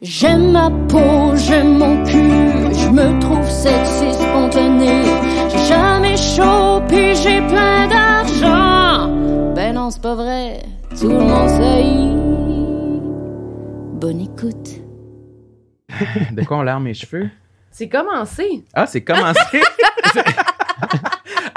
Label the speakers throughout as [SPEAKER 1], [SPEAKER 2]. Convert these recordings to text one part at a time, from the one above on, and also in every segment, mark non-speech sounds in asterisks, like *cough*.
[SPEAKER 1] J'aime ma peau, j'aime mon cul, je me trouve sexy spontané. J'ai jamais chaud, puis j'ai plein d'argent. Ben non, c'est pas vrai, tout le monde sait. Bonne écoute. *laughs*
[SPEAKER 2] De quoi ont l'air mes cheveux?
[SPEAKER 3] C'est commencé.
[SPEAKER 2] Ah, c'est commencé! *laughs*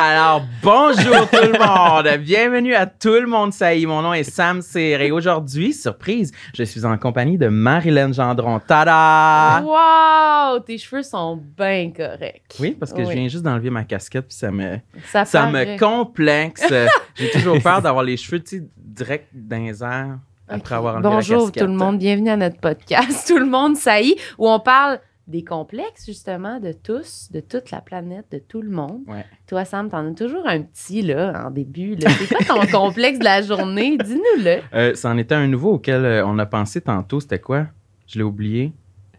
[SPEAKER 2] Alors, bonjour tout le monde! Bienvenue à Tout le monde saillit. Mon nom est Sam Cyr et aujourd'hui, surprise, je suis en compagnie de Marilyn Gendron. Tada!
[SPEAKER 3] Wow! Tes cheveux sont bien corrects.
[SPEAKER 2] Oui, parce que je viens juste d'enlever ma casquette puis ça me,
[SPEAKER 3] Ça,
[SPEAKER 2] me complexe. *laughs* J'ai toujours peur d'avoir les cheveux, tu sais, direct dans les airs après avoir enlevé la
[SPEAKER 3] Bonjour
[SPEAKER 2] casquette.
[SPEAKER 3] tout le monde, bienvenue à notre podcast Tout le monde saillit où on parle des complexes justement de tous, de toute la planète, de tout le monde.
[SPEAKER 2] Ouais.
[SPEAKER 3] Toi Sam, t'en as toujours un petit là en début. là. C'est quoi ton *laughs* complexe de la journée? Dis-nous-le.
[SPEAKER 2] Euh, ça en était un nouveau auquel euh, on a pensé tantôt. C'était quoi? Je l'ai oublié.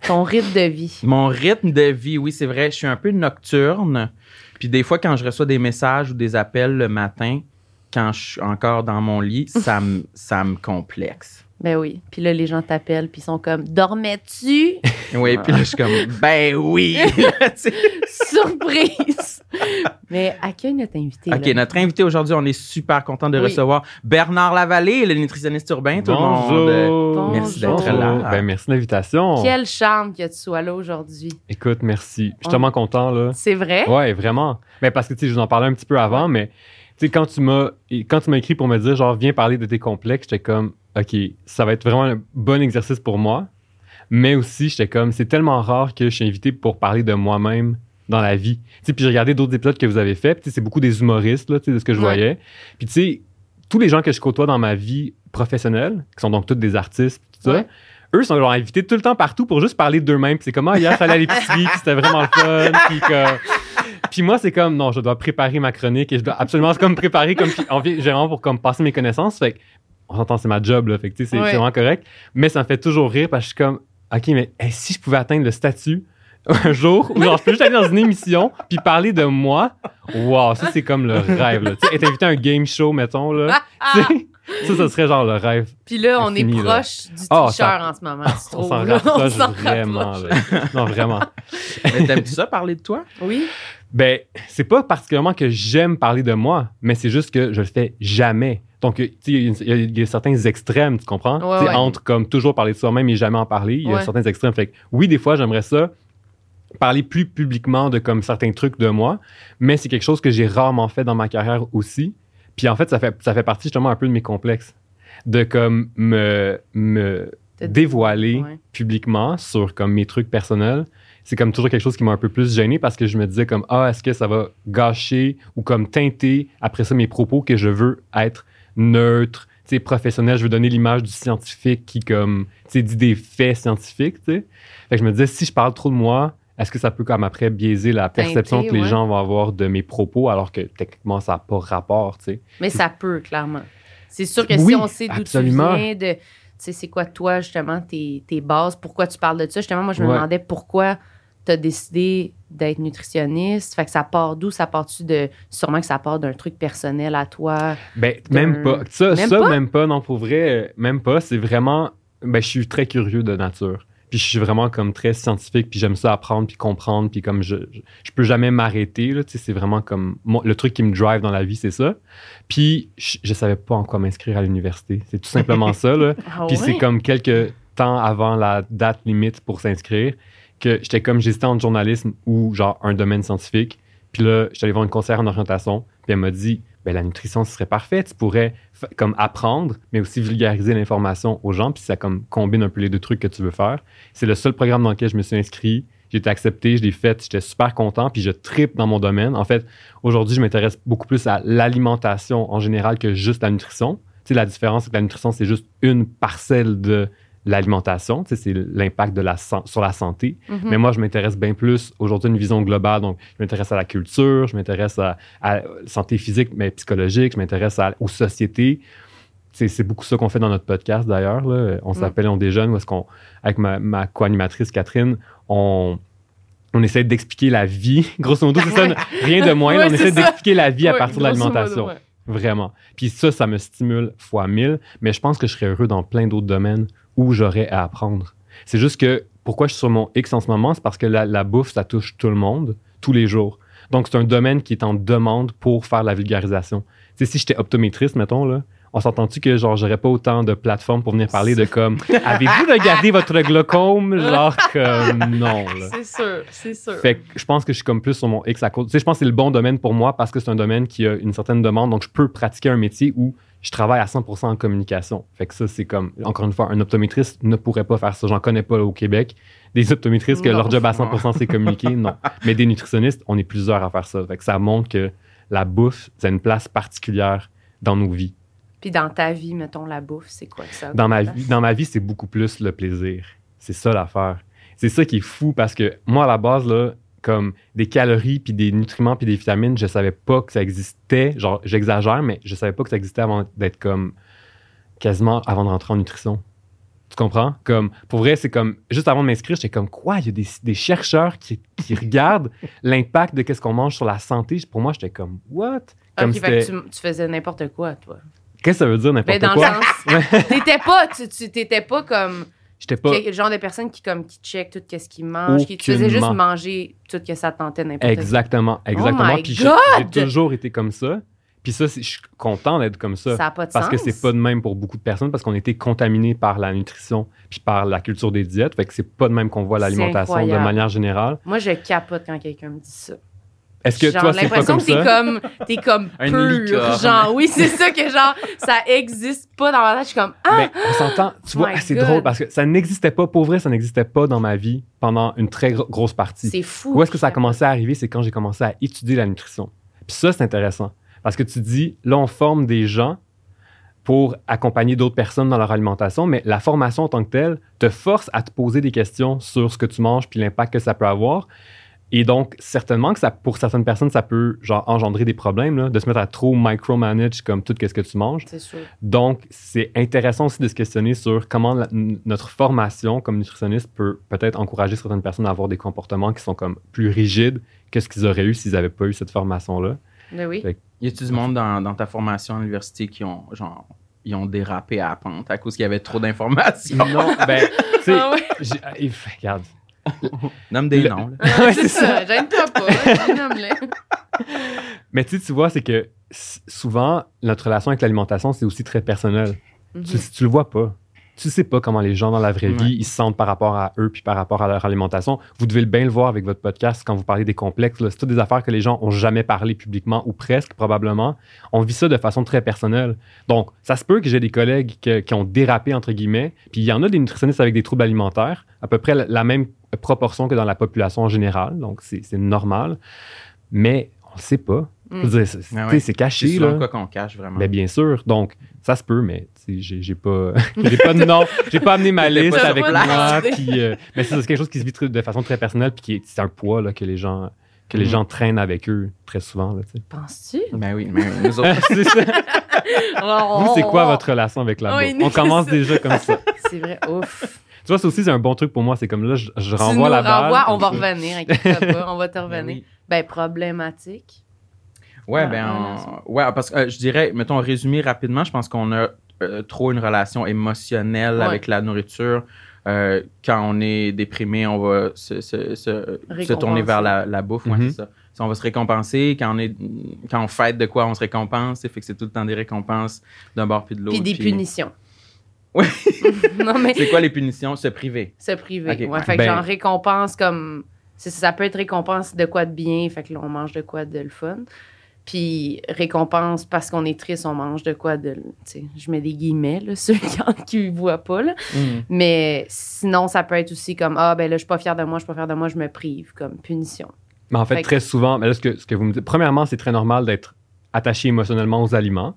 [SPEAKER 3] Ton rythme de vie.
[SPEAKER 2] Mon rythme de vie, oui, c'est vrai. Je suis un peu nocturne. Puis des fois, quand je reçois des messages ou des appels le matin, quand je suis encore dans mon lit, ça me, ça me complexe.
[SPEAKER 3] Ben oui. Puis là les gens t'appellent puis ils sont comme dormais-tu? *laughs*
[SPEAKER 2] Oui, puis là, je suis comme, ben oui! *laughs*
[SPEAKER 3] Surprise. Mais accueille notre invité.
[SPEAKER 2] OK,
[SPEAKER 3] là.
[SPEAKER 2] notre invité aujourd'hui, on est super content de
[SPEAKER 3] Oui.
[SPEAKER 2] recevoir Bernard Lavallée, le nutritionniste urbain. Tout le
[SPEAKER 4] Bonjour.
[SPEAKER 2] monde. Merci d'être
[SPEAKER 3] Bonjour.
[SPEAKER 2] là.
[SPEAKER 4] Ben, merci de l'invitation.
[SPEAKER 3] Quel charme que tu sois là aujourd'hui.
[SPEAKER 4] Écoute, merci. Je suis
[SPEAKER 3] On-
[SPEAKER 4] tellement content, là.
[SPEAKER 3] C'est vrai?
[SPEAKER 4] Ouais, vraiment. Ben, parce que, tu sais, je vous en parlais un petit peu avant, mais, tu sais, quand tu m'as, et quand tu m'as écrit pour me dire, genre, viens parler de tes complexes, j'étais comme, OK, ça va être vraiment un bon exercice pour moi. Mais aussi, j'étais comme, c'est tellement rare que je suis invité pour parler de moi-même dans la vie. Puis j'ai regardé d'autres épisodes que vous avez fait, c'est beaucoup des humoristes, là, de ce que je
[SPEAKER 3] Ouais.
[SPEAKER 4] voyais. Puis tu sais, tous les gens que je côtoie dans ma vie professionnelle, qui sont donc tous des artistes, tout ça,
[SPEAKER 3] Ouais.
[SPEAKER 4] eux sont genre invités tout le temps partout pour juste parler d'eux-mêmes. Puis c'est comme, ah, hier, j'allais à l'épicerie, puis c'était vraiment le fun. Puis moi, c'est comme, non, je dois préparer ma chronique et je dois absolument comme préparer comme, on vient vraiment pour comme passer mes connaissances. Fait on s'entend, c'est ma job, là. Fait que, c'est
[SPEAKER 3] Ouais.
[SPEAKER 4] c'est vraiment correct. Mais ça me fait toujours rire parce que je suis comme, OK, mais hey, si je pouvais atteindre le statut *laughs* un jour où genre, je peux juste aller dans une émission puis parler de moi, wow, ça, c'est comme le rêve, là. Tu sais, être invité à un game show, mettons, là.
[SPEAKER 3] Ah!
[SPEAKER 4] tu sais, ça, ça serait genre le rêve.
[SPEAKER 3] Puis là, on
[SPEAKER 4] Fini,
[SPEAKER 3] est
[SPEAKER 4] là.
[SPEAKER 3] proche du
[SPEAKER 4] Ah, ça-
[SPEAKER 3] en ce moment, tu
[SPEAKER 4] On
[SPEAKER 3] trouves,
[SPEAKER 4] s'en
[SPEAKER 3] là?
[SPEAKER 4] rapproche
[SPEAKER 3] s'en
[SPEAKER 4] vraiment, là. Non, vraiment.
[SPEAKER 2] Mais T'aimes-tu ça parler de toi?
[SPEAKER 3] Oui.
[SPEAKER 4] Ben, c'est pas particulièrement que j'aime parler de moi, mais c'est juste que je le fais jamais. Donc, il y a y, y certains extrêmes, tu comprends?
[SPEAKER 3] Ouais.
[SPEAKER 4] Entre comme toujours parler de soi-même et jamais en parler, il y a
[SPEAKER 3] Ouais.
[SPEAKER 4] certains extrêmes. Fait que oui, des fois, j'aimerais ça parler plus publiquement de comme certains trucs de moi, mais c'est quelque chose que j'ai rarement fait dans ma carrière aussi. Puis en fait, ça fait, ça fait partie justement un peu de mes complexes. De comme me, me dévoiler publiquement sur comme mes trucs personnels, c'est comme toujours quelque chose qui m'a un peu plus gêné parce que je me disais comme ah est-ce que ça va gâcher ou comme teinter après ça mes propos que je veux être neutre, tu sais professionnel, je veux donner l'image du scientifique qui comme tu sais dit des faits scientifiques, tu sais. Fait que je me disais si je parle trop de moi, est-ce que ça peut comme après biaiser la perception que les
[SPEAKER 3] ouais.
[SPEAKER 4] gens vont avoir de mes propos alors que techniquement ça n'a pas rapport, tu sais?
[SPEAKER 3] Mais ça peut, clairement. C'est sûr que si
[SPEAKER 4] Oui,
[SPEAKER 3] on sait d'où tu viens, de, tu sais, c'est quoi toi, justement, tes, tes bases, pourquoi tu parles de ça. Justement, moi, je me
[SPEAKER 4] Ouais.
[SPEAKER 3] demandais pourquoi tu as décidé d'être nutritionniste. Fait que ça part d'où? Ça part-tu de. Sûrement que ça part d'un truc personnel à toi?
[SPEAKER 4] Ben, même pas. Ça,
[SPEAKER 3] Même
[SPEAKER 4] ça
[SPEAKER 3] pas?
[SPEAKER 4] même pas, non, pour vrai, euh, même pas. C'est vraiment. Ben, je suis très curieux de nature. Puis je suis vraiment comme très scientifique, puis j'aime ça apprendre, puis comprendre, puis comme je, je, je peux jamais m'arrêter, là, tu sais, c'est vraiment comme mon- le truc qui me drive dans la vie, c'est ça. Puis je, je savais pas en quoi m'inscrire à l'université, c'est tout simplement *laughs* ça, là.
[SPEAKER 3] Ah
[SPEAKER 4] Puis
[SPEAKER 3] ouais?
[SPEAKER 4] c'est comme quelques temps avant la date limite pour s'inscrire que j'étais comme j'hésitais entre journalisme ou genre un domaine scientifique. Puis là, j'étais allé voir une conseillère en orientation, puis elle m'a dit ben la nutrition ce serait parfait, tu pourrais comme apprendre mais aussi vulgariser l'information aux gens, puis ça comme combine un peu les deux trucs que tu veux faire. C'est le seul programme dans lequel je me suis inscrit. J'ai été accepté, je l'ai fait, j'étais super content, puis je tripe dans mon domaine. En fait, aujourd'hui, je m'intéresse beaucoup plus à l'alimentation en général que juste la nutrition. Tu sais, la différence, c'est que la nutrition, c'est juste une parcelle de l'alimentation. C'est l'impact de la sur la santé.
[SPEAKER 3] Mhm.
[SPEAKER 4] Mais moi, je m'intéresse bien plus aujourd'hui à une vision globale. Donc, je m'intéresse à la culture, je m'intéresse à, la santé physique, mais psychologique, je m'intéresse aux sociétés. C'est beaucoup ça qu'on fait dans notre podcast d'ailleurs. On s'appelle On déjeune, où est-ce qu'on, avec ma, ma co-animatrice Catherine, on, on essaie d'expliquer la vie. *laughs* Grosso modo, c'est ça, rien de moins.
[SPEAKER 3] Ouais,
[SPEAKER 4] on essaie d'expliquer la vie à partir de l'alimentation.
[SPEAKER 3] ouais.
[SPEAKER 4] Vraiment. Puis ça, ça me stimule fois mille. Mais je pense que je serais heureux dans plein d'autres domaines où j'aurais à apprendre. C'est juste que pourquoi je suis sur mon X en ce moment, c'est parce que la, bouffe, ça touche tout le monde, tous les jours. Donc, c'est un domaine qui est en demande pour faire la vulgarisation. Tu sais, si j'étais optométriste, mettons, là, on s'entend-tu que genre j'aurais pas autant de plateformes pour venir parler de *laughs* comme avez-vous regardé votre glaucome? Genre comme non.
[SPEAKER 3] C'est sûr, c'est sûr.
[SPEAKER 4] Fait que je pense que je suis comme plus sur mon X à cause. Tu sais, je pense que c'est le bon domaine pour moi parce que c'est un domaine qui a une certaine demande. Donc, je peux pratiquer un métier où je travaille à 100% en communication. Fait que ça, c'est comme, encore une fois, un optométriste ne pourrait pas faire ça. J'en connais pas là, au Québec. Des optométristes que
[SPEAKER 3] Non.
[SPEAKER 4] leur job à 100% c'est communiquer, non. Mais des nutritionnistes, on est plusieurs à faire ça. Fait que ça montre que la bouffe, c'est une place particulière dans nos vies.
[SPEAKER 3] Puis dans ta vie, mettons, la bouffe, c'est quoi ça?
[SPEAKER 4] Dans ma
[SPEAKER 3] comme
[SPEAKER 4] vie, dans ma vie, c'est beaucoup plus le plaisir. C'est ça l'affaire. C'est ça qui est fou parce que moi, à la base, là, comme des calories, puis des nutriments, puis des vitamines, je savais pas que ça existait. Genre, j'exagère, mais je savais pas que ça existait avant d'être comme quasiment avant de rentrer en nutrition. Tu comprends? Comme, pour vrai, c'est comme, juste avant de m'inscrire, j'étais comme, quoi? Il y a des, des chercheurs qui, qui regardent *laughs* l'impact de qu'est-ce qu'on mange sur la santé? Pour moi, j'étais comme, what? Comme
[SPEAKER 3] fait que
[SPEAKER 4] c'était-
[SPEAKER 3] tu, tu faisais n'importe quoi, toi.
[SPEAKER 4] Qu'est-ce que ça veut dire n'importe
[SPEAKER 3] dans
[SPEAKER 4] quoi?
[SPEAKER 3] le sens, *laughs* t'étais pas, tu, tu- t'étais pas comme
[SPEAKER 4] J'étais pas.
[SPEAKER 3] quel- le genre de personne qui comme qui check tout ce qu'il mange, qui te faisait juste manger tout ce que ça tentait n'importe quoi.
[SPEAKER 4] Exactement, exactement.
[SPEAKER 3] Oh
[SPEAKER 4] Puis j'ai toujours été comme ça. Puis ça, je suis content d'être comme ça.
[SPEAKER 3] Ça n'a pas de
[SPEAKER 4] parce
[SPEAKER 3] sens.
[SPEAKER 4] que c'est pas de même pour beaucoup de personnes, parce qu'on a été contaminés par la nutrition puis par la culture des diètes. Fait que c'est pas de même qu'on voit l'alimentation de manière générale.
[SPEAKER 3] Moi, je capote quand quelqu'un me dit ça.
[SPEAKER 4] Est-ce que
[SPEAKER 3] genre,
[SPEAKER 4] toi, c'est pas
[SPEAKER 3] l'impression
[SPEAKER 4] comme
[SPEAKER 3] que t'es comme, t'es comme pur.
[SPEAKER 2] licorne.
[SPEAKER 3] Genre, oui, c'est ça que genre, ça existe pas dans ma tête. Je suis comme, ah!
[SPEAKER 4] Ben, on s'entend. Tu vois,
[SPEAKER 3] My
[SPEAKER 4] c'est
[SPEAKER 3] God.
[SPEAKER 4] drôle parce que ça n'existait pas, pour vrai, ça n'existait pas dans ma vie pendant une très gro- grosse partie.
[SPEAKER 3] c'est fou.
[SPEAKER 4] Où est-ce que ça a commencé à arriver? C'est quand j'ai commencé à étudier la nutrition. Puis ça, c'est intéressant. Parce que tu dis, là, on forme des gens pour accompagner d'autres personnes dans leur alimentation, mais la formation en tant que telle te force à te poser des questions sur ce que tu manges puis l'impact que ça peut avoir. Et donc, certainement que ça, pour certaines personnes, ça peut genre engendrer des problèmes, là, de se mettre à trop micromanage comme tout ce que tu manges.
[SPEAKER 3] C'est sûr.
[SPEAKER 4] Donc, c'est intéressant aussi de se questionner sur comment la- notre formation comme nutritionniste peut peut-être encourager certaines personnes à avoir des comportements qui sont comme plus rigides que ce qu'ils auraient eu s'ils n'avaient pas eu cette formation-là.
[SPEAKER 3] Ben oui.
[SPEAKER 4] Fait
[SPEAKER 2] Y a-tu du monde dans, dans ta formation à l'université qui ont, genre, ils ont dérapé à la pente à cause qu'il y avait trop d'informations?
[SPEAKER 4] Non, ben, *laughs* tu sais,
[SPEAKER 3] Ah ouais.
[SPEAKER 4] il- regarde. *laughs*
[SPEAKER 2] Nomme des
[SPEAKER 4] Le-
[SPEAKER 2] noms. là.
[SPEAKER 3] Ah,
[SPEAKER 4] Ouais,
[SPEAKER 3] c'est ça. Gêne-toi pas. *laughs*
[SPEAKER 4] Mais tu tu vois, c'est que souvent, notre relation avec l'alimentation, c'est aussi très personnel.
[SPEAKER 3] Mhm.
[SPEAKER 4] Tu, tu le vois pas. Tu sais pas comment les gens dans la vraie
[SPEAKER 2] Ouais.
[SPEAKER 4] vie ils se sentent par rapport à eux puis par rapport à leur alimentation. Vous devez le bien le voir avec votre podcast quand vous parlez des complexes. C'est toutes des affaires que les gens ont jamais parlé publiquement ou presque probablement. On vit ça de façon très personnelle. Donc, ça se peut que j'ai des collègues que- qui ont dérapé entre guillemets. Puis il y en a des nutritionnistes avec des troubles alimentaires, à peu près la, la même proportion que dans la population en général. Donc c'est c'est normal. Mais on le sait pas. Dire, c'est-
[SPEAKER 2] Ah
[SPEAKER 4] tu
[SPEAKER 2] ouais.
[SPEAKER 4] sais, c'est
[SPEAKER 2] C'est
[SPEAKER 4] caché là.
[SPEAKER 2] quoi qu'on cache, vraiment.
[SPEAKER 4] Ben, bien sûr. Donc, ça se peut, mais j'ai pas, *laughs* j'ai pas de nom, j'ai pas amené ma liste avec moi. *laughs* Puis, euh, mais c'est c'est quelque chose qui se vit de façon très personnelle, puis c'est un poids là, que les gens, que les
[SPEAKER 2] Mhm.
[SPEAKER 4] gens traînent avec eux très souvent.
[SPEAKER 3] Penses-tu?
[SPEAKER 2] Ben oui, mais nous autres. *laughs*
[SPEAKER 4] C'est ça. Vous, c'est quoi votre relation avec la
[SPEAKER 3] Oui,
[SPEAKER 4] bouffe? On commence
[SPEAKER 3] c'est
[SPEAKER 4] déjà comme ça.
[SPEAKER 3] C'est vrai. Ouf.
[SPEAKER 4] Tu vois, ça aussi, c'est un bon truc pour moi. C'est comme là, je, je
[SPEAKER 3] tu
[SPEAKER 4] renvoie
[SPEAKER 3] nous
[SPEAKER 4] la balle.
[SPEAKER 3] renvoies, on va revenir. Inquiète on va te *laughs*
[SPEAKER 2] Ben
[SPEAKER 3] revenir.
[SPEAKER 2] oui.
[SPEAKER 3] Ben, problématique.
[SPEAKER 2] Ouais,
[SPEAKER 3] Ouais,
[SPEAKER 2] ben, on- ouais, parce que euh, je dirais, mettons, résumé rapidement, je pense qu'on a euh, trop une relation émotionnelle
[SPEAKER 3] Ouais.
[SPEAKER 2] avec la nourriture. Euh, quand on est déprimé, on va se, se- se- se tourner vers la, la bouffe. ouais,
[SPEAKER 4] Mhm.
[SPEAKER 2] c'est ça. Si on va se récompenser. Quand on, est, quand on fête de quoi, on se récompense. Fait que c'est tout le temps des récompenses d'un bord puis de l'autre.
[SPEAKER 3] Puis des punitions. *laughs* Non, mais
[SPEAKER 2] C'est quoi les punitions? Se priver.
[SPEAKER 3] se priver.
[SPEAKER 2] Ok,
[SPEAKER 3] ouais,
[SPEAKER 2] ouais.
[SPEAKER 3] fait que
[SPEAKER 4] Ben-
[SPEAKER 3] genre récompense comme. Ça peut être récompense de quoi de bien, fait que là, on mange de quoi de le fun. Puis récompense parce qu'on est triste, on mange de quoi de. Je mets des guillemets, là, *laughs* ceux qui ne voient pas. Là. Mais sinon, ça peut être aussi comme Ah, ben là, je suis pas fière de moi, je suis pas fière de moi, je me prive, comme punition.
[SPEAKER 4] Mais en fait,
[SPEAKER 3] Fait que-
[SPEAKER 4] très souvent, mais là, ce, que, ce que vous me dites, premièrement, c'est très normal d'être attaché émotionnellement aux aliments.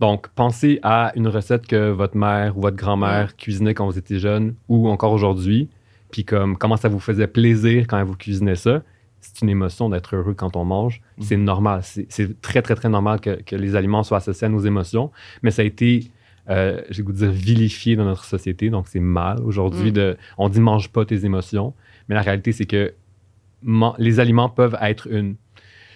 [SPEAKER 4] Donc, pensez à une recette que votre mère ou votre grand-mère cuisinait quand vous étiez jeune ou encore aujourd'hui, puis comme comment ça vous faisait plaisir quand elle vous cuisinait ça? C'est une émotion d'être heureux quand on mange. C'est normal. C'est très, très, très normal que, que les aliments soient associés à nos émotions. Mais ça a été, euh, vais vous dire, vilifié dans notre société. Donc, c'est mal aujourd'hui.
[SPEAKER 3] Mm.
[SPEAKER 4] de On dit mange pas tes émotions. Mais la réalité, c'est que les aliments peuvent être une,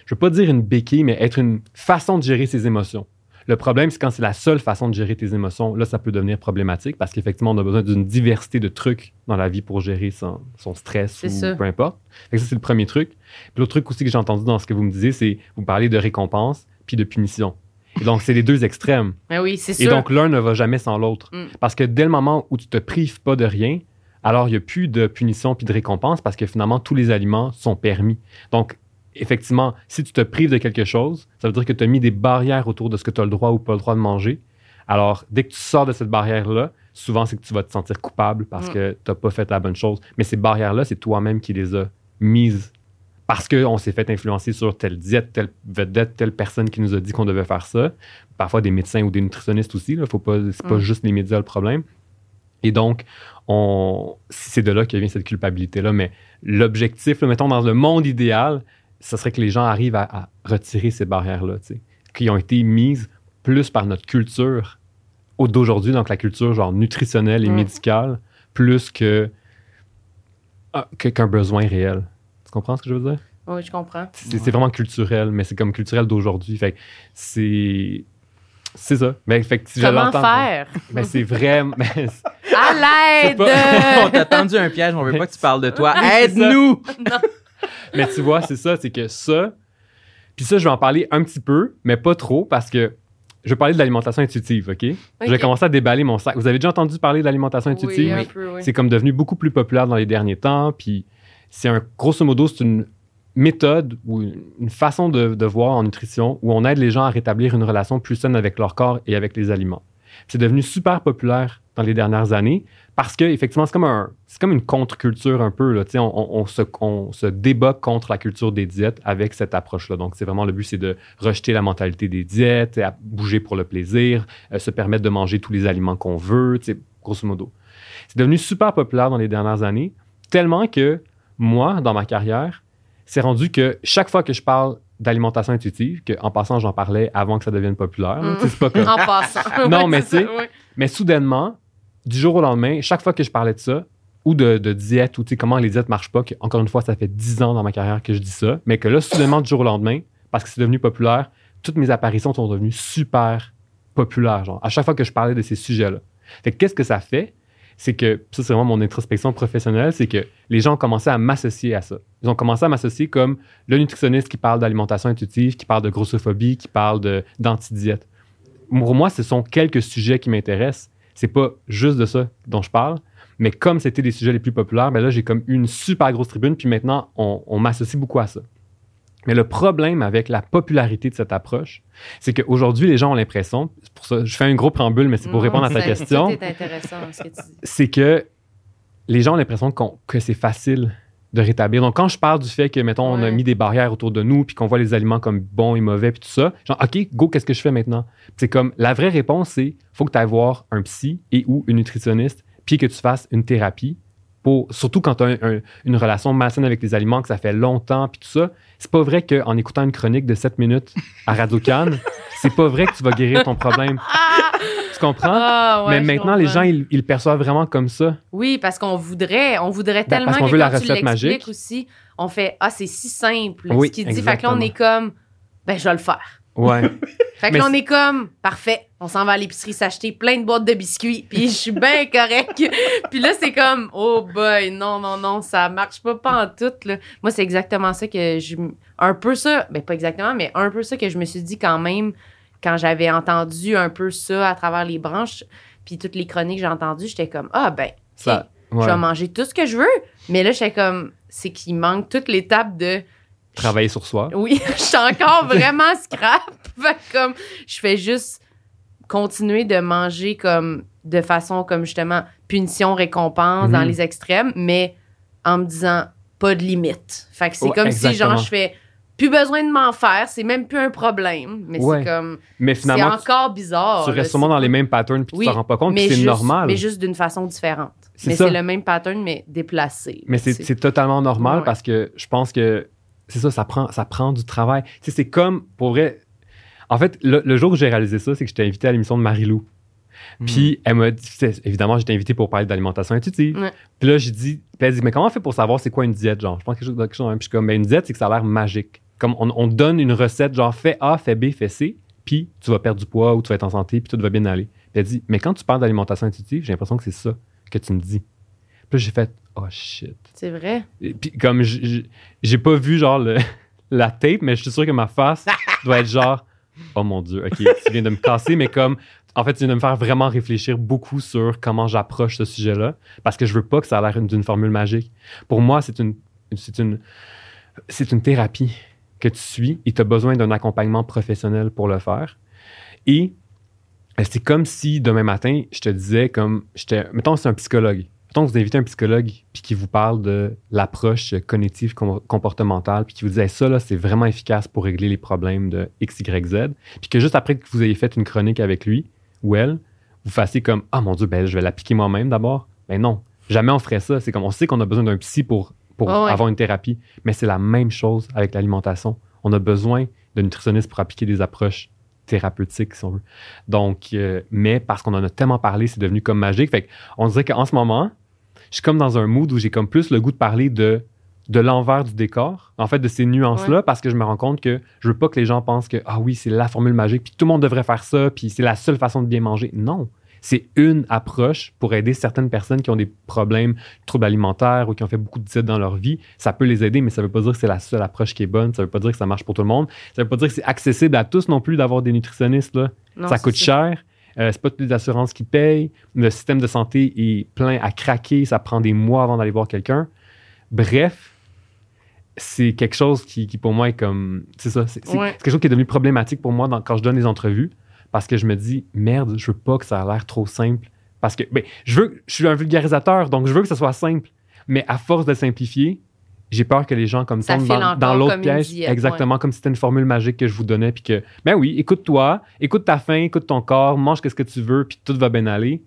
[SPEAKER 4] je veux pas dire une béquille, mais être une façon de gérer ses émotions. Le problème, c'est quand c'est la seule façon de gérer tes émotions. Là, ça peut devenir problématique parce qu'effectivement, on a besoin d'une diversité de trucs dans la vie pour gérer son, son stress ou
[SPEAKER 3] ça.
[SPEAKER 4] peu importe. Fait que ça, c'est le premier truc. Puis l'autre truc aussi que j'ai entendu dans ce que vous me disiez, c'est vous parlez de récompense puis de punition. Et donc, c'est les deux extrêmes.
[SPEAKER 3] Mais oui, c'est
[SPEAKER 4] Et donc, l'un ne va jamais sans l'autre.
[SPEAKER 3] Mm.
[SPEAKER 4] Parce que dès le moment où tu te prives pas de rien, alors il n'y a plus de punition puis de récompense parce que finalement, tous les aliments sont permis. Donc, effectivement, si tu te prives de quelque chose, ça veut dire que tu as mis des barrières autour de ce que tu as le droit ou pas le droit de manger. Alors, dès que tu sors de cette barrière-là, souvent, c'est que tu vas te sentir coupable parce
[SPEAKER 3] Mm.
[SPEAKER 4] que tu n'as pas fait la bonne chose. Mais ces barrières-là, c'est toi-même qui les as mises parce qu'on s'est fait influencer sur telle diète, telle vedette, telle personne qui nous a dit qu'on devait faire ça. Parfois des médecins ou des nutritionnistes aussi. Là, faut pas, c'est pas
[SPEAKER 3] Mm.
[SPEAKER 4] juste les médias le problème. Et donc, on, c'est de là que vient cette culpabilité-là. Mais l'objectif, mettons, dans le monde idéal, ce serait que les gens arrivent à, à retirer ces barrières-là, qui ont été mises plus par notre culture au- d'aujourd'hui, donc la culture genre nutritionnelle et
[SPEAKER 3] Mm.
[SPEAKER 4] médicale, plus que, ah, que- qu'un besoin réel. Tu comprends ce que je veux dire?
[SPEAKER 3] Oui, je comprends.
[SPEAKER 4] C'est vraiment culturel, mais c'est comme culturel d'aujourd'hui. Fait que c'est. C'est ça. Mais fait que si
[SPEAKER 3] Comment faire? *laughs*
[SPEAKER 4] Mais c'est vrai. mais
[SPEAKER 3] À *laughs* l'aide! *laughs*
[SPEAKER 2] on t'a tendu un piège, on veut pas que tu parles de toi. Aide-nous! *laughs*
[SPEAKER 4] mais tu vois, c'est ça, c'est que ça. Puis ça, je vais en parler un petit peu, mais pas trop, parce que je vais parler de l'alimentation intuitive, OK? Je vais commencer à déballer mon sac. Vous avez déjà entendu parler de l'alimentation intuitive?
[SPEAKER 3] Oui, un peu, oui.
[SPEAKER 4] C'est comme devenu beaucoup plus populaire dans les derniers temps. Puis c'est un, grosso modo, c'est une méthode ou une une façon de, de voir en nutrition où on aide les gens à rétablir une relation plus saine avec leur corps et avec les aliments. C'est devenu super populaire dans les dernières années parce que effectivement c'est comme un c'est comme une contre-culture un peu là, on, on- on se, on se débat contre la culture des diètes avec cette approche-là. Donc c'est vraiment le but c'est de rejeter la mentalité des diètes, à bouger pour le plaisir, euh, se permettre de manger tous les aliments qu'on veut, grosso modo. C'est devenu super populaire dans les dernières années, tellement que moi, dans ma carrière, c'est rendu que chaque fois que je parle d'alimentation intuitive, que en passant, j'en parlais avant que ça devienne populaire. c'est pas *laughs* comme-
[SPEAKER 3] En passant.
[SPEAKER 4] Non, mais
[SPEAKER 3] c'est
[SPEAKER 4] tu sais. Mais soudainement, du jour au lendemain, chaque fois que je parlais de ça, ou de, de diète, ou comment les diètes marchent pas, que, encore une fois, ça fait 10 ans dans ma carrière que je dis ça, mais que là, soudainement, du jour au lendemain, parce que c'est devenu populaire, toutes mes apparitions sont devenues super populaires, genre, à chaque fois que je parlais de ces sujets-là. Qu'est-ce que ça fait? C'est que, ça, c'est vraiment mon introspection professionnelle, c'est que les gens ont commencé à m'associer à ça. Ils ont commencé à m'associer comme le nutritionniste qui parle d'alimentation intuitive, qui parle de grossophobie, qui parle d'anti-diète. Pour moi, ce sont quelques sujets qui m'intéressent. C'est pas juste de ça dont je parle, mais comme c'était les sujets les plus populaires, ben là, j'ai comme eu une super grosse tribune, puis maintenant, on, on m'associe beaucoup à ça. Mais le problème avec la popularité de cette approche, c'est qu'aujourd'hui, les gens ont l'impression, c'est pour ça, je fais un gros préambule, mais c'est pour
[SPEAKER 3] Mm,
[SPEAKER 4] répondre à ta question,
[SPEAKER 3] ce que
[SPEAKER 4] c'est que les gens ont l'impression que c'est facile de rétablir. Donc, quand je parle du fait que, mettons, on a mis des barrières autour de nous, puis qu'on voit les aliments comme bons et mauvais, puis tout ça, genre, OK, go, qu'est-ce que je fais maintenant? C'est comme, la vraie réponse, c'est, faut que tu ailles voir un psy et ou une nutritionniste, puis que tu fasses une thérapie, pour, surtout quand tu as une relation malsaine avec les aliments, que ça fait longtemps, puis tout ça. C'est pas vrai qu'en écoutant une chronique de 7 minutes à Radio Cannes, *laughs* c'est pas vrai que tu vas guérir ton problème. Tu comprends?
[SPEAKER 3] Ah, ouais,
[SPEAKER 4] Mais maintenant, les gens, ils, ils le perçoivent vraiment comme ça.
[SPEAKER 3] Oui, parce qu'on voudrait, on voudrait
[SPEAKER 4] Ben,
[SPEAKER 3] tellement
[SPEAKER 4] parce qu'on
[SPEAKER 3] que
[SPEAKER 4] veut la recette magique.
[SPEAKER 3] aussi, on fait ah c'est si simple
[SPEAKER 4] Oui,
[SPEAKER 3] ce qu'il dit. Fait que là on est comme ben je vais le faire.
[SPEAKER 4] Ouais. *laughs*
[SPEAKER 3] Fait que
[SPEAKER 4] Mais
[SPEAKER 3] là on est comme parfait, on s'en va à l'épicerie s'acheter plein de boîtes de biscuits, puis je suis bien *laughs* correct. puis là c'est comme oh boy non non non ça marche pas pas en tout là. Moi c'est exactement ça que je un peu ça, ben pas exactement mais un peu ça que je me suis dit quand même quand j'avais entendu un peu ça à travers les branches puis toutes les chroniques que j'ai entendues, j'étais comme ah ben
[SPEAKER 4] Ça,
[SPEAKER 3] je vais manger tout ce que je veux. Mais là, j'étais comme, c'est qu'il manque toute l'étape de.
[SPEAKER 4] Travailler sur soi.
[SPEAKER 3] Oui, *laughs* je suis encore vraiment scrap. Comme, je fais juste continuer de manger comme de façon comme justement punition, récompense dans
[SPEAKER 4] Mhm.
[SPEAKER 3] les extrêmes, mais en me disant pas de limite. Fait que c'est
[SPEAKER 4] Ouais,
[SPEAKER 3] comme si genre je fais plus besoin de m'en faire, c'est même plus un problème. Mais
[SPEAKER 4] Ouais.
[SPEAKER 3] c'est comme,
[SPEAKER 4] Mais
[SPEAKER 3] c'est
[SPEAKER 4] finalement, tu,
[SPEAKER 3] encore bizarre.
[SPEAKER 4] tu restes sûrement
[SPEAKER 3] c'est
[SPEAKER 4] dans les mêmes patterns puis
[SPEAKER 3] Oui,
[SPEAKER 4] tu t'en rends pas compte,
[SPEAKER 3] mais
[SPEAKER 4] c'est normal.
[SPEAKER 3] Mais juste d'une façon différente.
[SPEAKER 4] C'est
[SPEAKER 3] Mais c'est le même pattern, mais déplacé.
[SPEAKER 4] Mais c'est c'est totalement normal
[SPEAKER 3] Ouais.
[SPEAKER 4] parce que je pense que c'est ça, ça prend, ça prend du travail. Tu sais, c'est comme, pour vrai, en fait, le, le jour où j'ai réalisé ça, c'est que j'étais invité à l'émission de Marie-Lou.
[SPEAKER 2] Hmm.
[SPEAKER 4] Puis elle m'a dit, évidemment, j'étais invité pour parler d'alimentation intuitive.
[SPEAKER 3] Ouais.
[SPEAKER 4] Puis là, j'ai dit, puis elle dit, mais comment on fait pour savoir c'est quoi une diète, genre? Je pense quelque chose, quelque chose. Puis je suis comme, ben, une diète, c'est que ça a l'air magique. Comme on, on donne une recette, genre, fais A, fais B, fais C, puis tu vas perdre du poids ou tu vas être en santé, puis tout va bien aller. Puis elle dit, mais quand tu parles d'alimentation intuitive, j'ai l'impression que c'est ça que tu me dis. Puis j'ai fait, oh shit.
[SPEAKER 3] C'est vrai?
[SPEAKER 4] Et puis comme j'ai pas vu genre le- *laughs* la tape, mais je suis sûr que ma face *laughs* doit être genre oh mon dieu, ok, tu viens de me casser, mais comme en fait tu viens de me faire vraiment réfléchir beaucoup sur comment j'approche ce sujet-là, parce que je veux pas que ça a l'air d'une formule magique. Pour moi, c'est une c'est une c'est une thérapie que tu suis et tu as besoin d'un accompagnement professionnel pour le faire. Et c'est comme si demain matin, je te disais comme j'étais mettons c'est un psychologue. Mettons que vous invitez un psychologue puis qui vous parle de l'approche cognitive com- comportementale puis qui vous dit Hey, ça là c'est vraiment efficace pour régler les problèmes de X Y Z puis que juste après que vous ayez fait une chronique avec lui ou elle, vous fassiez comme ah mon dieu ben je vais l'appliquer moi-même d'abord. Ben non, jamais on ferait ça, c'est comme on sait qu'on a besoin d'un psy pour pour
[SPEAKER 3] ouais.
[SPEAKER 4] avoir une thérapie, mais c'est la même chose avec l'alimentation. On a besoin de nutritionnistes pour appliquer des approches thérapeutiques, si on veut. Donc, euh, mais parce qu'on en a tellement parlé, c'est devenu comme magique. Fait on dirait qu'en ce moment, je suis comme dans un mood où j'ai comme plus le goût de parler de, de l'envers du décor, en fait, de ces nuances-là, parce que je me rends compte que je veux pas que les gens pensent que, ah oui, c'est la formule magique, puis tout le monde devrait faire ça, puis c'est la seule façon de bien manger. Non. C'est une approche pour aider certaines personnes qui ont des problèmes, troubles alimentaires ou qui ont fait beaucoup de diètes dans leur vie. Ça peut les aider, mais ça veut pas dire que c'est la seule approche qui est bonne. Ça veut pas dire que ça marche pour tout le monde. Ça veut pas dire que c'est accessible à tous non plus d'avoir des nutritionnistes. Là
[SPEAKER 3] Non,
[SPEAKER 4] ça coûte cher. Euh, c'est pas toutes les assurances qui payent. Le système de santé est plein à craquer. Ça prend des mois avant d'aller voir quelqu'un. Bref, c'est quelque chose qui, qui, pour moi est comme. C'est ça. C'est
[SPEAKER 3] Ouais.
[SPEAKER 4] quelque chose qui est devenu problématique pour moi dans- quand je donne des entrevues parce que je me dis, merde, je veux pas que ça a l'air trop simple. Parce que, ben, je veux, je suis un vulgarisateur, donc je veux que ça soit simple. Mais à force de simplifier, j'ai peur que les gens comme
[SPEAKER 3] Ça
[SPEAKER 4] dans, dans l'autre
[SPEAKER 3] diète,
[SPEAKER 4] exactement, comme si c'était une formule magique que je vous donnais. Puis que, ben oui, écoute-toi, écoute ta faim, écoute ton corps, mange ce que tu veux, puis tout va bien aller.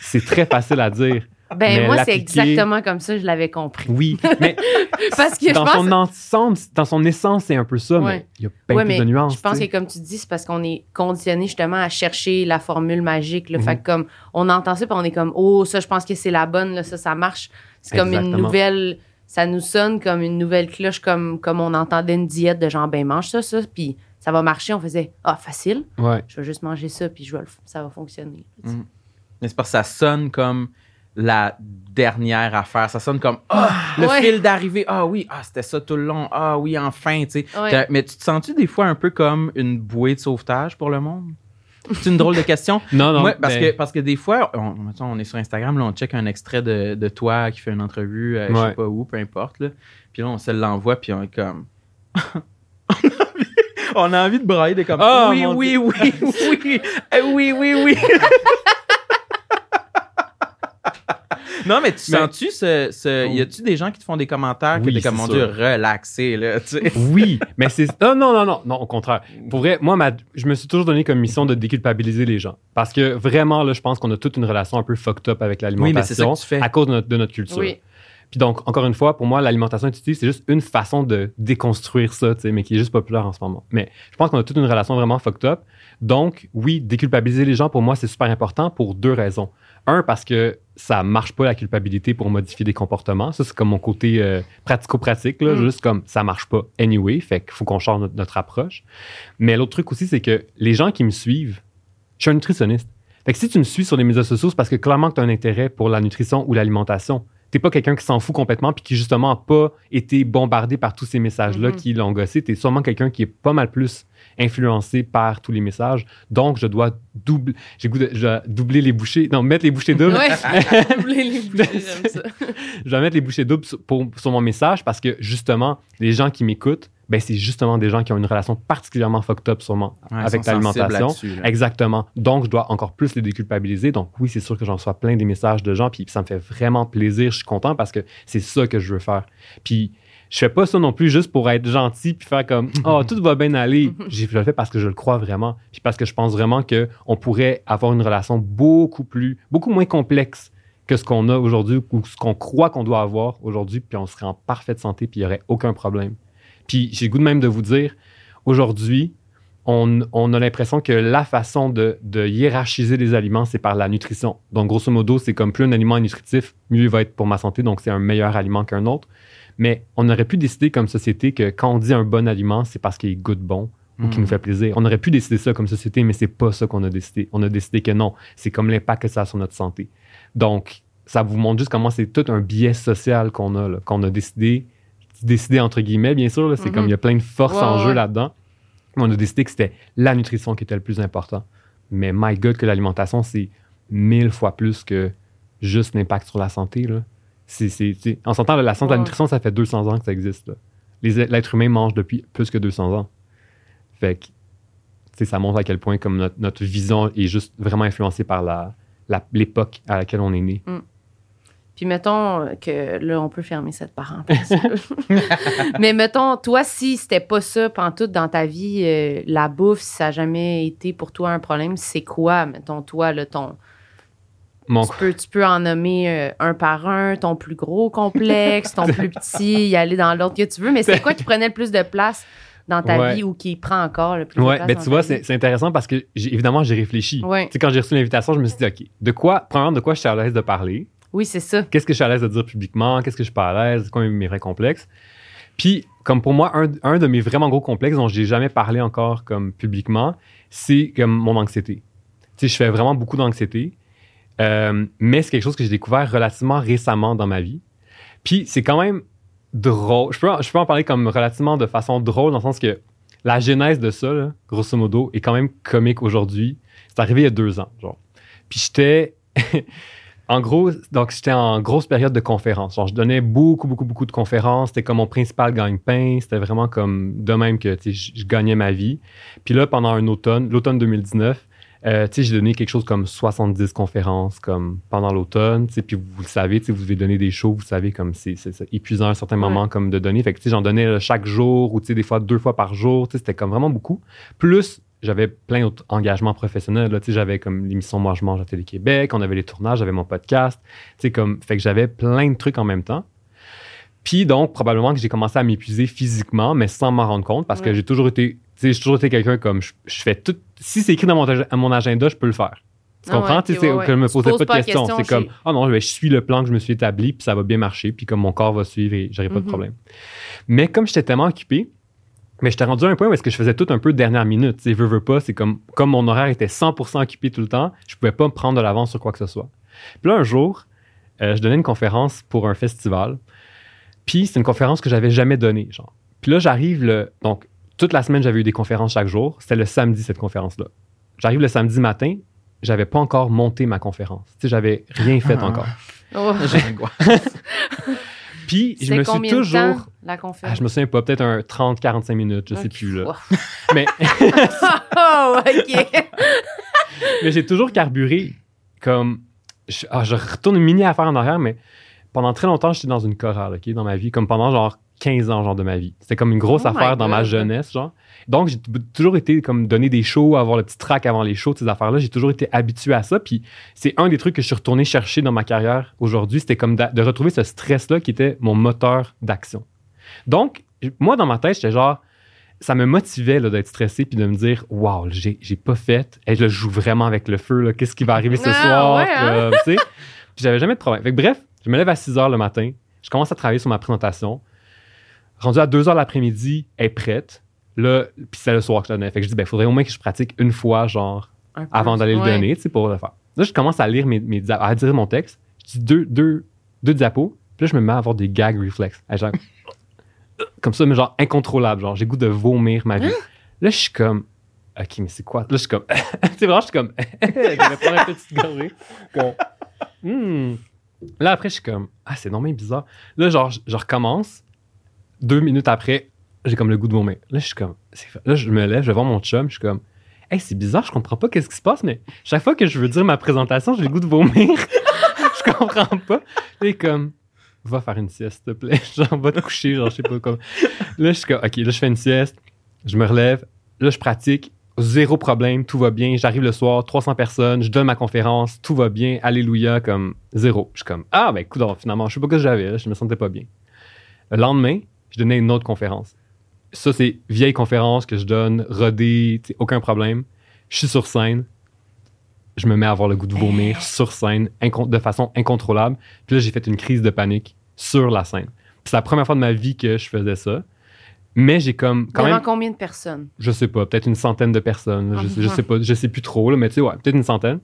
[SPEAKER 4] C'est très facile à dire. *laughs*
[SPEAKER 3] Ben,
[SPEAKER 4] Mais
[SPEAKER 3] moi, c'est exactement comme ça, je l'avais compris.
[SPEAKER 4] Oui, mais *laughs*
[SPEAKER 3] Parce que je
[SPEAKER 4] dans
[SPEAKER 3] pense.
[SPEAKER 4] son ensemble, dans son essence, c'est un peu ça,
[SPEAKER 3] Ouais.
[SPEAKER 4] mais il y a plein
[SPEAKER 3] Ouais,
[SPEAKER 4] de nuances.
[SPEAKER 3] Je pense que, comme tu dis, c'est parce qu'on est conditionné justement à chercher la formule magique. Là.
[SPEAKER 4] Mhm.
[SPEAKER 3] Fait que comme on entend ça, puis on est comme, oh, ça, je pense que c'est la bonne, là, ça, ça marche. C'est comme une nouvelle. Ça nous sonne comme une nouvelle cloche, comme, comme on entendait une diète de genre, ben, mange ça, ça, puis ça va marcher. On faisait, ah, facile,
[SPEAKER 4] Ouais.
[SPEAKER 3] je vais juste manger ça, puis je vais le- ça va fonctionner.
[SPEAKER 2] Mm. Mais c'est parce que ça sonne comme la dernière affaire. Ça sonne comme Ah, le
[SPEAKER 3] Ouais.
[SPEAKER 2] fil d'arrivée. Ah oui, ah, c'était ça tout le long. Ah oui, enfin, tu sais.
[SPEAKER 3] Ouais.
[SPEAKER 2] Mais tu te sens-tu des fois un peu comme une bouée de sauvetage pour le monde? C'est une drôle de question.
[SPEAKER 4] Non, non.
[SPEAKER 2] Moi, parce,
[SPEAKER 4] mais-
[SPEAKER 2] que, parce que des fois, on, est sur Instagram, là, on check un extrait de, de toi qui fait une entrevue, euh, je sais pas où, peu importe. Là. Puis là, on se l'envoie, puis on est comme. on a envie de brailler, de comme.
[SPEAKER 4] Ah,
[SPEAKER 2] oui, oui, oui, oui, euh, oui, oui, oui. Non, mais tu
[SPEAKER 4] Mais-
[SPEAKER 2] sens-tu ce. ce y a-tu des gens qui te font des commentaires
[SPEAKER 4] Oui,
[SPEAKER 2] que t'es comme, mon
[SPEAKER 4] sûr.
[SPEAKER 2] Dieu, relaxé, là, tu sais? *laughs*
[SPEAKER 4] Oui, mais c'est. Non, non, non, non, non, au contraire. Pour vrai, moi, ma- je me suis toujours donné comme mission de déculpabiliser les gens. Parce que vraiment, là, je pense qu'on a toute une relation un peu fucked up avec
[SPEAKER 2] Oui, mais c'est ça
[SPEAKER 4] l'alimentation
[SPEAKER 2] que tu fais.
[SPEAKER 4] à cause de notre, de notre culture.
[SPEAKER 3] Oui.
[SPEAKER 4] Puis donc, encore une fois, pour moi, l'alimentation intuitive, c'est juste une façon de déconstruire ça, tu sais, mais qui est juste populaire en ce moment. Mais je pense qu'on a toute une relation vraiment fucked up. Donc, oui, déculpabiliser les gens, pour moi, c'est super important pour deux raisons. Un, parce que ça marche pas la culpabilité pour modifier des comportements. Ça, c'est comme mon côté euh, pratico-pratique, là,
[SPEAKER 3] Mm.
[SPEAKER 4] juste comme ça marche pas anyway, fait qu'il faut qu'on change notre, notre approche. Mais l'autre truc aussi, c'est que les gens qui me suivent, je suis un nutritionniste. Fait que si tu me suis sur les médias sociaux, c'est parce que clairement tu as un intérêt pour la nutrition ou l'alimentation. T'es pas quelqu'un qui s'en fout complètement puis qui justement a pas été bombardé par tous ces messages-là
[SPEAKER 3] Mhm.
[SPEAKER 4] qui l'ont gossé. T'es sûrement quelqu'un qui est pas mal plus influencé par tous les messages. Donc, je dois doubler, j'ai le goût de je dois doubler les bouchées, non, mettre les bouchées doubles.
[SPEAKER 3] Ouais. *laughs* Doubler les bouchées, j'aime ça. *laughs*
[SPEAKER 4] je dois mettre les bouchées doubles sur, pour- sur mon message parce que justement, les gens qui m'écoutent, ben, c'est justement des gens qui ont une relation particulièrement fucked up sûrement
[SPEAKER 2] Ouais,
[SPEAKER 4] avec l'alimentation.
[SPEAKER 2] là.
[SPEAKER 4] Exactement. Donc, je dois encore plus les déculpabiliser. Donc, oui, c'est sûr que j'en reçois plein des messages de gens, puis ça me fait vraiment plaisir. Je suis content parce que c'est ça que je veux faire. Puis, je fais pas ça non plus juste pour être gentil puis faire comme oh *laughs* tout va bien aller. J'ai- Je le fais parce que je le crois vraiment, puis parce que je pense vraiment que on pourrait avoir une relation beaucoup plus, beaucoup moins complexe que ce qu'on a aujourd'hui ou ce qu'on croit qu'on doit avoir aujourd'hui, puis on serait en parfaite santé, puis il n'y aurait aucun problème. Puis j'ai le goût de même de vous dire, aujourd'hui, on, on a l'impression que la façon de, de hiérarchiser les aliments, c'est par la nutrition. Donc, grosso modo, c'est comme plus un aliment est nutritif, mieux il va être pour ma santé, donc c'est un meilleur aliment qu'un autre. Mais on aurait pu décider comme société que quand on dit un bon aliment, c'est parce qu'il goûte bon ou qui
[SPEAKER 2] Mm.
[SPEAKER 4] nous fait plaisir. On aurait pu décider ça comme société, mais c'est pas ça qu'on a décidé. On a décidé que non, c'est comme l'impact que ça a sur notre santé. Donc, ça vous montre juste comment c'est tout un biais social qu'on a, qu'on a décidé, décidé entre guillemets, bien sûr, c'est
[SPEAKER 3] Mhm.
[SPEAKER 4] comme il y a plein de forces en jeu là-dedans. Mais On a décidé que c'était la nutrition qui était le plus important. Mais my God, que l'alimentation, c'est mille fois plus que juste l'impact sur la santé. Là. C'est, on s'entend, la science de la nutrition, ça fait 200 ans que ça existe. là. Les- l'être humain mange depuis plus que 200 ans. Fait que, ça montre à quel point comme notre, notre vision est juste vraiment influencée par la, la- l'époque à laquelle on est né.
[SPEAKER 3] Puis mettons que là, on peut fermer cette parenthèse. *laughs* Mais mettons, toi, si c'était pas ça pantoute dans ta vie, euh, la bouffe, si ça n'a jamais été pour toi un problème, c'est quoi, mettons, toi, là, ton.
[SPEAKER 4] Mon-
[SPEAKER 3] Tu peux, tu peux en nommer euh, un par un, ton plus gros complexe, ton plus *laughs* petit, y aller dans l'autre que tu veux, mais c'est quoi qui prenait le plus de place dans ta
[SPEAKER 4] Ouais.
[SPEAKER 3] vie ou qui prend encore le plus de
[SPEAKER 4] Ouais,
[SPEAKER 3] place
[SPEAKER 4] ben
[SPEAKER 3] dans
[SPEAKER 4] tu vois, c'est, c'est intéressant parce que, j'ai- évidemment, j'ai réfléchi.
[SPEAKER 3] Ouais.
[SPEAKER 4] Tu sais, quand j'ai reçu l'invitation, je me suis dit, OK, de quoi, premièrement, de quoi je suis à l'aise de parler?
[SPEAKER 3] Oui, c'est ça.
[SPEAKER 4] qu'est-ce que je suis à l'aise de dire publiquement, qu'est-ce que je suis pas à l'aise, quoi mes vrais complexes? Puis, comme pour moi, un, un de mes vraiment gros complexes dont j'ai jamais parlé encore comme publiquement, c'est comme mon anxiété. Tu sais, je fais vraiment beaucoup d'anxiété, euh, mais c'est quelque chose que j'ai découvert relativement récemment dans ma vie. Puis, c'est quand même drôle. Je peux, en- je peux en parler comme relativement de façon drôle, dans le sens que la genèse de ça, grosso modo, est quand même comique aujourd'hui. C'est arrivé il y a deux ans, genre. Puis j'étais... *laughs* En gros, donc j'étais en grosse période de conférences. Genre, je donnais beaucoup, beaucoup, beaucoup de conférences. C'était comme mon principal gagne-pain. C'était vraiment comme de même que je gagnais ma vie. Puis là, pendant un automne, l'automne 2019, euh, j'ai donné quelque chose comme 70 conférences comme pendant l'automne. Puis vous le savez, vous devez donner des shows, vous savez, comme c'est épuisant à un certain
[SPEAKER 3] Ouais.
[SPEAKER 4] moment comme de donner. Fait que j'en donnais là, chaque jour ou des fois deux fois par jour. C'était comme vraiment beaucoup. Plus j'avais plein d'autres engagements professionnels. Là, j'avais comme l'émission Moi je mange à Télé-Québec, on avait les tournages, j'avais mon podcast. Comme, fait que j'avais plein de trucs en même temps. Puis donc, probablement que j'ai commencé à m'épuiser physiquement, mais sans m'en rendre compte, parce que j'ai toujours été, tu sais, j'ai toujours été quelqu'un comme, je, je fais tout, si c'est écrit dans mon, ag- à mon agenda, je peux le faire. Tu
[SPEAKER 3] Ah
[SPEAKER 4] comprends?
[SPEAKER 3] ouais,
[SPEAKER 4] c'est
[SPEAKER 3] ouais,
[SPEAKER 4] que je me posais pas de questions.
[SPEAKER 3] question,
[SPEAKER 4] C'est comme, ah non, je je suis le plan que je me suis établi, puis ça va bien marcher, puis comme mon corps va suivre et j'aurai pas de
[SPEAKER 3] Mhm.
[SPEAKER 4] problème. Mais comme j'étais tellement occupé, mais j'étais rendu à un point où est-ce que je faisais tout un peu dernière minute. Tu sais, veux, veux pas, c'est comme, comme mon horaire était 100% occupé tout le temps, je pouvais pas me prendre de l'avance sur quoi que ce soit. Puis là, un jour, euh, je donnais une conférence pour un festival. Puis c'est une conférence que j'avais jamais donnée, genre. Puis là, j'arrive le. Donc, toute la semaine, j'avais eu des conférences chaque jour. C'était le samedi, cette conférence-là. J'arrive le samedi matin, j'avais pas encore monté ma conférence. Tu sais, j'avais rien fait
[SPEAKER 2] Ah.
[SPEAKER 4] encore.
[SPEAKER 3] Oh. *laughs*
[SPEAKER 2] J'ai l'angoisse. *laughs*
[SPEAKER 4] Puis je me suis
[SPEAKER 3] de
[SPEAKER 4] toujours.
[SPEAKER 3] temps, la
[SPEAKER 4] Ah,
[SPEAKER 3] conférence?
[SPEAKER 4] je me souviens pas, peut-être un 30-45 minutes, je sais
[SPEAKER 3] Ok.
[SPEAKER 4] plus. Là. *laughs* Mais,
[SPEAKER 3] oh, OK.
[SPEAKER 4] mais j'ai toujours carburé comme. Je, ah, je retourne une mini affaire en arrière, mais pendant très longtemps, j'étais dans une chorale, OK, dans ma vie, comme pendant genre 15 ans, genre, de ma vie. C'était comme une grosse
[SPEAKER 3] Oh
[SPEAKER 4] affaire dans ma jeunesse, genre. Donc, j'ai toujours été comme donner des shows, avoir le petit track avant les shows, ces affaires-là. J'ai toujours été habitué à ça. Puis, c'est un des trucs que je suis retourné chercher dans ma carrière aujourd'hui. C'était comme de retrouver ce stress-là qui était mon moteur d'action. Donc, moi, dans ma tête, j'étais genre, ça me motivait là, d'être stressé puis de me dire, waouh, j'ai j'ai pas fait. Et je joue vraiment avec le feu. là. Qu'est-ce qui va arriver ce
[SPEAKER 3] Ah,
[SPEAKER 4] soir?
[SPEAKER 3] ouais, hein?
[SPEAKER 4] euh, tu sais? Puis j'avais jamais de problème. Fait que bref, je me lève à 6 h le matin. Je commence à travailler sur ma présentation. Rendu à 2 h l'après-midi, elle est prête. Là, puis c'est le soir que je la donnais. Fait que je dis, ben, faudrait au moins que je pratique une fois, genre,
[SPEAKER 3] Un
[SPEAKER 4] avant d'aller le donner, tu sais, pour le faire. Là, je commence à lire mes, mes à dire mon texte. Je dis deux, deux, deux diapos. Puis là, je me mets à avoir des gag reflex. Genre, *laughs* comme ça, mais genre incontrôlable. Genre, j'ai goût de vomir ma vie. Là, je suis comme, OK, mais c'est quoi? Là, je suis comme, *laughs* c'est vraiment, je suis comme, *laughs* je vais prendre une petite gorgée. Comme, Hmm. Là, après, je suis comme, ah, c'est non bizarre. Là, genre, je, je recommence. Deux minutes après, j'ai comme le goût de vomir. Là, je suis comme, là, je me lève, je vais voir mon chum, je suis comme, hey, c'est bizarre, je comprends pas qu'est-ce qui se passe, mais chaque fois que je veux dire ma présentation, j'ai le goût de vomir. *laughs* je comprends pas. Est comme, va faire une sieste, s'il te plaît. *laughs* Genre, va te coucher, genre, je sais pas comme. Là, je suis comme, OK, là, je fais une sieste, je me relève, là, je pratique, zéro problème, tout va bien. J'arrive le soir, 300 personnes, je donne ma conférence, tout va bien, alléluia, comme zéro. Je suis comme, ah, ben, écoute, finalement, je sais pas ce que j'avais, je me sentais pas bien. Le lendemain, je donnais une autre conférence. Ça, c'est vieille conférence que je donne, rodée, aucun problème. Je suis sur scène, je me mets à avoir le goût de vomir sur scène de façon incontrôlable. Puis là, j'ai fait une crise de panique sur la scène. C'est la première fois de ma vie que je faisais ça. Mais j'ai comme quand
[SPEAKER 3] Devant
[SPEAKER 4] même,
[SPEAKER 3] combien de personnes?
[SPEAKER 4] je sais pas, peut-être une centaine de personnes. Je, sais- je sais pas, je sais plus trop, là, mais tu sais, ouais, peut-être une centaine.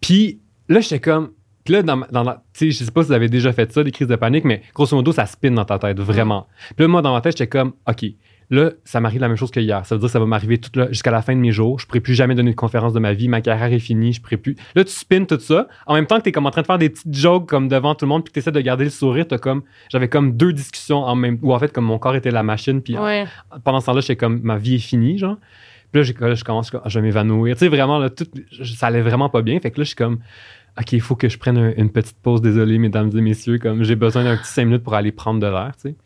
[SPEAKER 4] Puis là, j'étais comme. Puis là, dans, dans tu sais, je sais pas si vous avez déjà fait ça, des crises de panique, mais grosso modo, ça spin dans ta tête, vraiment. Puis là, moi, dans ma tête, j'étais comme, OK, là, ça m'arrive la même chose que hier. Ça veut dire que ça va m'arriver jusqu'à la fin de mes jours. Je pourrai plus jamais donner de conférence de ma vie. Ma carrière est finie. Je pourrai plus. Là, tu spins tout ça. En même temps que tu es comme en train de faire des petites jokes comme devant tout le monde, puis que tu essaies de garder le sourire. Comme, j'avais comme deux discussions en même Ou en fait, comme mon corps était la machine, puis
[SPEAKER 3] Ouais.
[SPEAKER 4] pendant ce temps-là, j'étais comme, ma vie est finie, genre. Puis là, je commence, je vais m'évanouir. Tu sais, vraiment, là, tout, ça allait vraiment pas bien. Fait que là, je suis comme, OK, il faut que je prenne un- une petite pause. Désolé, mesdames et messieurs, comme j'ai besoin d'un petit cinq minutes pour aller prendre de l'air, tu sais.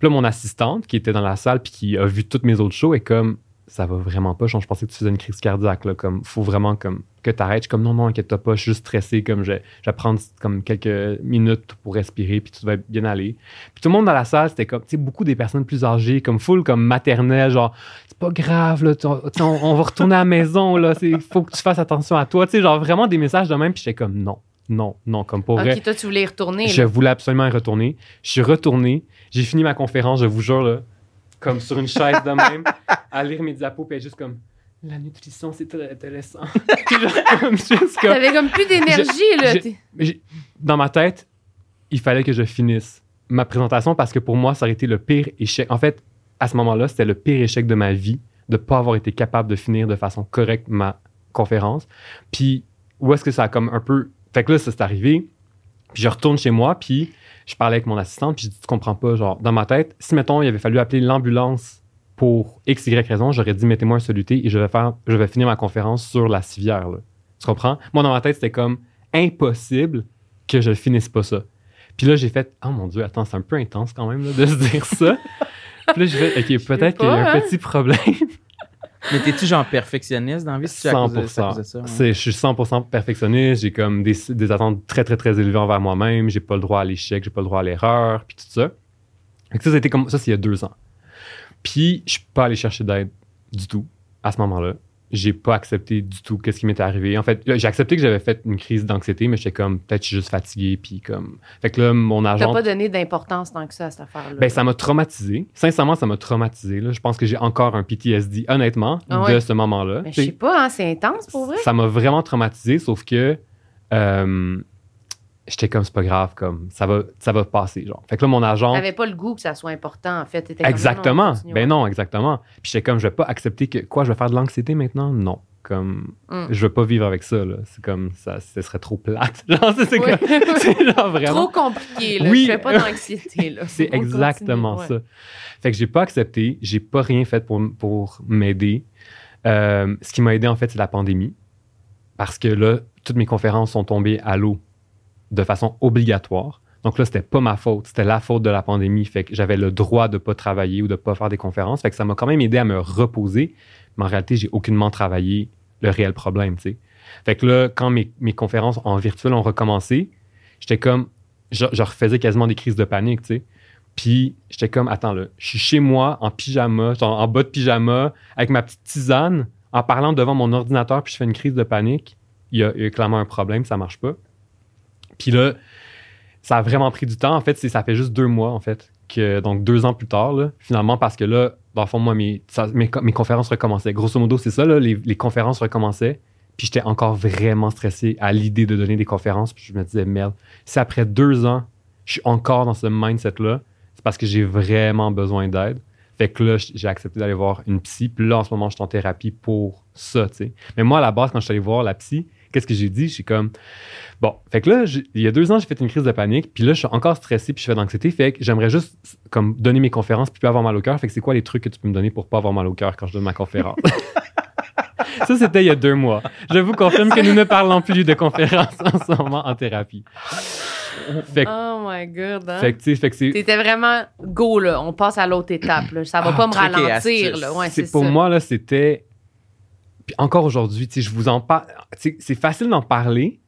[SPEAKER 4] Puis là, mon assistante, qui était dans la salle puis qui a vu toutes mes autres shows, est comme, ça va vraiment pas. Je pensais que tu faisais une crise cardiaque, là. Comme, faut vraiment comme, que t'arrêtes. Je suis comme, non, non, inquiète-toi pas, je suis juste stressé. Comme, je, vais prendre comme quelques minutes pour respirer puis tout va bien aller. Puis tout le monde dans la salle, c'était comme, tu sais, beaucoup des personnes plus âgées, comme full, comme maternelle, genre, c'est pas grave, là, tu- tu- on, on va retourner à la maison, là, il faut que tu fasses attention à toi. Tu sais, genre, vraiment des messages de même. Puis j'étais comme, non, non, non, comme pour vrai.
[SPEAKER 3] Ok, toi, tu voulais y retourner.
[SPEAKER 4] Je
[SPEAKER 3] là.
[SPEAKER 4] voulais absolument y retourner. Je suis retourné. J'ai fini ma conférence, je vous jure, là, comme sur une chaise de même, *laughs* à lire mes diapos, puis juste comme la nutrition, c'est très intéressant. *laughs*
[SPEAKER 3] T'avais comme plus d'énergie, là.
[SPEAKER 4] dans ma tête, il fallait que je finisse ma présentation parce que pour moi, ça aurait été le pire échec. En fait, à ce moment-là, c'était le pire échec de ma vie de ne pas avoir été capable de finir de façon correcte ma conférence. Puis, où est-ce que ça a comme un peu. Fait que là, ça s'est arrivé. Puis, je retourne chez moi, puis je parlais avec mon assistante, puis je dis, tu comprends pas, genre, dans ma tête, si, mettons, il avait fallu appeler l'ambulance pour X, Y raison, j'aurais dit, mettez-moi un soluté et je vais, faire, je vais finir ma conférence sur la civière, là. Tu comprends? Moi, dans ma tête, c'était comme impossible que je finisse pas ça. Puis là, j'ai fait, oh mon Dieu, attends, c'est un peu intense quand même là, de se dire ça. Puis là, j'ai fait, OK, peut-être qu'il y a un
[SPEAKER 3] hein?
[SPEAKER 4] petit problème.
[SPEAKER 2] Mais t'es-tu genre perfectionniste dans la vie? si tu à cause de- c'est à cause de ça,
[SPEAKER 4] 100%.
[SPEAKER 2] ouais?
[SPEAKER 4] C'est- Je suis 100% perfectionniste. J'ai comme des, des attentes très, très, très élevées envers moi-même. J'ai pas le droit à l'échec, j'ai pas le droit à l'erreur, puis tout ça. Ça, c'était comme ça, c'est il y a deux ans. Puis, je suis pas allé chercher d'aide du tout à ce moment-là. J'ai pas accepté du tout qu'est-ce qui m'était arrivé. En fait, là, j'ai accepté que j'avais fait une crise d'anxiété, mais j'étais comme, peut-être je suis juste fatigué, puis comme... Fait que là, mon
[SPEAKER 3] T'as
[SPEAKER 4] agent...
[SPEAKER 3] pas donné d'importance tant que ça à cette affaire-là.
[SPEAKER 4] Ben, ça m'a traumatisé. Sincèrement, ça m'a traumatisé. Là. Je pense que j'ai encore un PTSD, honnêtement,
[SPEAKER 3] Ah ouais.
[SPEAKER 4] de ce moment-là.
[SPEAKER 3] Mais je sais pas, hein, c'est intense pour vrai.
[SPEAKER 4] Ça m'a vraiment traumatisé, sauf que euh, j'étais comme, c'est pas grave, comme, ça va, ça va passer, genre. Fait que là, mon agent...
[SPEAKER 3] T'avais pas le goût que ça soit important, en fait.
[SPEAKER 4] Exactement.
[SPEAKER 3] non,
[SPEAKER 4] ben non, exactement. Puis j'étais comme, je vais pas accepter que, quoi, je vais faire de l'anxiété maintenant? Non. Comme,
[SPEAKER 3] Mm.
[SPEAKER 4] je veux pas vivre avec ça, là. C'est comme, ça, ce serait trop plate. *laughs* Genre, *laughs* c'est genre vraiment...
[SPEAKER 3] Trop compliqué, là.
[SPEAKER 4] Oui.
[SPEAKER 3] Je fais pas d'anxiété, là. *laughs*
[SPEAKER 4] C'est exactement
[SPEAKER 3] continue, ouais.
[SPEAKER 4] ça. Fait que j'ai pas accepté, j'ai pas rien fait pour, pour m'aider. Euh, ce qui m'a aidé, en fait, c'est la pandémie. Parce que là, toutes mes conférences sont tombées à l'eau de façon obligatoire. Donc là, c'était pas ma faute, c'était la faute de la pandémie. Fait que j'avais le droit de pas travailler ou de pas faire des conférences. Fait que ça m'a quand même aidé à me reposer. Mais en réalité, j'ai aucunement travaillé le réel problème, tu sais. Fait que là, quand mes, conférences en virtuel ont recommencé, j'étais comme, je, refaisais quasiment des crises de panique, tu sais. Puis j'étais comme, attends, là, je suis chez moi en pyjama, en bas de pyjama, avec ma petite tisane, en parlant devant mon ordinateur, puis je fais une crise de panique. Il y a, il y a clairement un problème, ça marche pas. Puis là, ça a vraiment pris du temps. En fait, ça fait juste deux mois, en fait. Que, donc, deux ans plus tard, finalement, parce que là, dans le fond, moi, mes, mes conférences recommençaient. Grosso modo, c'est ça, là, les, les conférences recommençaient. Puis j'étais encore vraiment stressé à l'idée de donner des conférences. Puis je me disais, merde, si après deux ans, je suis encore dans ce mindset-là, c'est parce que j'ai vraiment besoin d'aide. Fait que là, j'ai accepté d'aller voir une psy. Puis là, en ce moment, je suis en thérapie pour ça, tu sais. Mais moi, à la base, quand je suis allé voir la psy, qu'est-ce que j'ai dit? J'ai comme, bon, fait que là, il y a deux ans, j'ai fait une crise de panique. Puis là, je suis encore stressé, puis je fais de l'anxiété. Fait que j'aimerais juste, comme, donner mes conférences, puis pas avoir mal au cœur. Fait que c'est quoi les trucs que tu peux me donner pour pas avoir mal au cœur quand je donne ma conférence? *laughs* ça, c'était il y a deux mois. Je vous confirme que nous ne parlons plus de conférences *laughs* en ce moment en thérapie. Fait que,
[SPEAKER 3] Oh my god. Hein?
[SPEAKER 4] fait que, fait que c'est.
[SPEAKER 3] T'étais vraiment go, là. On passe à l'autre étape, là. Ça va
[SPEAKER 2] Ah,
[SPEAKER 3] pas me ralentir, là. Ouais,
[SPEAKER 4] c'est
[SPEAKER 3] c'est
[SPEAKER 4] pour
[SPEAKER 3] ça.
[SPEAKER 4] moi là c'était puis encore aujourd'hui tu sais je vous en parle c'est facile d'en parler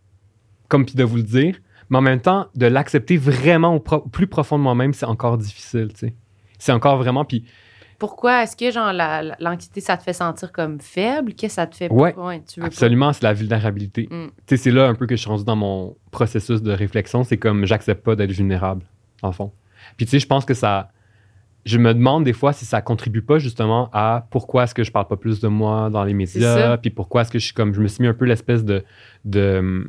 [SPEAKER 4] comme puis de vous le dire mais en même temps de l'accepter vraiment au, pro- plus profond de moi-même c'est encore difficile tu sais c'est encore vraiment puis
[SPEAKER 3] Pourquoi? Est-ce que, genre, la- la- l'anxiété, ça te fait sentir comme faible? Qu'est-ce que ça te fait?
[SPEAKER 4] Ouais,
[SPEAKER 3] tu veux pas-
[SPEAKER 4] absolument c'est la vulnérabilité
[SPEAKER 3] Mm.
[SPEAKER 4] tu sais c'est là un peu que je suis rendu dans mon processus de réflexion c'est comme j'accepte pas d'être vulnérable en fond puis tu sais je pense que ça je me demande des fois si ça contribue pas justement à pourquoi est-ce que je parle pas plus de moi dans les médias, puis pourquoi est-ce que je suis comme je me suis mis un peu l'espèce de de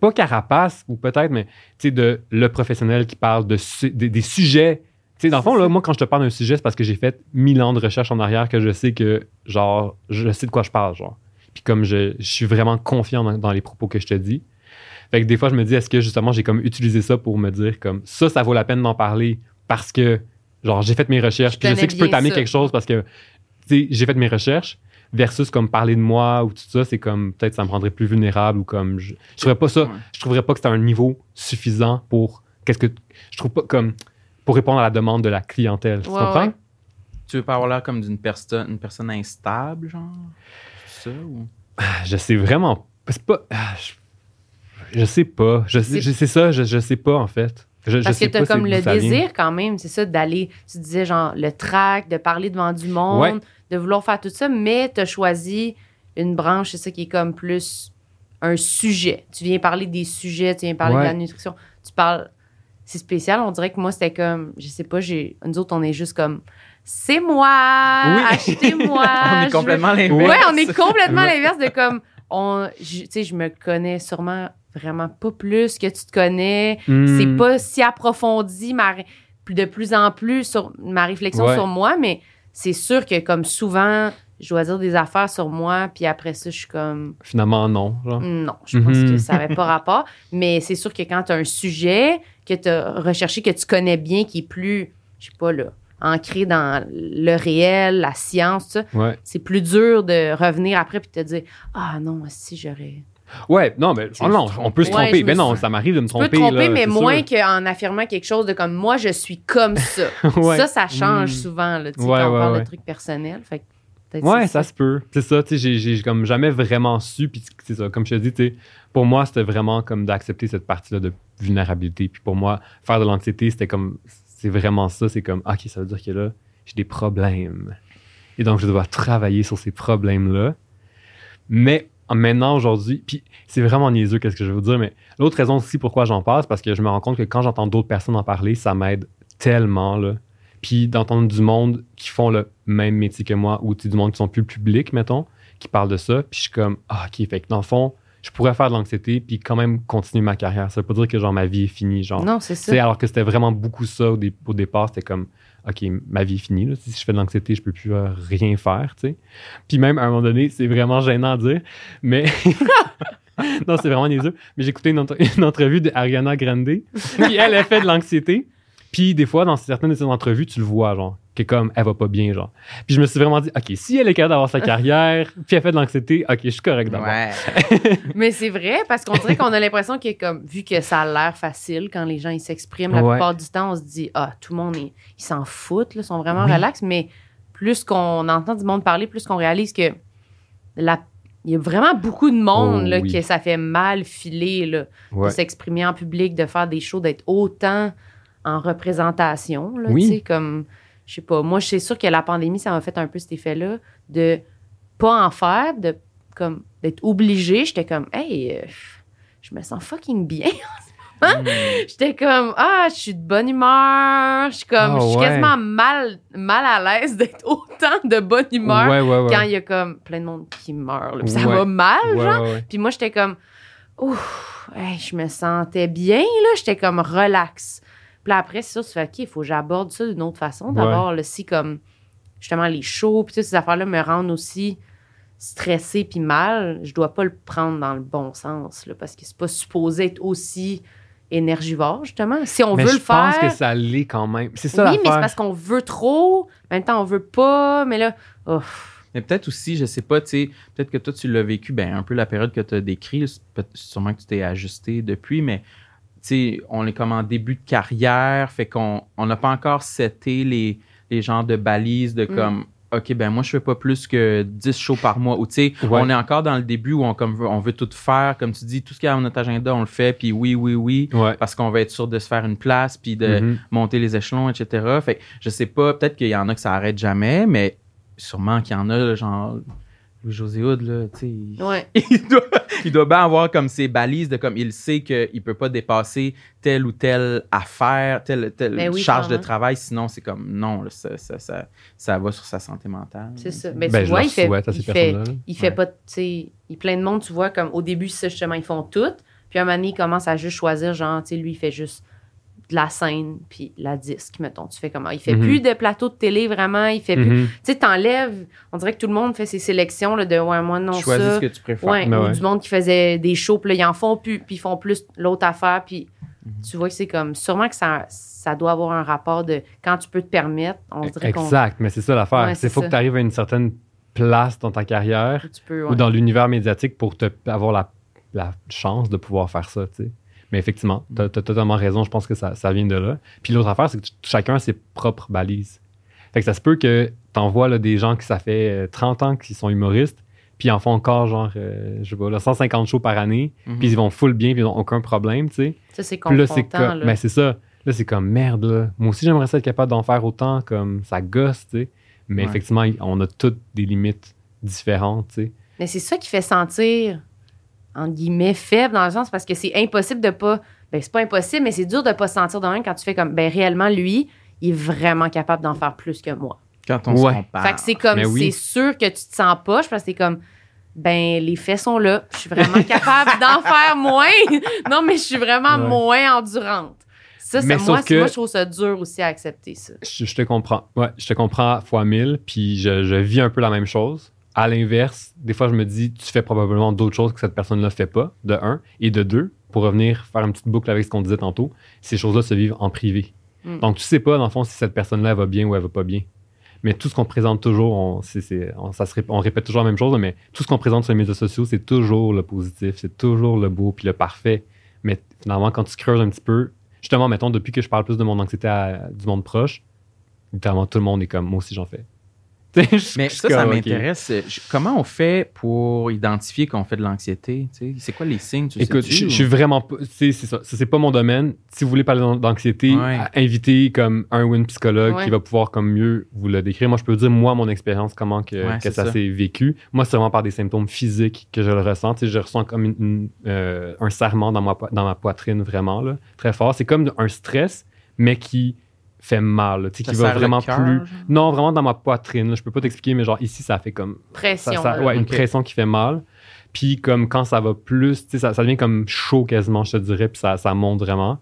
[SPEAKER 4] pas carapace ou peut-être mais tu sais de le professionnel qui parle de su- des, des sujets. Tu sais dans le fond là, moi quand je te parle d'un sujet c'est parce que j'ai fait mille ans de recherche en arrière que je sais que genre je sais de quoi je parle genre. Puis comme je, je suis vraiment confiant dans, dans les propos que je te dis. Fait que des fois, je me dis, est-ce que justement, j'ai comme utilisé ça pour me dire comme ça, ça vaut la peine d'en parler parce que, genre, j'ai fait mes recherches,
[SPEAKER 3] Je
[SPEAKER 4] puis je sais que je peux t'amener
[SPEAKER 3] ça.
[SPEAKER 4] quelque chose parce que, tu sais, j'ai fait mes recherches versus comme parler de moi ou tout ça, c'est comme peut-être ça me rendrait plus vulnérable ou comme je, je trouverais pas ça,
[SPEAKER 2] Ouais.
[SPEAKER 4] je trouverais pas que c'était un niveau suffisant pour qu'est-ce que je trouve pas comme pour répondre à la demande de la clientèle. tu comprends?
[SPEAKER 3] ouais.
[SPEAKER 2] Tu veux pas avoir l'air comme d'une personne, une personne instable, genre? Ça? Ou...
[SPEAKER 4] Je sais vraiment. C'est pas. Je, je sais pas. Je sais,
[SPEAKER 3] C'est-
[SPEAKER 4] je- c'est ça, je, je sais pas en fait. Je, je
[SPEAKER 3] Parce
[SPEAKER 4] sais
[SPEAKER 3] que t'as
[SPEAKER 4] pas c'est
[SPEAKER 3] comme le désir quand même, c'est ça, d'aller, tu disais genre le track, de parler devant du monde,
[SPEAKER 4] Ouais.
[SPEAKER 3] de vouloir faire tout ça, mais t'as choisi une branche, c'est ça qui est comme plus un sujet. Tu viens parler des sujets, tu viens parler
[SPEAKER 4] Ouais.
[SPEAKER 3] de la nutrition. Tu parles. C'est spécial, on dirait que moi c'était comme, je sais pas, j'ai, nous autres on est juste comme, c'est moi,
[SPEAKER 2] Oui.
[SPEAKER 3] achetez-moi. *laughs*
[SPEAKER 2] on est complètement l'inverse.
[SPEAKER 3] Ouais, on est *laughs* complètement l'inverse de comme, on, tu sais, je me connais sûrement vraiment pas plus que tu te connais.
[SPEAKER 4] Hmm.
[SPEAKER 3] C'est pas si approfondi ma de plus en plus sur ma réflexion
[SPEAKER 4] Ouais.
[SPEAKER 3] sur moi, mais c'est sûr que comme souvent, je dois dire des affaires sur moi, puis après ça, je suis comme
[SPEAKER 4] Finalement, non. genre.
[SPEAKER 3] non, je pense
[SPEAKER 4] Mhm.
[SPEAKER 3] que ça n'avait pas rapport. *laughs* Mais c'est sûr que quand tu as un sujet que tu as recherché, que tu connais bien, qui est plus, je sais pas, là, ancré dans le réel, la science,
[SPEAKER 4] Ouais.
[SPEAKER 3] c'est plus dur de revenir après puis te dire Ah non, si j'aurais.
[SPEAKER 4] Ouais, non, mais oh non, on peut se tromper.
[SPEAKER 3] Ouais, je
[SPEAKER 4] mais
[SPEAKER 3] me
[SPEAKER 4] non, ça m'arrive de me
[SPEAKER 3] Tu peux
[SPEAKER 4] tromper.
[SPEAKER 3] te tromper,
[SPEAKER 4] là,
[SPEAKER 3] mais moins qu'en affirmant quelque chose de comme moi, je suis comme ça. *laughs*
[SPEAKER 4] Ouais.
[SPEAKER 3] Ça, ça change
[SPEAKER 4] Mm.
[SPEAKER 3] souvent là, tu sais,
[SPEAKER 4] Ouais,
[SPEAKER 3] quand on parle de trucs personnels. Fait
[SPEAKER 4] Ouais, ça se peut. C'est ça, tu sais, j'ai- j'ai comme jamais vraiment su. Puis c'est ça, comme je te dis, tu sais, pour moi, c'était vraiment comme d'accepter cette partie-là de vulnérabilité. Puis pour moi, faire de l'anxiété, c'était comme, c'est vraiment ça. C'est comme, OK, ça veut dire que là, j'ai des problèmes. Et donc, je dois travailler sur ces problèmes-là. Mais maintenant, aujourd'hui, puis c'est vraiment niaiseux, qu'est-ce que je veux vous dire, mais l'autre raison aussi pourquoi j'en parle, c'est parce que je me rends compte que quand j'entends d'autres personnes en parler, ça m'aide tellement, là. Puis d'entendre du monde qui font le même métier que moi, ou du monde qui sont plus publics, mettons, qui parlent de ça, puis je suis comme, ah, OK, fait que dans le fond, je pourrais faire de l'anxiété, puis quand même continuer ma carrière. Ça veut pas dire que, genre, ma vie est finie, genre.
[SPEAKER 3] Non, c'est ça.
[SPEAKER 4] alors que c'était vraiment beaucoup ça au, dé- au départ. C'était comme, OK, ma vie est finie. Si je fais de l'anxiété, je peux plus euh, rien faire. Puis même, à un moment donné, c'est vraiment gênant à dire, mais... *laughs* non, c'est vraiment niaiseux. Mais écouté une, une entrevue d'Ariana Grande, puis elle a fait de l'anxiété. Puis des fois, dans certaines de ses entrevues, tu le vois, genre, que comme, elle va pas bien, genre. Puis je me suis vraiment dit, OK, si elle est capable d'avoir sa *laughs* carrière, puis elle fait de l'anxiété, OK, je suis correct d'abord.
[SPEAKER 2] Ouais. *laughs*
[SPEAKER 3] Mais c'est vrai, parce qu'on dirait qu'on a l'impression que, comme, vu que ça a l'air facile quand les gens ils s'expriment, la
[SPEAKER 4] Ouais.
[SPEAKER 3] plupart du temps, on se dit, ah, tout le monde, est- ils s'en foutent, là, ils sont vraiment
[SPEAKER 4] Oui.
[SPEAKER 3] relax. Mais plus qu'on entend du monde parler, plus qu'on réalise que la il y a vraiment beaucoup de monde
[SPEAKER 4] Oh,
[SPEAKER 3] là,
[SPEAKER 4] oui.
[SPEAKER 3] que ça fait mal filer là,
[SPEAKER 4] Ouais.
[SPEAKER 3] de s'exprimer en public, de faire des shows, d'être autant en représentation. Là,
[SPEAKER 4] Oui.
[SPEAKER 3] tu sais, comme, je sais pas, moi, je suis sûre que la pandémie, ça m'a fait un peu cet effet-là de pas en faire, de comme d'être obligée. J'étais comme, hey, euh, je me sens fucking bien. *laughs*
[SPEAKER 2] Mm.
[SPEAKER 3] J'étais comme, ah, je suis de bonne humeur. Je suis comme,
[SPEAKER 4] Ah,
[SPEAKER 3] je suis
[SPEAKER 4] ouais.
[SPEAKER 3] quasiment mal, mal à l'aise d'être autant de bonne humeur
[SPEAKER 4] Ouais, ouais, ouais.
[SPEAKER 3] quand il y a comme plein de monde qui meurt. là, puis ça va mal, genre. Puis moi, j'étais comme, ouf, hey, je me sentais bien, là. J'étais comme relax. Puis là, après, c'est ça, tu fais, OK, il faut que j'aborde ça d'une autre façon. D'abord, si comme, justement, les shows, puis toutes ces affaires-là me rendent aussi stressée puis mal, je dois pas le prendre dans le bon sens, là, parce que c'est pas supposé être aussi énergivore, justement. Si on
[SPEAKER 4] Mais
[SPEAKER 3] veut
[SPEAKER 4] je
[SPEAKER 3] le faire.
[SPEAKER 4] pense que ça l'est quand même. C'est ça
[SPEAKER 3] oui, mais c'est parce qu'on veut trop, en même temps, on veut pas, mais là, oh,
[SPEAKER 2] Mais peut-être aussi, je sais pas, tu sais, peut-être que toi, tu l'as vécu, ben, un peu la période que tu as décrit, c'est peut- sûrement que tu t'es ajusté depuis, mais, sais, on est comme en début de carrière, fait qu'on on n'a pas encore seté les, les genres de balises de
[SPEAKER 3] Mm.
[SPEAKER 2] comme, OK, ben, moi, je fais pas plus que 10 shows par mois, ou tu sais,
[SPEAKER 4] Ouais.
[SPEAKER 2] on est encore dans le début où on, comme, veut- on veut tout faire, comme tu dis, tout ce qu'il y a dans notre agenda, on le fait, puis oui, oui, oui,
[SPEAKER 4] Ouais.
[SPEAKER 2] parce qu'on va être sûr de se faire une place, puis de,
[SPEAKER 4] Mhm.
[SPEAKER 2] monter les échelons, etc. Fait que je sais pas, peut-être qu'il y en a que ça arrête jamais, mais sûrement qu'il y en a, genre Louis-José Hood, là, tu sais. il-
[SPEAKER 3] ouais. *laughs*
[SPEAKER 2] Il doit, il doit bien avoir comme ses balises de comme il sait qu'il peut pas dépasser telle ou telle affaire, telle, telle
[SPEAKER 3] Ben oui,
[SPEAKER 2] charge de travail, sinon c'est comme non, là, ça, ça, ça, ça va sur sa santé mentale.
[SPEAKER 3] C'est ça. Mais
[SPEAKER 4] Ben,
[SPEAKER 3] tu
[SPEAKER 4] je
[SPEAKER 3] vois, il fait,
[SPEAKER 4] souhaite à ces
[SPEAKER 3] il fait, il fait
[SPEAKER 2] Ouais.
[SPEAKER 3] pas, tu sais, il plein de monde, tu vois, comme au début, ça, justement, ils font tout. Puis à un moment donné, ils commencent à juste choisir, genre, tu sais, lui, il fait juste de la scène, puis la disque, mettons. Tu fais comment? Il fait
[SPEAKER 4] Mhm.
[SPEAKER 3] plus de plateau de télé, vraiment. Il fait plus.
[SPEAKER 4] Mhm.
[SPEAKER 3] Tu sais, t'enlèves, on dirait que tout le monde fait ses sélections, là, de, ouais, moi, non,
[SPEAKER 2] Tu choisis
[SPEAKER 3] ça.
[SPEAKER 2] ce que tu préfères.
[SPEAKER 3] Ouais,
[SPEAKER 4] Ben
[SPEAKER 3] ou
[SPEAKER 4] ouais.
[SPEAKER 3] du monde qui faisait des shows, puis là, ils en font plus, puis ils font plus l'autre affaire, puis
[SPEAKER 2] Mhm.
[SPEAKER 3] tu vois que c'est comme, sûrement que ça, ça doit avoir un rapport de quand tu peux te permettre, on dirait qu'on
[SPEAKER 4] Exact, mais c'est ça l'affaire.
[SPEAKER 3] Ouais,
[SPEAKER 4] c'est faut
[SPEAKER 3] ça.
[SPEAKER 4] que tu arrives à une certaine place dans ta carrière
[SPEAKER 3] peux,
[SPEAKER 4] ou dans l'univers médiatique pour te, avoir la, la chance de pouvoir faire ça, tu sais. Mais effectivement, tu as, totalement raison, je pense que ça, ça vient de là. Puis l'autre affaire, c'est que tu- chacun a ses propres balises. Fait que ça se peut que tu envoies des gens qui ça fait euh, 30 ans qu'ils sont humoristes, puis ils en font encore genre, euh, je sais pas, là, 150 shows par année,
[SPEAKER 2] Mhm.
[SPEAKER 4] puis ils vont full bien, puis ils n'ont aucun problème, tu sais.
[SPEAKER 3] Ça, c'est
[SPEAKER 4] là,
[SPEAKER 3] confrontant,
[SPEAKER 4] comme,
[SPEAKER 3] là.
[SPEAKER 4] ben, c'est ça. Là, c'est comme merde, là. Moi aussi, j'aimerais ça être capable d'en faire autant, comme ça gosse, tu sais. Mais
[SPEAKER 2] Ouais.
[SPEAKER 4] effectivement, on a toutes des limites différentes, tu sais.
[SPEAKER 3] Mais c'est ça qui fait sentir, entre guillemets, faible dans le sens parce que c'est impossible de pas. Ben, c'est pas impossible, mais c'est dur de pas se sentir de même quand tu fais comme, ben, réellement, lui, il est vraiment capable d'en faire plus que moi.
[SPEAKER 2] Quand on
[SPEAKER 4] Ouais.
[SPEAKER 2] se compare.
[SPEAKER 3] Fait que c'est comme,
[SPEAKER 4] oui.
[SPEAKER 3] c'est sûr que tu te sens poche parce que c'est comme, ben, les faits sont là. Je suis vraiment capable d'en *laughs* faire moins. non, mais je suis vraiment
[SPEAKER 4] Ouais.
[SPEAKER 3] moins endurante. Ça, ça
[SPEAKER 4] Mais
[SPEAKER 3] moi,
[SPEAKER 4] que-
[SPEAKER 3] moi, je trouve ça dur aussi à accepter ça.
[SPEAKER 4] Je, je te comprends. Ouais, je te comprends fois mille, puis je, je vis un peu la même chose. À l'inverse, des fois, je me dis, tu fais probablement d'autres choses que cette personne-là fait pas, de un. Et de deux, pour revenir faire une petite boucle avec ce qu'on disait tantôt, ces choses-là se vivent en privé.
[SPEAKER 3] Mm.
[SPEAKER 4] Donc, tu sais pas, dans le fond, si cette personne-là va bien ou elle va pas bien. Mais tout ce qu'on présente toujours, on, c'est- c'est- on- ça se rép- on répète toujours la même chose, mais tout ce qu'on présente sur les médias sociaux, c'est toujours le positif, c'est toujours le beau puis le parfait. Mais finalement, quand tu creuses un petit peu, justement, mettons, depuis que je parle plus de mon anxiété à- du monde proche, littéralement, tout le monde est comme, moi aussi, j'en fais.
[SPEAKER 2] Mais ça, ça m'intéresse. Je- Comment on fait pour identifier qu'on fait de l'anxiété? C'est quoi les signes? Tu
[SPEAKER 4] Écoute, je,
[SPEAKER 2] ou-
[SPEAKER 4] je suis vraiment pas. C'est c'est ça. C'est pas mon domaine. Si vous voulez parler d'an- d'anxiété,
[SPEAKER 2] Ouais.
[SPEAKER 4] invitez comme un ou une psychologue
[SPEAKER 3] Ouais.
[SPEAKER 4] qui va pouvoir comme mieux vous le décrire. Moi, je peux vous dire, moi, mon expérience, comment que,
[SPEAKER 2] Ouais,
[SPEAKER 4] que
[SPEAKER 2] c'est
[SPEAKER 4] ça,
[SPEAKER 2] ça.
[SPEAKER 4] s'est vécu. Moi, c'est vraiment par des symptômes physiques que je le ressens. Je ressens comme une- une, euh, un serrement dans ma, po- dans ma poitrine, vraiment, là, très fort. C'est comme un stress, mais qui fait mal, tu sais, qui va vraiment plus.
[SPEAKER 2] genre?
[SPEAKER 4] Non, vraiment dans ma poitrine. là. Je peux pas t'expliquer, mais genre ici, ça fait comme
[SPEAKER 3] Pression.
[SPEAKER 4] ça- ça-
[SPEAKER 3] là.
[SPEAKER 4] ouais, une pression qui fait mal. Puis comme quand ça va plus, tu sais, ça, ça devient comme chaud quasiment, je te dirais, puis ça, ça monte vraiment.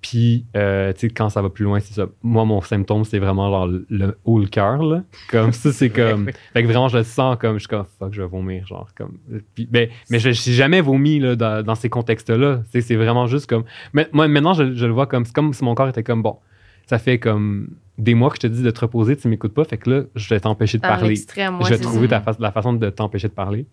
[SPEAKER 4] Puis, euh, tu sais, quand ça va plus loin, c'est ça. Moi, mon symptôme, c'est vraiment genre le, le haut le cœur, là. Comme ça, c'est *laughs* comme... Fait que vraiment, je le sens comme, je suis comme, fuck, je vais vomir, genre, comme... Puis, ben, mais je n'ai jamais vomi, là, dans, dans ces contextes-là. Tu sais, c'est vraiment juste comme... Mais, moi, maintenant, je, je le vois comme... C'est comme si mon corps était comme, bon, ça fait comme des mois que je te dis de te reposer, tu m'écoutes pas, fait que là, je vais t'empêcher de parler je vais trouver
[SPEAKER 3] ça.
[SPEAKER 4] ta fa- la façon de t'empêcher de parler.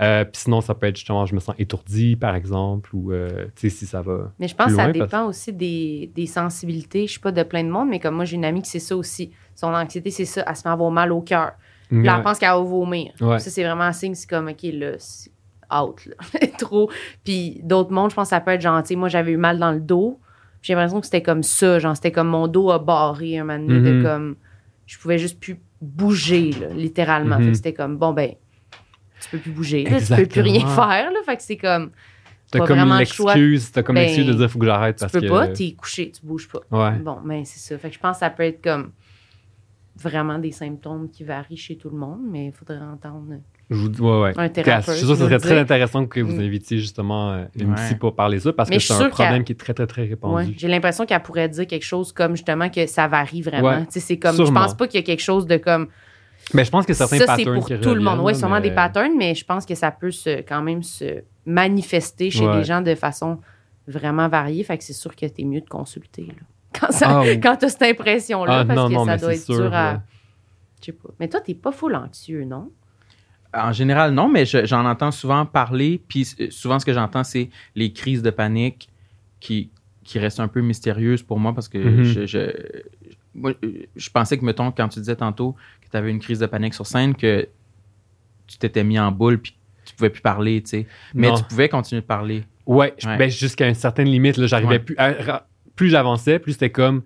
[SPEAKER 4] Euh, Puis sinon, ça peut être justement, je me sens étourdi, par exemple, ou euh, tu sais, si ça va.
[SPEAKER 3] Mais je pense que ça dépend
[SPEAKER 4] parce-
[SPEAKER 3] aussi des, des sensibilités. Je suis pas de plein de monde, mais comme moi, j'ai une amie qui c'est ça aussi. Son anxiété, c'est ça. Elle se met à avoir mal au cœur. Là, elle pense qu'elle va vomir.
[SPEAKER 4] Ouais.
[SPEAKER 3] Ça, c'est vraiment un signe. C'est comme, OK, là, c'est out, là. *laughs* Trop. Puis d'autres mondes, je pense que ça peut être gentil. Moi, j'avais eu mal dans le dos. J'ai l'impression que c'était comme ça. Genre, c'était comme mon dos a barré un moment donné. de
[SPEAKER 4] Mhm.
[SPEAKER 3] comme, je pouvais juste plus bouger, là, littéralement. Fait que c'était comme, bon, ben, tu peux plus bouger. Là, tu peux plus rien faire. Là, fait que c'est comme,
[SPEAKER 4] T'as comme l'excuse, t'as comme
[SPEAKER 3] Ben,
[SPEAKER 4] l'excuse de dire faut que j'arrête
[SPEAKER 3] tu
[SPEAKER 4] parce
[SPEAKER 3] peux
[SPEAKER 4] que.
[SPEAKER 3] pas, t'es couché, tu bouges pas.
[SPEAKER 4] Ouais.
[SPEAKER 3] Bon, ben c'est ça. Fait que je pense que ça peut être comme vraiment des symptômes qui varient chez tout le monde, mais il faudrait entendre
[SPEAKER 4] Je vous dis, ouais, ouais.
[SPEAKER 3] un
[SPEAKER 4] Je
[SPEAKER 3] thérapeute.
[SPEAKER 4] suis sûr que ce serait très intéressant que vous
[SPEAKER 3] Mm.
[SPEAKER 4] invitiez justement euh, une
[SPEAKER 2] Ouais.
[SPEAKER 4] psy pour parler de ça parce
[SPEAKER 3] Mais
[SPEAKER 4] que c'est un problème qui est très, très, très répandu.
[SPEAKER 3] Ouais, J'ai l'impression qu'elle pourrait dire quelque chose comme justement que ça varie vraiment.
[SPEAKER 4] Ouais,
[SPEAKER 3] Tu sais, c'est comme,
[SPEAKER 4] sûrement.
[SPEAKER 3] je pense pas qu'il y a quelque chose de comme.
[SPEAKER 4] Mais je pense que certains
[SPEAKER 3] ça, c'est
[SPEAKER 4] patterns
[SPEAKER 3] pour
[SPEAKER 4] qui
[SPEAKER 3] tout le monde. Oui, sûrement
[SPEAKER 4] mais-
[SPEAKER 3] des patterns, mais je pense que ça peut se, quand même se manifester chez
[SPEAKER 4] Ouais.
[SPEAKER 3] les gens de façon vraiment variée. Fait que c'est sûr que t'es mieux de consulter. Là. *laughs* Quand, ça,
[SPEAKER 4] Ah, oui.
[SPEAKER 3] quand t'as cette impression-là,
[SPEAKER 4] Ah,
[SPEAKER 3] parce
[SPEAKER 4] non,
[SPEAKER 3] que
[SPEAKER 4] non,
[SPEAKER 3] ça doit
[SPEAKER 4] c'est
[SPEAKER 3] être
[SPEAKER 4] sûr,
[SPEAKER 3] dur à.
[SPEAKER 4] ouais.
[SPEAKER 3] Je sais pas. Mais toi, t'es pas full anxieux, non?
[SPEAKER 2] En général, non, mais je- j'en entends souvent parler. Puis euh, souvent, ce que j'entends, c'est les crises de panique qui, qui restent un peu mystérieuses pour moi parce que
[SPEAKER 4] Mhm.
[SPEAKER 2] je, je, moi, euh, je pensais que, mettons, quand tu disais tantôt que tu avais une crise de panique sur scène, que tu t'étais mis en boule puis tu pouvais plus parler, tu sais. Mais
[SPEAKER 4] Non.
[SPEAKER 2] tu pouvais continuer de parler.
[SPEAKER 4] Ouais, ben, jusqu'à une certaine limite, là, j'arrivais
[SPEAKER 2] Ouais.
[SPEAKER 4] plus. à- plus j'avançais, plus c'était comme.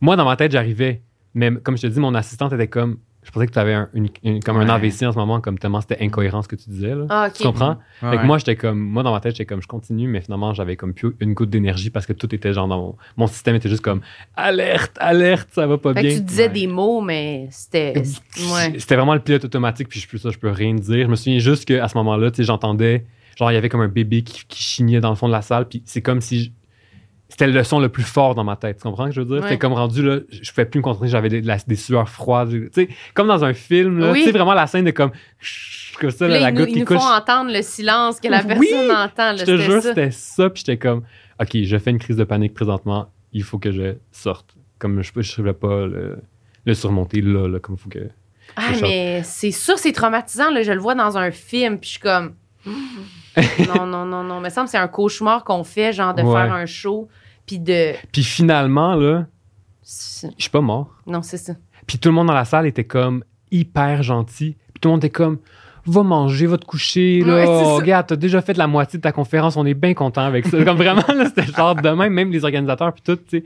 [SPEAKER 4] Moi, dans ma tête, j'arrivais. Mais comme je te dis, mon assistante était comme. Je pensais que tu avais un, une- une- comme un. AVC en ce moment, comme tellement c'était incohérent ce que tu disais. Là.
[SPEAKER 3] Ah.
[SPEAKER 4] Tu comprends?
[SPEAKER 2] Ouais,
[SPEAKER 4] Fait que moi, j'étais comme, moi, dans ma tête, j'étais comme, je continue, mais finalement, j'avais comme plus une goutte d'énergie parce que tout était genre dans mon, mon système était juste comme, alerte, alerte, ça va pas
[SPEAKER 3] Fait que
[SPEAKER 4] bien.
[SPEAKER 3] tu disais
[SPEAKER 2] Ouais.
[SPEAKER 3] des mots, mais c'était. Ouais.
[SPEAKER 4] C'était vraiment le pilote automatique, puis je peux, ça, je peux rien dire. Je me souviens juste qu'à ce moment-là, tu sais, j'entendais, genre, il y avait comme un bébé qui, qui chignait dans le fond de la salle, puis c'est comme si. C'était le son le plus fort dans ma tête. Tu comprends ce que je veux dire?
[SPEAKER 3] Ouais.
[SPEAKER 4] C'était comme rendu, là, je pouvais plus me concentrer, j'avais des, sueurs froides. Tu sais, comme dans un film, là.
[SPEAKER 3] Oui.
[SPEAKER 4] Tu sais, vraiment la scène de comme. Comme ça, là, la
[SPEAKER 3] ils
[SPEAKER 4] goutte
[SPEAKER 3] ils
[SPEAKER 4] qui
[SPEAKER 3] nous
[SPEAKER 4] couche.
[SPEAKER 3] font entendre le silence que la
[SPEAKER 4] Oui!
[SPEAKER 3] personne entend.
[SPEAKER 4] Je te
[SPEAKER 3] c'était
[SPEAKER 4] jure,
[SPEAKER 3] ça.
[SPEAKER 4] c'était ça. Puis j'étais comme, OK, je fais une crise de panique présentement. Il faut que je sorte. Comme je ne serais pas le, le surmonter là, là, comme il faut que.
[SPEAKER 3] Ah, mais c'est sûr, c'est traumatisant. Là. Je le vois dans un film, puis je suis comme. *laughs* non, non, non, non. Mais ça me semble que c'est un cauchemar qu'on fait, genre de
[SPEAKER 4] Ouais.
[SPEAKER 3] faire un show, puis de.
[SPEAKER 4] Puis finalement, là, je suis pas mort.
[SPEAKER 3] Non, c'est ça.
[SPEAKER 4] Puis tout le monde dans la salle était comme hyper gentil. Puis tout le monde était comme, va manger, va te coucher. Là.
[SPEAKER 3] Ouais, ça.
[SPEAKER 4] Regarde, t'as déjà fait la moitié de ta conférence. On est bien content avec ça. *laughs* comme vraiment, là, c'était genre de même, même les organisateurs, puis tout, tu sais.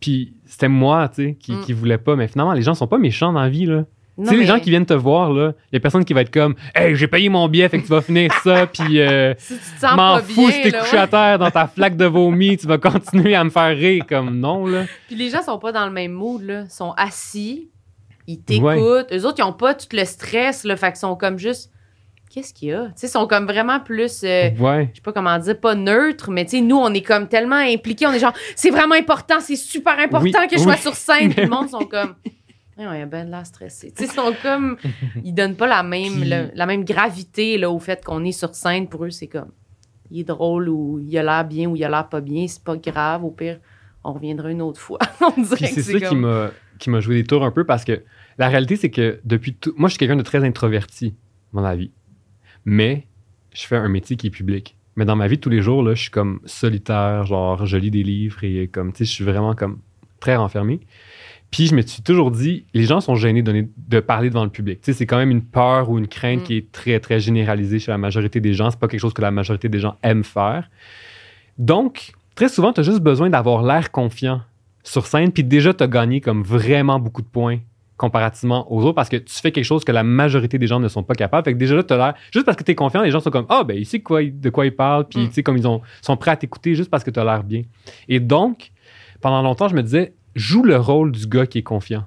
[SPEAKER 4] Puis c'était moi, tu sais, qui,
[SPEAKER 3] Mm.
[SPEAKER 4] qui voulais pas. Mais finalement, les gens sont pas méchants dans la vie, là. Tu sais, les gens qui viennent te voir, là, il y a personne qui va être comme Hey, j'ai payé mon billet, fait que tu vas finir ça, *laughs* puis euh,
[SPEAKER 3] Si tu te sens
[SPEAKER 4] m'en fous si t'es couché
[SPEAKER 3] ouais.
[SPEAKER 4] à terre dans ta flaque de vomi, tu vas continuer à me faire rire comme non, là.
[SPEAKER 3] Puis les gens sont pas dans le même mood, là. Ils sont assis, ils t'écoutent.
[SPEAKER 4] Ouais.
[SPEAKER 3] Eux autres, ils ont pas tout le stress, là. Fait qu'ils sont comme juste. Qu'est-ce qu'il y a? Tu sais, ils sont comme vraiment plus. euh,
[SPEAKER 4] Ouais.
[SPEAKER 3] je sais pas comment dire, pas neutre, mais tu sais, nous, on est comme tellement impliqués. On est genre, c'est vraiment important, c'est super important
[SPEAKER 4] Oui,
[SPEAKER 3] que je sois sur scène. Puis le *laughs* monde sont comme, Ouais, a ben de l'air stressé. Ils sont comme, *laughs* ils donnent pas la même,
[SPEAKER 4] Puis-
[SPEAKER 3] le- la même gravité là, au fait qu'on est sur scène. Pour eux, c'est comme, il est drôle ou il a l'air bien ou il a l'air pas bien. C'est pas grave. Au pire, on reviendra une autre fois. *laughs* on dirait
[SPEAKER 4] c'est ça qui
[SPEAKER 3] comme-
[SPEAKER 4] m'a qui m'a joué des tours un peu parce que la réalité, c'est que depuis tout. Moi, je suis quelqu'un de très introverti dans la vie. Mais je fais un métier qui est public. Mais dans ma vie de tous les jours, là, je suis comme solitaire, genre, je lis des livres et comme, tu sais, je suis vraiment comme très renfermé. Puis je me suis toujours dit, les gens sont gênés de, parler devant le public. Tu sais, c'est quand même une peur ou une crainte
[SPEAKER 3] Mm.
[SPEAKER 4] qui est très, très généralisée chez la majorité des gens. C'est pas quelque chose que la majorité des gens aiment faire. Donc, très souvent, tu as juste besoin d'avoir l'air confiant sur scène, puis déjà, tu as gagné comme vraiment beaucoup de points comparativement aux autres parce que tu fais quelque chose que la majorité des gens ne sont pas capables. Fait que déjà là, tu as l'air, juste parce que tu es confiant, les gens sont comme, ah, ben, il sait quoi, il- de quoi il parle, puis
[SPEAKER 3] Mm.
[SPEAKER 4] tu sais, comme ils ont, sont prêts à t'écouter juste parce que tu as l'air bien. Et donc, pendant longtemps, je me disais, joue le rôle du gars qui est confiant.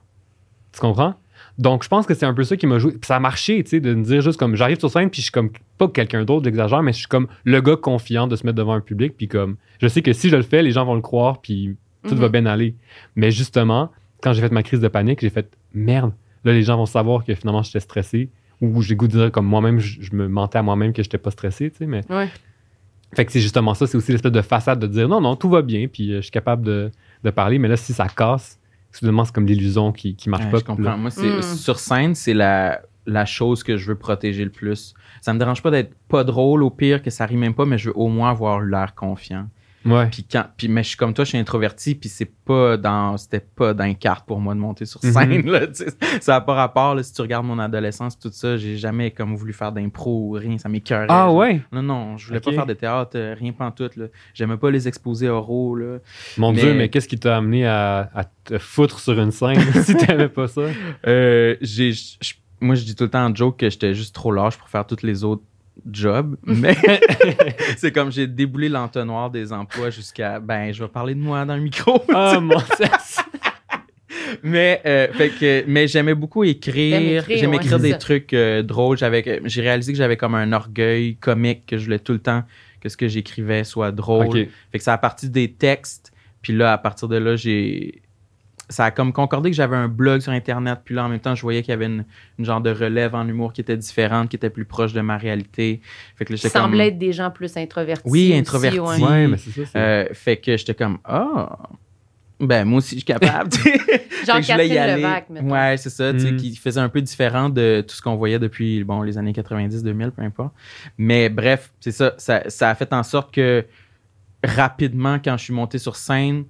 [SPEAKER 4] Tu comprends? Donc, je pense que c'est un peu ça qui m'a joué. Puis ça a marché, tu sais, de me dire juste comme, j'arrive sur scène, puis je suis comme, pas quelqu'un d'autre, j'exagère, mais je suis comme le gars confiant de se mettre devant un public, puis comme, je sais que si je le fais, les gens vont le croire, puis tout
[SPEAKER 3] Mhm.
[SPEAKER 4] va bien aller. Mais justement, quand j'ai fait ma crise de panique, j'ai fait, merde, là, les gens vont savoir que finalement, j'étais stressé, ou j'ai goût de dire comme moi-même, je, je me mentais à moi-même que j'étais pas stressé, tu sais, mais.
[SPEAKER 3] Ouais.
[SPEAKER 4] Fait que c'est justement ça, c'est aussi l'espèce de façade de dire non, non, tout va bien, puis euh, je suis capable de, de parler, mais là, si ça casse, soudainement, c'est comme l'illusion qui, qui marche
[SPEAKER 2] Ouais,
[SPEAKER 4] pas.
[SPEAKER 2] je comprends.
[SPEAKER 4] là-
[SPEAKER 2] Moi, c'est,
[SPEAKER 3] Mm.
[SPEAKER 2] sur scène, c'est la, la chose que je veux protéger le plus. Ça me dérange pas d'être pas drôle, au pire, que ça rime même pas, mais je veux au moins avoir l'air confiant.
[SPEAKER 4] Ouais.
[SPEAKER 2] Puis quand, puis mais je suis comme toi, je suis introverti, puis c'est pas dans, c'était pas dans une carte pour moi de monter sur
[SPEAKER 4] Mhm.
[SPEAKER 2] scène. là, *laughs* tu sais. ça n'a pas rapport. Là, si tu regardes mon adolescence, tout ça, j'ai jamais comme voulu faire d'impro ou rien, ça m'écœurait.
[SPEAKER 4] Ah
[SPEAKER 2] genre.
[SPEAKER 4] ouais?
[SPEAKER 2] Non, non, je voulais pas faire de théâtre, euh, rien pantoute. Là. J'aimais pas les exposés oraux. Là.
[SPEAKER 4] Mon
[SPEAKER 2] Mais-
[SPEAKER 4] Dieu, mais qu'est-ce qui t'a amené à, à te foutre sur une scène *laughs* si t'aimais pas ça?
[SPEAKER 2] Euh, j'ai, moi, je dis tout le temps en joke que j'étais juste trop lâche pour faire toutes les autres jobs, *laughs* mais *laughs* c'est comme j'ai déboulé l'entonnoir des emplois jusqu'à ben je vais parler de moi dans le micro. *laughs*
[SPEAKER 4] Ah, mon
[SPEAKER 2] mais euh, fait que mais j'aimais beaucoup écrire, j'aimais écrire
[SPEAKER 3] c'est
[SPEAKER 2] des
[SPEAKER 3] ça.
[SPEAKER 2] trucs euh, drôles, j'avais j'ai réalisé que j'avais comme un orgueil comique que je voulais tout le temps que ce que j'écrivais soit drôle. Fait que ça a parti des textes. Puis là, à partir de là, j'ai. Ça a comme concordé que j'avais un blog sur Internet. Puis là, en même temps, je voyais qu'il y avait une, une genre de relève en humour qui était différente, qui était plus proche de ma réalité. Fait que là,
[SPEAKER 3] Qui
[SPEAKER 2] j'étais comme.
[SPEAKER 3] semblait être des gens plus introvertis.
[SPEAKER 2] Oui,
[SPEAKER 3] aussi,
[SPEAKER 2] introvertis.
[SPEAKER 3] ouais.
[SPEAKER 4] Ouais, mais c'est ça. c'est-
[SPEAKER 2] Euh, fait que j'étais comme. Ah! Ben, moi aussi, je suis capable. *laughs* tu sais.
[SPEAKER 3] Genre
[SPEAKER 2] je voulais y
[SPEAKER 3] Catherine
[SPEAKER 2] aller.
[SPEAKER 3] Levac.
[SPEAKER 2] Ouais, c'est ça, tu sais,
[SPEAKER 4] Mm.
[SPEAKER 2] qui faisait un peu différent de tout ce qu'on voyait depuis bon, les années 90, 2000, peu importe. Mais bref, c'est ça, ça. Ça a fait en sorte que rapidement, quand je suis monté sur scène,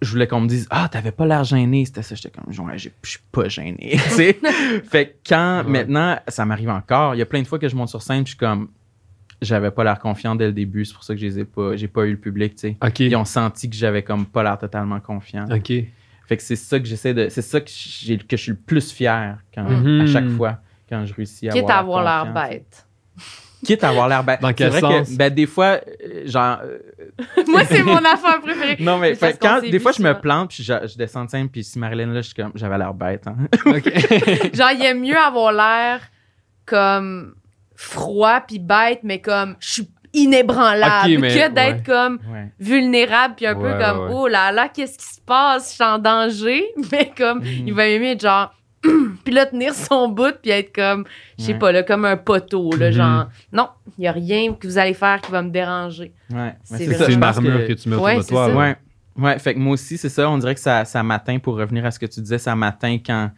[SPEAKER 2] je voulais qu'on me dise Ah, t'avais pas l'air gêné. C'était ça, j'étais comme Ouais, j'ai- je suis pas gêné. *laughs* *laughs* fait que quand
[SPEAKER 4] Ouais.
[SPEAKER 2] maintenant, ça m'arrive encore, il y a plein de fois que je monte sur scène, je suis comme J'avais pas l'air confiant dès le début, c'est pour ça que je les ai pas, j'ai pas eu le public, tu sais. Ils ont senti que j'avais comme pas l'air totalement confiant.
[SPEAKER 4] OK.
[SPEAKER 2] Fait que c'est ça que j'essaie de. C'est ça que, j'ai- que je suis le plus fier quand,
[SPEAKER 4] Mhm.
[SPEAKER 2] à chaque fois quand je réussis à
[SPEAKER 3] Quitte à
[SPEAKER 2] avoir,
[SPEAKER 3] avoir
[SPEAKER 2] la
[SPEAKER 3] l'air bête.
[SPEAKER 2] Quitte à avoir l'air bête.
[SPEAKER 4] Dans quel
[SPEAKER 2] vrai
[SPEAKER 4] sens?
[SPEAKER 2] que, ben, des fois, euh, genre. euh,
[SPEAKER 3] Moi, c'est mon affaire préférée.
[SPEAKER 2] non, mais fait, quand, des fois, je me plante, puis je, je descends de scène, puis si Marilyn là, je suis comme, j'avais l'air bête. Hein?
[SPEAKER 4] OK. *laughs*
[SPEAKER 3] Genre, il aime mieux avoir l'air comme froid puis bête, mais comme je suis inébranlable,
[SPEAKER 4] mais-
[SPEAKER 3] que d'être
[SPEAKER 4] ouais.
[SPEAKER 3] comme
[SPEAKER 2] Ouais.
[SPEAKER 3] vulnérable puis un peu comme
[SPEAKER 4] ouais, ouais.
[SPEAKER 3] oh là là, qu'est-ce qui se passe? Je suis en danger, *laughs* mais comme
[SPEAKER 2] Mhm.
[SPEAKER 3] il va aimer être genre *clears throat* puis là tenir son bout puis être comme je sais
[SPEAKER 2] Ouais.
[SPEAKER 3] pas là comme un poteau là
[SPEAKER 4] Mhm.
[SPEAKER 3] genre non, il y a rien que vous allez faire qui va me déranger.
[SPEAKER 2] Ouais.
[SPEAKER 3] C'est
[SPEAKER 4] une armure que, tu mets autour
[SPEAKER 3] Ouais,
[SPEAKER 4] de toi. ouais.
[SPEAKER 2] Ouais. Ouais, fait que moi aussi, c'est ça. On dirait que ça, ça m'atteint pour revenir à ce que tu disais, ça m'atteint quand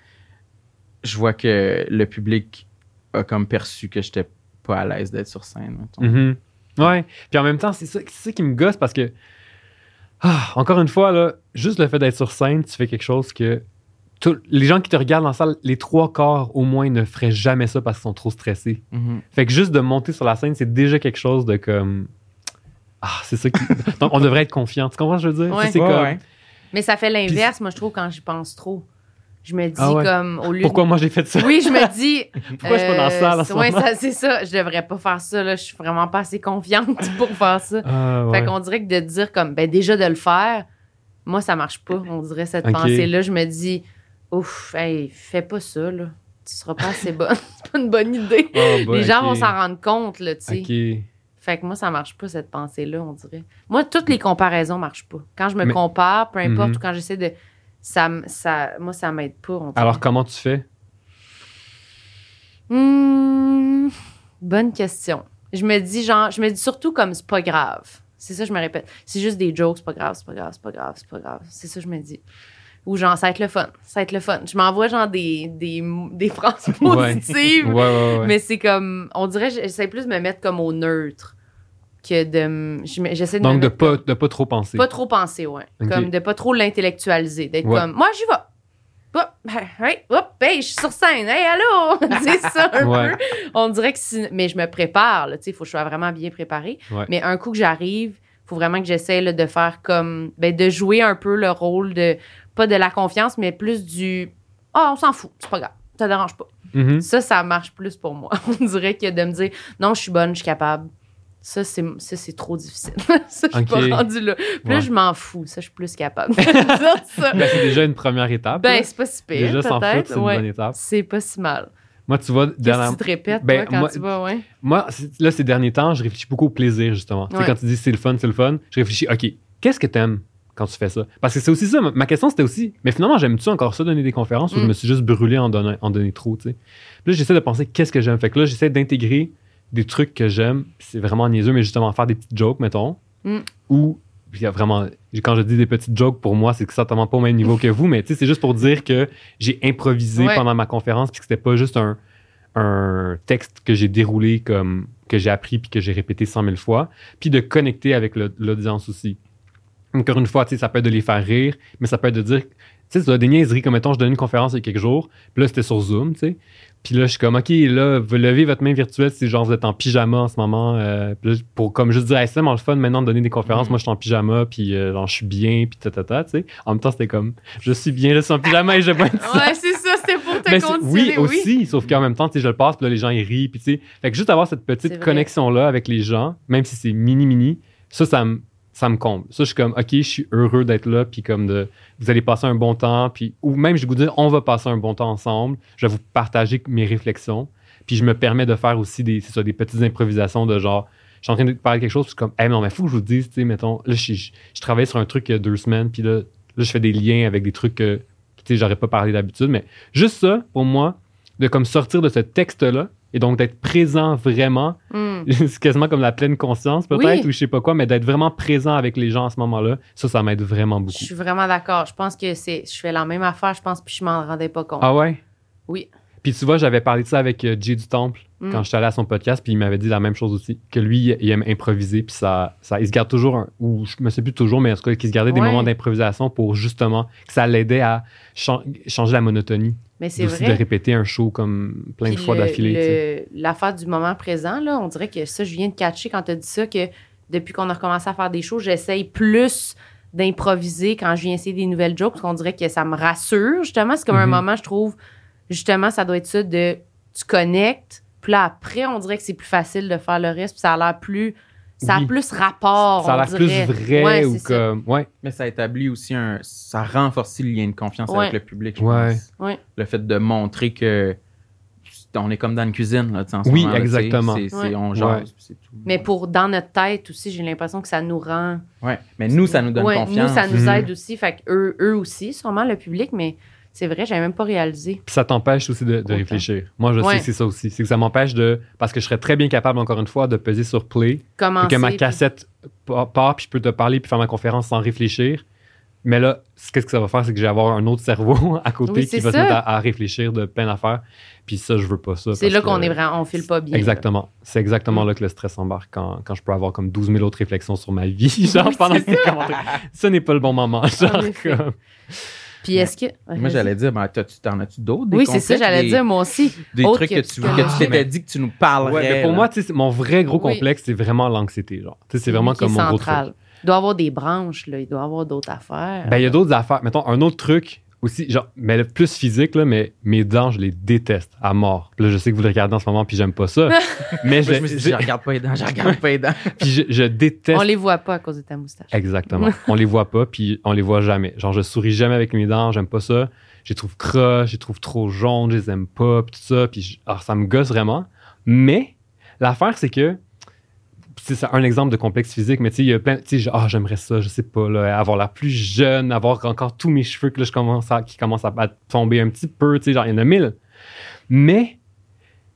[SPEAKER 2] je vois que le public a comme perçu que j'étais pas à l'aise d'être sur scène.
[SPEAKER 4] Mhm. Ouais. Puis en même temps, c'est ça, c'est ça qui me gosse parce que, ah, encore une fois, là, juste le fait d'être sur scène, tu fais quelque chose que tout- les gens qui te regardent dans la salle, les trois quarts au moins ne feraient jamais ça parce qu'ils sont trop stressés.
[SPEAKER 2] Mhm.
[SPEAKER 4] Fait que juste de monter sur la scène, c'est déjà quelque chose de comme. Ah, c'est ça qui. *laughs* Donc, on devrait être confiant. Tu comprends ce que je veux dire?
[SPEAKER 3] Ouais.
[SPEAKER 4] C'est
[SPEAKER 2] Ouais,
[SPEAKER 4] comme.
[SPEAKER 2] ouais.
[SPEAKER 3] Mais ça fait l'inverse, moi je trouve quand j'y pense trop. Je me dis
[SPEAKER 4] Ah ouais.
[SPEAKER 3] comme au lieu
[SPEAKER 4] Pourquoi
[SPEAKER 3] de...
[SPEAKER 4] moi j'ai fait ça?
[SPEAKER 3] Oui, je me dis *laughs*
[SPEAKER 4] Pourquoi je suis pas dans la salle ce
[SPEAKER 3] Euh, ouais,
[SPEAKER 4] moment?
[SPEAKER 3] ça, c'est ça. Je devrais pas faire ça. Là. Je suis vraiment pas assez confiante *laughs* pour faire ça.
[SPEAKER 4] Ah, ouais.
[SPEAKER 3] Fait qu'on dirait que de dire comme, ben déjà de le faire, moi, ça marche pas. On dirait cette pensée-là. Je me dis, ouf, hey, fais pas ça, là. Tu seras pas assez bonne. *laughs* c'est pas une bonne idée.
[SPEAKER 4] Ah, bah,
[SPEAKER 3] Les gens vont s'en rendre compte, là, tu sais. Fait que moi, ça marche pas, cette pensée-là, on dirait. Moi, toutes les comparaisons marchent pas. Quand je me
[SPEAKER 4] Mais-
[SPEAKER 3] compare, peu importe,
[SPEAKER 4] Mhm.
[SPEAKER 3] ou quand j'essaie de. Ça, ça, moi, ça m'aide pas. on dirait.
[SPEAKER 4] Alors, comment tu fais?
[SPEAKER 3] Hmm, bonne question. Je me dis genre, je me dis surtout comme c'est pas grave. C'est ça que je me répète. C'est juste des jokes, c'est pas grave, c'est pas grave, c'est pas grave, c'est pas grave. C'est ça que je me dis. Ou genre, ça va être le fun, ça va être le fun. Je m'envoie genre des, des, des *laughs* phrases positives,
[SPEAKER 4] Ouais, ouais, ouais.
[SPEAKER 3] mais c'est comme, on dirait, j'essaie plus de me mettre comme au neutre que de, j'essaie de
[SPEAKER 4] Donc, de pas,
[SPEAKER 3] comme-
[SPEAKER 4] de pas trop penser.
[SPEAKER 3] pas trop penser, ouais. Comme de pas trop l'intellectualiser. D'être comme, moi, j'y vais. Hop, hey, hop, hey, je suis sur scène. Hey, allô! *laughs* c'est ça un
[SPEAKER 4] Ouais.
[SPEAKER 3] peu. On dirait que si. Mais je me prépare. Tu sais, il faut que je sois vraiment bien préparée.
[SPEAKER 4] Ouais.
[SPEAKER 3] Mais un coup que j'arrive, il faut vraiment que j'essaie de faire comme. Ben, de jouer un peu le rôle de. Pas de la confiance, mais plus du. Ah, on s'en fout, c'est pas grave. Ça dérange pas.
[SPEAKER 4] Mhm.
[SPEAKER 3] Ça, ça marche plus pour moi. *laughs* On dirait que de me dire, non, je suis bonne, je suis capable. Ça, c'est, ça, c'est trop difficile. *laughs* ça, je suis pas rendue là. Plus
[SPEAKER 4] Ouais.
[SPEAKER 3] je m'en fous. Ça, je suis plus capable *laughs* de dire ça.
[SPEAKER 4] Ben, c'est déjà une première étape.
[SPEAKER 3] Ben, c'est pas si pire,
[SPEAKER 4] déjà, s'en foutre, c'est une bonne étape.
[SPEAKER 3] C'est pas si mal.
[SPEAKER 4] Moi, tu vois, dernière-
[SPEAKER 3] tu te répètes,
[SPEAKER 4] Ben,
[SPEAKER 3] toi, quand
[SPEAKER 4] moi-
[SPEAKER 3] tu vas, ouais?
[SPEAKER 4] moi, c'est- là, ces derniers temps, je réfléchis beaucoup au plaisir, justement. Tu sais, quand tu dis c'est le fun, c'est le fun, je réfléchis, OK, qu'est-ce que t'aimes? Quand tu fais ça? Parce que c'est aussi ça. ma- question, c'était aussi, mais finalement, j'aime-tu encore ça, donner des conférences, ou je
[SPEAKER 3] Mm.
[SPEAKER 4] me suis juste brûlé en donnant, en donner trop, tu sais? Puis là, j'essaie de penser, qu'est-ce que j'aime? Fait que là, j'essaie d'intégrer des trucs que j'aime. C'est vraiment niaiseux, mais justement, faire des petites jokes, mettons.
[SPEAKER 3] Mm.
[SPEAKER 4] Ou, il y a vraiment, quand je dis des petites jokes, pour moi, c'est que certainement pas au même niveau que vous, mais tu sais, c'est juste pour dire que j'ai improvisé
[SPEAKER 3] Ouais.
[SPEAKER 4] pendant ma conférence, puis que c'était pas juste un, un texte que j'ai déroulé comme que j'ai appris puis que j'ai répété 100 000 fois, puis de connecter avec l'audience aussi. Encore une fois, tu sais, ça peut être de les faire rire, mais ça peut être de dire, tu sais, tu as des niaiseries, comme mettons, je donne une conférence il y a quelques jours, puis là, c'était sur Zoom, tu sais, puis là, je suis comme, OK, là, vous levez votre main virtuelle si genre vous êtes en pyjama en ce moment, euh, là, pour comme juste dire, hey, c'est vraiment le fun maintenant de donner des conférences,
[SPEAKER 3] Mhm.
[SPEAKER 4] moi, je suis en pyjama, puis euh, genre, je suis bien, puis ta, ta, ta, tu sais. En même temps, c'était comme, je suis bien, je suis en pyjama et je bois *laughs*
[SPEAKER 3] Ouais, c'est ça, c'était pour te
[SPEAKER 4] ben,
[SPEAKER 3] continuer.
[SPEAKER 4] oui, aussi, sauf qu'en même temps, tu sais, je le passe, puis là, les gens, ils rient, puis tu sais. Fait que juste avoir cette petite connexion-là avec les gens, même si c'est mini-mini, ça, ça me, ça me comble. Ça, je suis comme, OK, je suis heureux d'être là, puis comme de, vous allez passer un bon temps, puis, ou même, je vous dire, on va passer un bon temps ensemble, je vais vous partager mes réflexions, puis je me permets de faire aussi des, des petites improvisations de genre, je suis en train de parler de quelque chose, puis comme, hey, non, mais faut que je vous dise, tu sais, mettons, là, je, travaillais sur un truc il y a deux semaines, puis là, là, je fais des liens avec des trucs que, tu sais, j'aurais pas parlé d'habitude, mais juste ça, pour moi, de comme sortir de ce texte-là, et donc d'être présent vraiment,
[SPEAKER 3] Hmm. *laughs*
[SPEAKER 4] c'est quasiment comme la pleine conscience peut-être,
[SPEAKER 3] Oui.
[SPEAKER 4] ou je sais pas quoi, mais d'être vraiment présent avec les gens à ce moment-là, ça, ça m'aide vraiment
[SPEAKER 3] Je
[SPEAKER 4] beaucoup.
[SPEAKER 3] suis vraiment d'accord. Je pense que c'est. Je fais la même affaire, je pense, puis je m'en rendais pas compte.
[SPEAKER 4] Ah ouais?
[SPEAKER 3] Oui.
[SPEAKER 4] Puis tu vois, j'avais parlé de ça avec euh, Jay du Temple
[SPEAKER 3] Mm.
[SPEAKER 4] quand j'étais allé à son podcast, puis il m'avait dit la même chose aussi, que lui, il aime improviser, puis ça, ça, il se garde toujours, un- ou je me sais plus toujours, mais en tout cas, qu'il se gardait des moments d'improvisation pour justement que ça l'aidait à chan- changer la monotonie.
[SPEAKER 3] Mais c'est
[SPEAKER 4] aussi
[SPEAKER 3] vrai.
[SPEAKER 4] de répéter un show comme plein de fois d'affilée.
[SPEAKER 3] L'affaire du moment présent, là, on dirait que ça, je viens de catcher quand tu as dit ça, que depuis qu'on a recommencé à faire des shows, j'essaye plus d'improviser quand je viens essayer des nouvelles jokes, parce qu'on dirait que ça me rassure, justement. C'est comme un
[SPEAKER 4] Mhm.
[SPEAKER 3] moment, je trouve, justement, ça doit être ça de tu connectes, puis là, après, on dirait que c'est plus facile de faire le reste, puis ça a l'air plus. Ça a plus rapport.
[SPEAKER 4] ça a l'air plus
[SPEAKER 3] dirait.
[SPEAKER 4] vrai
[SPEAKER 3] Ouais,
[SPEAKER 4] ou comme. Ouais.
[SPEAKER 2] Mais ça établit aussi un. Ça renforce le lien de confiance
[SPEAKER 3] Ouais.
[SPEAKER 2] avec le public, je
[SPEAKER 4] Ouais.
[SPEAKER 2] pense.
[SPEAKER 3] Ouais.
[SPEAKER 2] Le fait de montrer que. On est comme dans une cuisine, là, tu sais, en ce
[SPEAKER 4] Oui,
[SPEAKER 2] moment, là,
[SPEAKER 4] exactement.
[SPEAKER 2] C'est- c'est-
[SPEAKER 3] Ouais.
[SPEAKER 2] On jase,
[SPEAKER 4] Ouais.
[SPEAKER 2] puis c'est tout.
[SPEAKER 3] Mais pour dans notre tête aussi, j'ai l'impression que ça nous rend.
[SPEAKER 2] Ouais. Mais nous, ça nous donne
[SPEAKER 3] Ouais,
[SPEAKER 2] confiance.
[SPEAKER 3] Nous, ça nous
[SPEAKER 4] Mhm.
[SPEAKER 3] aide aussi. Fait que eux, eux aussi, sûrement le public, mais c'est vrai, j'avais même pas réalisé.
[SPEAKER 4] Puis ça t'empêche aussi de, réfléchir. Moi, je
[SPEAKER 3] Ouais.
[SPEAKER 4] sais que c'est ça aussi. C'est que ça m'empêche de. Parce que je serais très bien capable, encore une fois, de peser sur play.
[SPEAKER 3] Commencer.
[SPEAKER 4] Que ma cassette pa- part, puis je peux te parler, puis faire ma conférence sans réfléchir. Mais là, qu'est-ce que ça va faire? C'est que je vais avoir un autre cerveau *laughs* à côté
[SPEAKER 3] Oui,
[SPEAKER 4] qui va se
[SPEAKER 3] ça.
[SPEAKER 4] mettre à, à réfléchir de plein d'affaires. Puis ça, je veux pas ça.
[SPEAKER 3] C'est là qu'on est vraiment, on file pas bien.
[SPEAKER 4] Exactement. C'est exactement
[SPEAKER 3] Mm.
[SPEAKER 4] là que le stress embarque quand, quand je peux avoir comme 12 000 autres réflexions sur ma vie. *laughs* Genre,
[SPEAKER 3] Oui,
[SPEAKER 4] pendant que commentaire. Ce n'est pas le bon moment. *laughs* Genre, comme-
[SPEAKER 3] Puis est-ce que.
[SPEAKER 2] Moi, j'allais dire, ben, t'en as-tu d'autres? des
[SPEAKER 3] Oui, c'est ça, j'allais
[SPEAKER 2] des-
[SPEAKER 3] dire, moi aussi.
[SPEAKER 2] Des trucs
[SPEAKER 3] que
[SPEAKER 2] que
[SPEAKER 3] tu
[SPEAKER 2] que tu t'étais dit que tu nous parlerais.
[SPEAKER 4] Ouais, mais pour
[SPEAKER 2] là.
[SPEAKER 4] moi, mon vrai gros
[SPEAKER 3] Oui.
[SPEAKER 4] complexe, c'est vraiment l'anxiété. Genre, Tu sais, c'est vraiment comme mon gros truc.
[SPEAKER 3] Il doit avoir des branches, là. Il doit avoir d'autres affaires.
[SPEAKER 4] Ben, il y a d'autres affaires. Mettons, un autre truc aussi, genre, mais le plus physique, là, mais mes dents, je les déteste à mort. Là, je sais que vous le regardez en ce moment, puis j'aime pas ça. *laughs* mais je,
[SPEAKER 2] je me suis dit, je regarde pas les dents, je regarde pas les dents. *laughs*
[SPEAKER 4] puis je, je déteste.
[SPEAKER 3] on les voit pas à cause de ta moustache.
[SPEAKER 4] Exactement. *laughs* on les voit pas, puis on les voit jamais. Genre, je souris jamais avec mes dents, j'aime pas ça. Je les trouve croches, je les trouve trop jaunes, je les aime pas, puis tout ça. Puis, je- alors, ça me gosse vraiment. Mais l'affaire, c'est que c'est un exemple de complexe physique, mais tu sais, il y a plein, tu sais, ah, j'aimerais ça, je sais pas, avoir l'air plus jeune, avoir encore tous mes cheveux que là, je commence à, qui commencent à, à tomber un petit peu, tu sais, genre, il y en a mille. Mais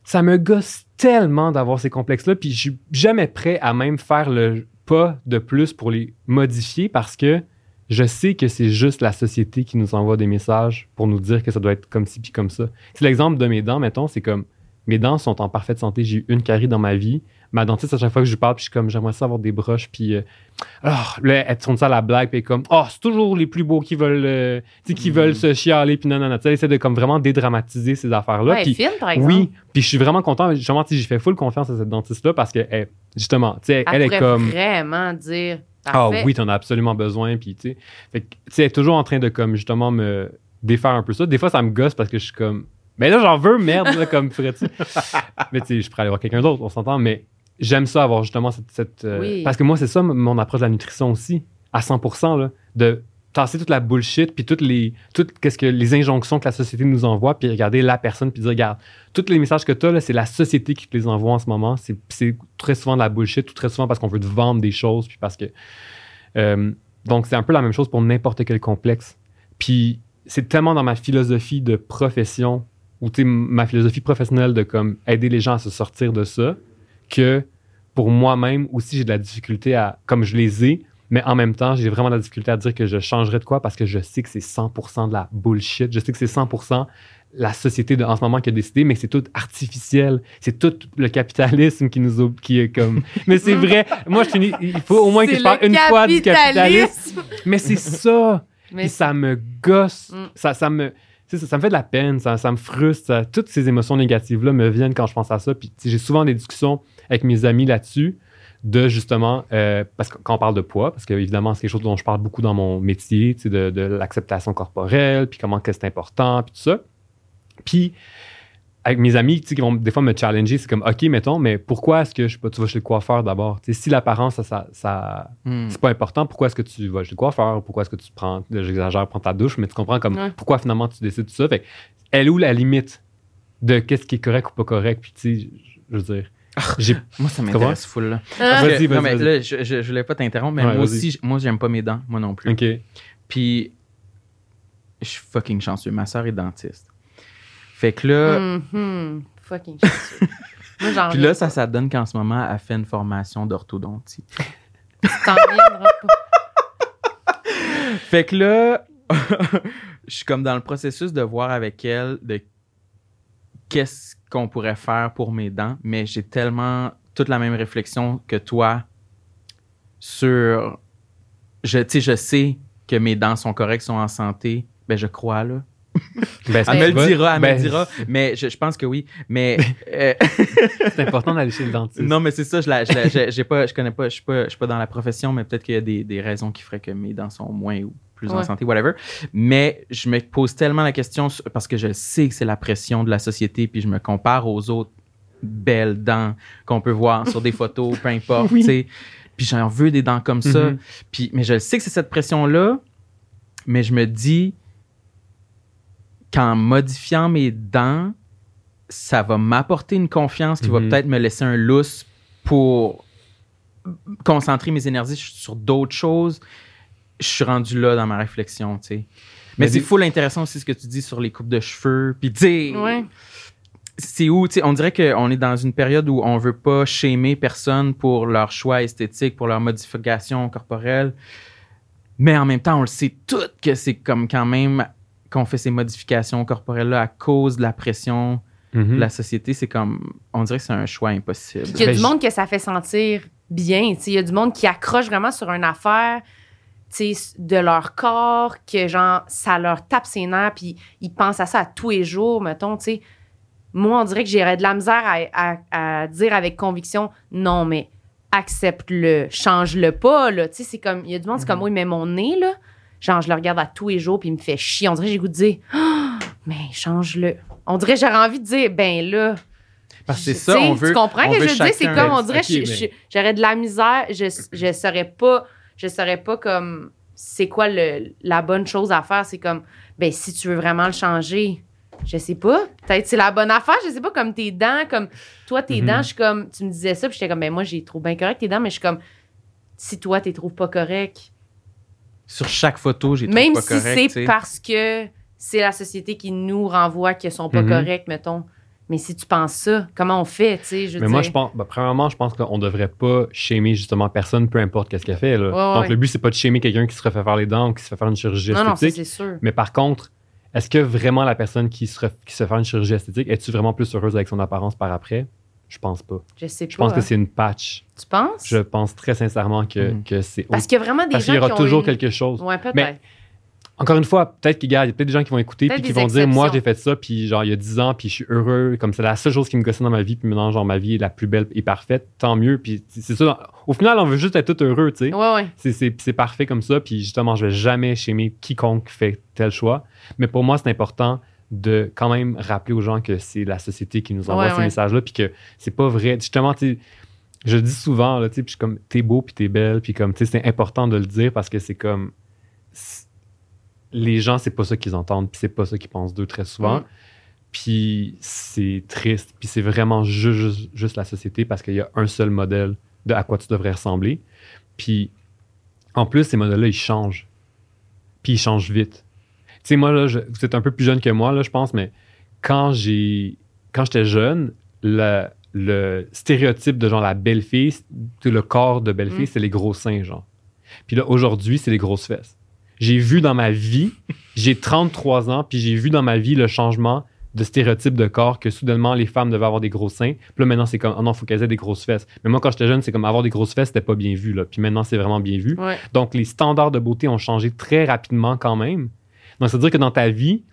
[SPEAKER 4] ça me gosse tellement d'avoir ces complexes-là, puis je suis jamais prêt à même faire le pas de plus pour les modifier parce que je sais que c'est juste la société qui nous envoie des messages pour nous dire que ça doit être comme ci puis comme ça. C'est l'exemple de mes dents, mettons, c'est comme mes dents sont en parfaite santé, j'ai eu une carie dans ma vie. Ma dentiste, à chaque fois que je lui parle, puis je suis comme, j'aimerais ça avoir des broches, puis euh, alors, là, elle tourne ça à la blague, puis elle est comme, oh, c'est toujours les plus beaux qui veulent, euh, tu sais, qui
[SPEAKER 2] Mhm.
[SPEAKER 4] veulent se chialer, puis non, non, non. Tu sais, elle essaie de comme vraiment dédramatiser ces affaires-là.
[SPEAKER 3] Ouais,
[SPEAKER 4] puis
[SPEAKER 3] film, par exemple.
[SPEAKER 4] oui, puis je suis vraiment content. Justement, j'ai fait full confiance à cette dentiste-là parce que, elle- justement, tu sais,
[SPEAKER 3] Elle,
[SPEAKER 4] elle est comme.
[SPEAKER 3] vraiment dire.
[SPEAKER 4] Ah oui, t'en as absolument besoin. Puis, tu sais, fait tu sais, elle est toujours en train de, comme, justement, me défaire un peu ça. Des fois, ça me gosse parce que je suis comme, mais là, j'en veux, merde, là, comme, ferais-tu. *laughs* mais, tu sais, je pourrais aller voir quelqu'un d'autre, on s'entend, mais j'aime ça avoir justement cette. cette, euh,
[SPEAKER 3] Oui.
[SPEAKER 4] Parce que moi, c'est ça mon approche de la nutrition aussi, à 100% là, de tasser toute la bullshit, puis toutes les, toutes, qu'est-ce que, les injonctions que la société nous envoie, puis regarder la personne, puis dire, regarde, tous les messages que tu as, c'est la société qui te les envoie en ce moment. C'est- C'est très souvent de la bullshit, ou très souvent parce qu'on veut te vendre des choses, puis parce que. euh, donc, c'est un peu la même chose pour n'importe quel complexe. Puis, c'est tellement dans ma philosophie de profession, ou tu sais, ma philosophie professionnelle de comme aider les gens à se sortir de ça, que pour moi-même aussi, j'ai de la difficulté à, comme je les ai, mais en même temps, j'ai vraiment de la difficulté à dire que je changerais de quoi parce que je sais que c'est 100% de la bullshit. Je sais que c'est 100% la société de, en ce moment qui a décidé, mais c'est tout artificiel. C'est tout le capitalisme qui nous qui est comme. *laughs* Mais c'est vrai. Moi, je finis. Il faut au moins que je parle
[SPEAKER 3] le
[SPEAKER 4] une fois du capitalisme. Mais c'est ça. *laughs*
[SPEAKER 3] Mais
[SPEAKER 4] Puis ça me gosse.
[SPEAKER 3] Mm.
[SPEAKER 4] Ça, ça me. Ça, ça me fait de la peine, ça, ça me frustre. ça- toutes ces émotions négatives-là me viennent quand je pense à ça. Puis j'ai souvent des discussions avec mes amis là-dessus, de justement, euh, parce que quand on parle de poids, parce que évidemment, c'est quelque chose dont je parle beaucoup dans mon métier, tu sais, de, de l'acceptation corporelle, puis comment que c'est important, puis tout ça. Puis avec mes amis, tu sais, qui vont des fois me challenger, c'est comme, OK, mettons, mais pourquoi est-ce que je sais pas, tu vas chez le coiffeur d'abord? Tu sais, si l'apparence, ça, ça, ça,
[SPEAKER 2] Hmm.
[SPEAKER 4] c'est pas important. Pourquoi est-ce que tu vas chez le coiffeur? Pourquoi est-ce que tu prends, j'exagère, prends ta douche, mais tu comprends comme
[SPEAKER 3] Ouais.
[SPEAKER 4] pourquoi finalement tu décides tout ça? Fait que, elle est où la limite de qu'est-ce qui est correct ou pas correct? Puis, tu sais, je veux dire.
[SPEAKER 2] Moi, ça m'intéresse full, là.
[SPEAKER 3] Ah,
[SPEAKER 4] Vas-y, vas-y,
[SPEAKER 2] non, mais
[SPEAKER 4] vas-y.
[SPEAKER 2] là, je, je, je voulais pas t'interrompre, mais
[SPEAKER 4] Ouais,
[SPEAKER 2] moi
[SPEAKER 4] vas-y.
[SPEAKER 2] aussi, moi, j'aime pas mes dents, moi non plus.
[SPEAKER 4] OK.
[SPEAKER 2] Puis, je suis fucking chanceux. Ma soeur est dentiste. Fait que là,
[SPEAKER 3] mhm. Fucking chanceux. *laughs* Moi, j'en
[SPEAKER 2] puis là, ça, ça donne qu'en ce moment, elle fait une formation d'orthodontie.
[SPEAKER 3] t'en reviendras pas. *laughs*
[SPEAKER 2] Fait que là, *laughs* je suis comme dans le processus de voir avec elle de qu'est-ce qu'on pourrait faire pour mes dents, mais j'ai tellement toute la même réflexion que toi sur. Je, je sais que mes dents sont correctes, sont en santé. Ben, je crois, là. *laughs*
[SPEAKER 4] Ben,
[SPEAKER 2] Elle me le
[SPEAKER 4] vas-
[SPEAKER 2] dira, elle me
[SPEAKER 4] ben,
[SPEAKER 2] le dira. Mais je, je pense que oui. Mais *laughs* euh, *laughs*
[SPEAKER 4] C'est important d'aller chez le dentiste.
[SPEAKER 2] non, mais c'est ça. Je, la, je, la- j'ai- j'ai pas, je connais pas. Je suis pas, je suis pas dans la profession, mais peut-être qu'il y a des, des raisons qui feraient que mes dents sont moins ou plus en santé, whatever. Mais je me pose tellement la question parce que je sais que c'est la pression de la société, puis je me compare aux autres belles dents qu'on peut voir sur des photos, *laughs* peu importe. tu sais. Puis j'en veux des dents comme ça.
[SPEAKER 4] Mhm.
[SPEAKER 2] Puis, mais je sais que c'est cette pression-là, mais je me dis qu'en modifiant mes dents, ça va m'apporter une confiance qui va
[SPEAKER 4] Mhm.
[SPEAKER 2] peut-être me laisser un lousse pour concentrer mes énergies sur d'autres choses. Je suis rendu là dans ma réflexion, tu sais. Mais
[SPEAKER 4] Mais
[SPEAKER 2] c'est
[SPEAKER 4] des-
[SPEAKER 2] full intéressant aussi ce que tu dis sur les coupes de cheveux. Puis, tu
[SPEAKER 3] Ouais.
[SPEAKER 2] c'est où, tu sais, on dirait qu'on est dans une période où on veut pas shamer personne pour leur choix esthétique, pour leur modification corporelle. Mais en même temps, on le sait tout que c'est comme quand même qu'on fait ces modifications corporelles-là à cause de la pression de la société. C'est comme, on dirait que c'est un choix impossible.
[SPEAKER 3] Qu'il y a
[SPEAKER 4] Ben,
[SPEAKER 3] du monde que ça fait sentir bien. tu sais. Il y a du monde qui accroche vraiment sur une affaire de leur corps, que genre, ça leur tape ses nerfs, puis ils pensent à ça à tous les jours, mettons, tu sais. Moi, on dirait que j'aurais de la misère à, à- à dire avec conviction, non, mais accepte-le, change-le pas, là. Tu sais, c'est comme, il y a du monde, c'est comme, oui, mais mon nez, là, genre, je le regarde à tous les jours, puis il me fait chier. On dirait que j'ai goût de dire, Ah, mais change-le. On dirait que j'aurais envie de dire, ben là,
[SPEAKER 2] Parce que c'est ça, on veut.
[SPEAKER 3] Tu comprends que je veux dire? C'est comme, on dirait,
[SPEAKER 4] mais-
[SPEAKER 3] j'aurais de la misère, je, je saurais pas, je saurais pas comme, c'est quoi le, la bonne chose à faire. C'est comme, ben, si tu veux vraiment le changer, je sais pas, peut-être c'est la bonne affaire, je sais pas, comme tes dents, comme, toi, tes
[SPEAKER 4] Mhm.
[SPEAKER 3] dents, je suis comme, tu me disais ça, puis j'étais comme, ben, moi, j'ai trouvé bien correct tes dents, mais je suis comme, si toi, tu les trouves pas correct,
[SPEAKER 2] Sur chaque photo, j'ai trouvé
[SPEAKER 3] même
[SPEAKER 2] pas
[SPEAKER 3] si
[SPEAKER 2] correct,
[SPEAKER 3] c'est parce que c'est la société qui nous renvoie qu'ils sont pas
[SPEAKER 4] Mhm.
[SPEAKER 3] corrects, mettons. Mais si tu penses ça, comment on fait, tu sais, je
[SPEAKER 4] Mais moi,
[SPEAKER 3] dire?
[SPEAKER 4] je pense, ben, premièrement, je pense qu'on devrait pas shamer justement personne, peu importe qu'est-ce qu'elle fait. là.
[SPEAKER 3] Ouais,
[SPEAKER 4] Donc,
[SPEAKER 3] ouais.
[SPEAKER 4] le but, c'est pas de shamer quelqu'un qui se refait faire les dents ou qui se fait faire une chirurgie
[SPEAKER 3] Non, non,
[SPEAKER 4] esthétique.
[SPEAKER 3] c'est sûr.
[SPEAKER 4] Mais par contre, est-ce que vraiment la personne qui se, ref- qui se fait faire une chirurgie esthétique, est-tu vraiment plus heureuse avec son apparence par après? Je pense pas.
[SPEAKER 3] Je sais
[SPEAKER 4] Je
[SPEAKER 3] pas.
[SPEAKER 4] pense que
[SPEAKER 3] hein.
[SPEAKER 4] c'est une patch.
[SPEAKER 3] Tu penses?
[SPEAKER 4] Je pense très sincèrement que,
[SPEAKER 2] Mhm.
[SPEAKER 4] que c'est.
[SPEAKER 3] Parce qu'il y a vraiment des
[SPEAKER 4] Parce
[SPEAKER 3] gens
[SPEAKER 4] qu'il y aura
[SPEAKER 3] qui ont
[SPEAKER 4] toujours quelque chose.
[SPEAKER 3] Ouais, peut-être.
[SPEAKER 4] Encore une fois, peut-être qu'il y a peut-être des gens qui vont écouter puis qui vont dire moi j'ai fait ça puis genre il y a 10 ans puis je suis heureux. Comme c'est la seule chose qui me gossait dans ma vie puis maintenant genre ma vie est la plus belle et parfaite. Tant mieux. Puis c'est ça. Au final on veut juste être tout heureux tu sais.
[SPEAKER 3] Ouais, ouais.
[SPEAKER 4] c'est, parfait comme ça puis justement je vais jamais shamer quiconque fait tel choix. Mais pour moi c'est important de quand même rappeler aux gens que c'est la société qui nous envoie
[SPEAKER 3] Ouais,
[SPEAKER 4] ces
[SPEAKER 3] ouais.
[SPEAKER 4] messages là puis que c'est pas vrai. Justement tu je le dis souvent là tu sais puis je suis comme t'es beau puis t'es belle puis comme tu sais c'est important de le dire parce que c'est comme les gens c'est pas ça qu'ils entendent puis c'est pas ça qu'ils pensent d'eux très souvent.
[SPEAKER 3] Mm.
[SPEAKER 4] puis c'est triste puis c'est vraiment ju- juste, juste la société parce qu'il y a un seul modèle de à quoi tu devrais ressembler. Puis en plus ces modèles là ils changent. Puis ils changent vite. Tu sais moi là je- vous êtes un peu plus jeune que moi là je pense mais quand j'ai quand j'étais jeune le, le stéréotype de genre la belle fille le corps de belle fille
[SPEAKER 3] Mm.
[SPEAKER 4] c'est les gros seins genre. Puis là aujourd'hui c'est les grosses fesses j'ai vu dans ma vie, j'ai 33 ans, puis j'ai vu dans ma vie le changement de stéréotype de corps que soudainement les femmes devaient avoir des gros seins. Puis là maintenant c'est comme, oh non, faut qu'elles aient des grosses fesses. Mais moi quand j'étais jeune, c'est comme avoir des grosses fesses, c'était pas bien vu, là. Puis maintenant c'est vraiment bien vu.
[SPEAKER 3] Ouais.
[SPEAKER 4] Donc les standards de beauté ont changé très rapidement quand même. Donc ça veut dire que dans ta vie,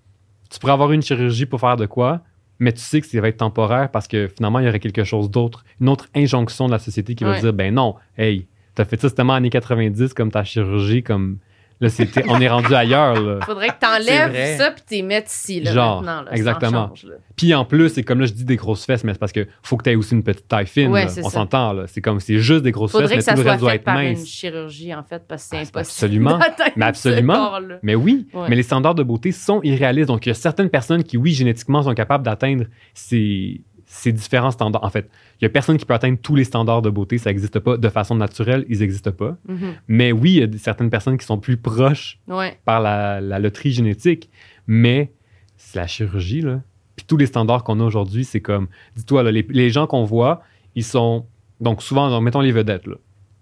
[SPEAKER 4] tu pourrais avoir une chirurgie pour faire de quoi, mais tu sais que ça va être temporaire parce que finalement il y aurait quelque chose d'autre, une autre injonction de la société qui va
[SPEAKER 3] Ouais.
[SPEAKER 4] dire, ben non, hey, t'as fait ça seulement années 90 comme ta chirurgie, comme Là, c'était, on est rendu ailleurs. Là.
[SPEAKER 3] Faudrait que t'enlèves ça puis t'es mettes ici, là,
[SPEAKER 4] Genre,
[SPEAKER 3] maintenant. Là, ça
[SPEAKER 4] exactement. Puis en plus, c'est comme là, je dis des grosses fesses, mais c'est parce que faut que tu aies aussi une petite taille fine.
[SPEAKER 3] Ouais,
[SPEAKER 4] là.
[SPEAKER 3] c'est
[SPEAKER 4] On
[SPEAKER 3] ça.
[SPEAKER 4] s'entend, là. C'est comme, c'est juste des grosses
[SPEAKER 3] Faudrait
[SPEAKER 4] fesses, mais
[SPEAKER 3] ça
[SPEAKER 4] tout le reste doit être
[SPEAKER 3] par une
[SPEAKER 4] mince.
[SPEAKER 3] chirurgie, en fait, parce que c'est
[SPEAKER 4] Ah,
[SPEAKER 3] impossible.
[SPEAKER 4] absolument. *laughs* Mais absolument. Mais oui,
[SPEAKER 3] Ouais.
[SPEAKER 4] mais les standards de beauté sont irréalistes. Donc, il y a certaines personnes qui, oui, génétiquement, sont capables d'atteindre ces, ces différents standards. En fait, il y a personne qui peut atteindre tous les standards de beauté. Ça n'existe pas. De façon naturelle, ils n'existent pas.
[SPEAKER 3] Mhm.
[SPEAKER 4] Mais oui, il y a certaines personnes qui sont plus proches
[SPEAKER 3] Ouais.
[SPEAKER 4] par la, la loterie génétique. Mais c'est la chirurgie, là. Puis tous les standards qu'on a aujourd'hui, c'est comme, dis-toi, là, les, les gens qu'on voit, ils sont, donc souvent, donc, mettons les vedettes, là.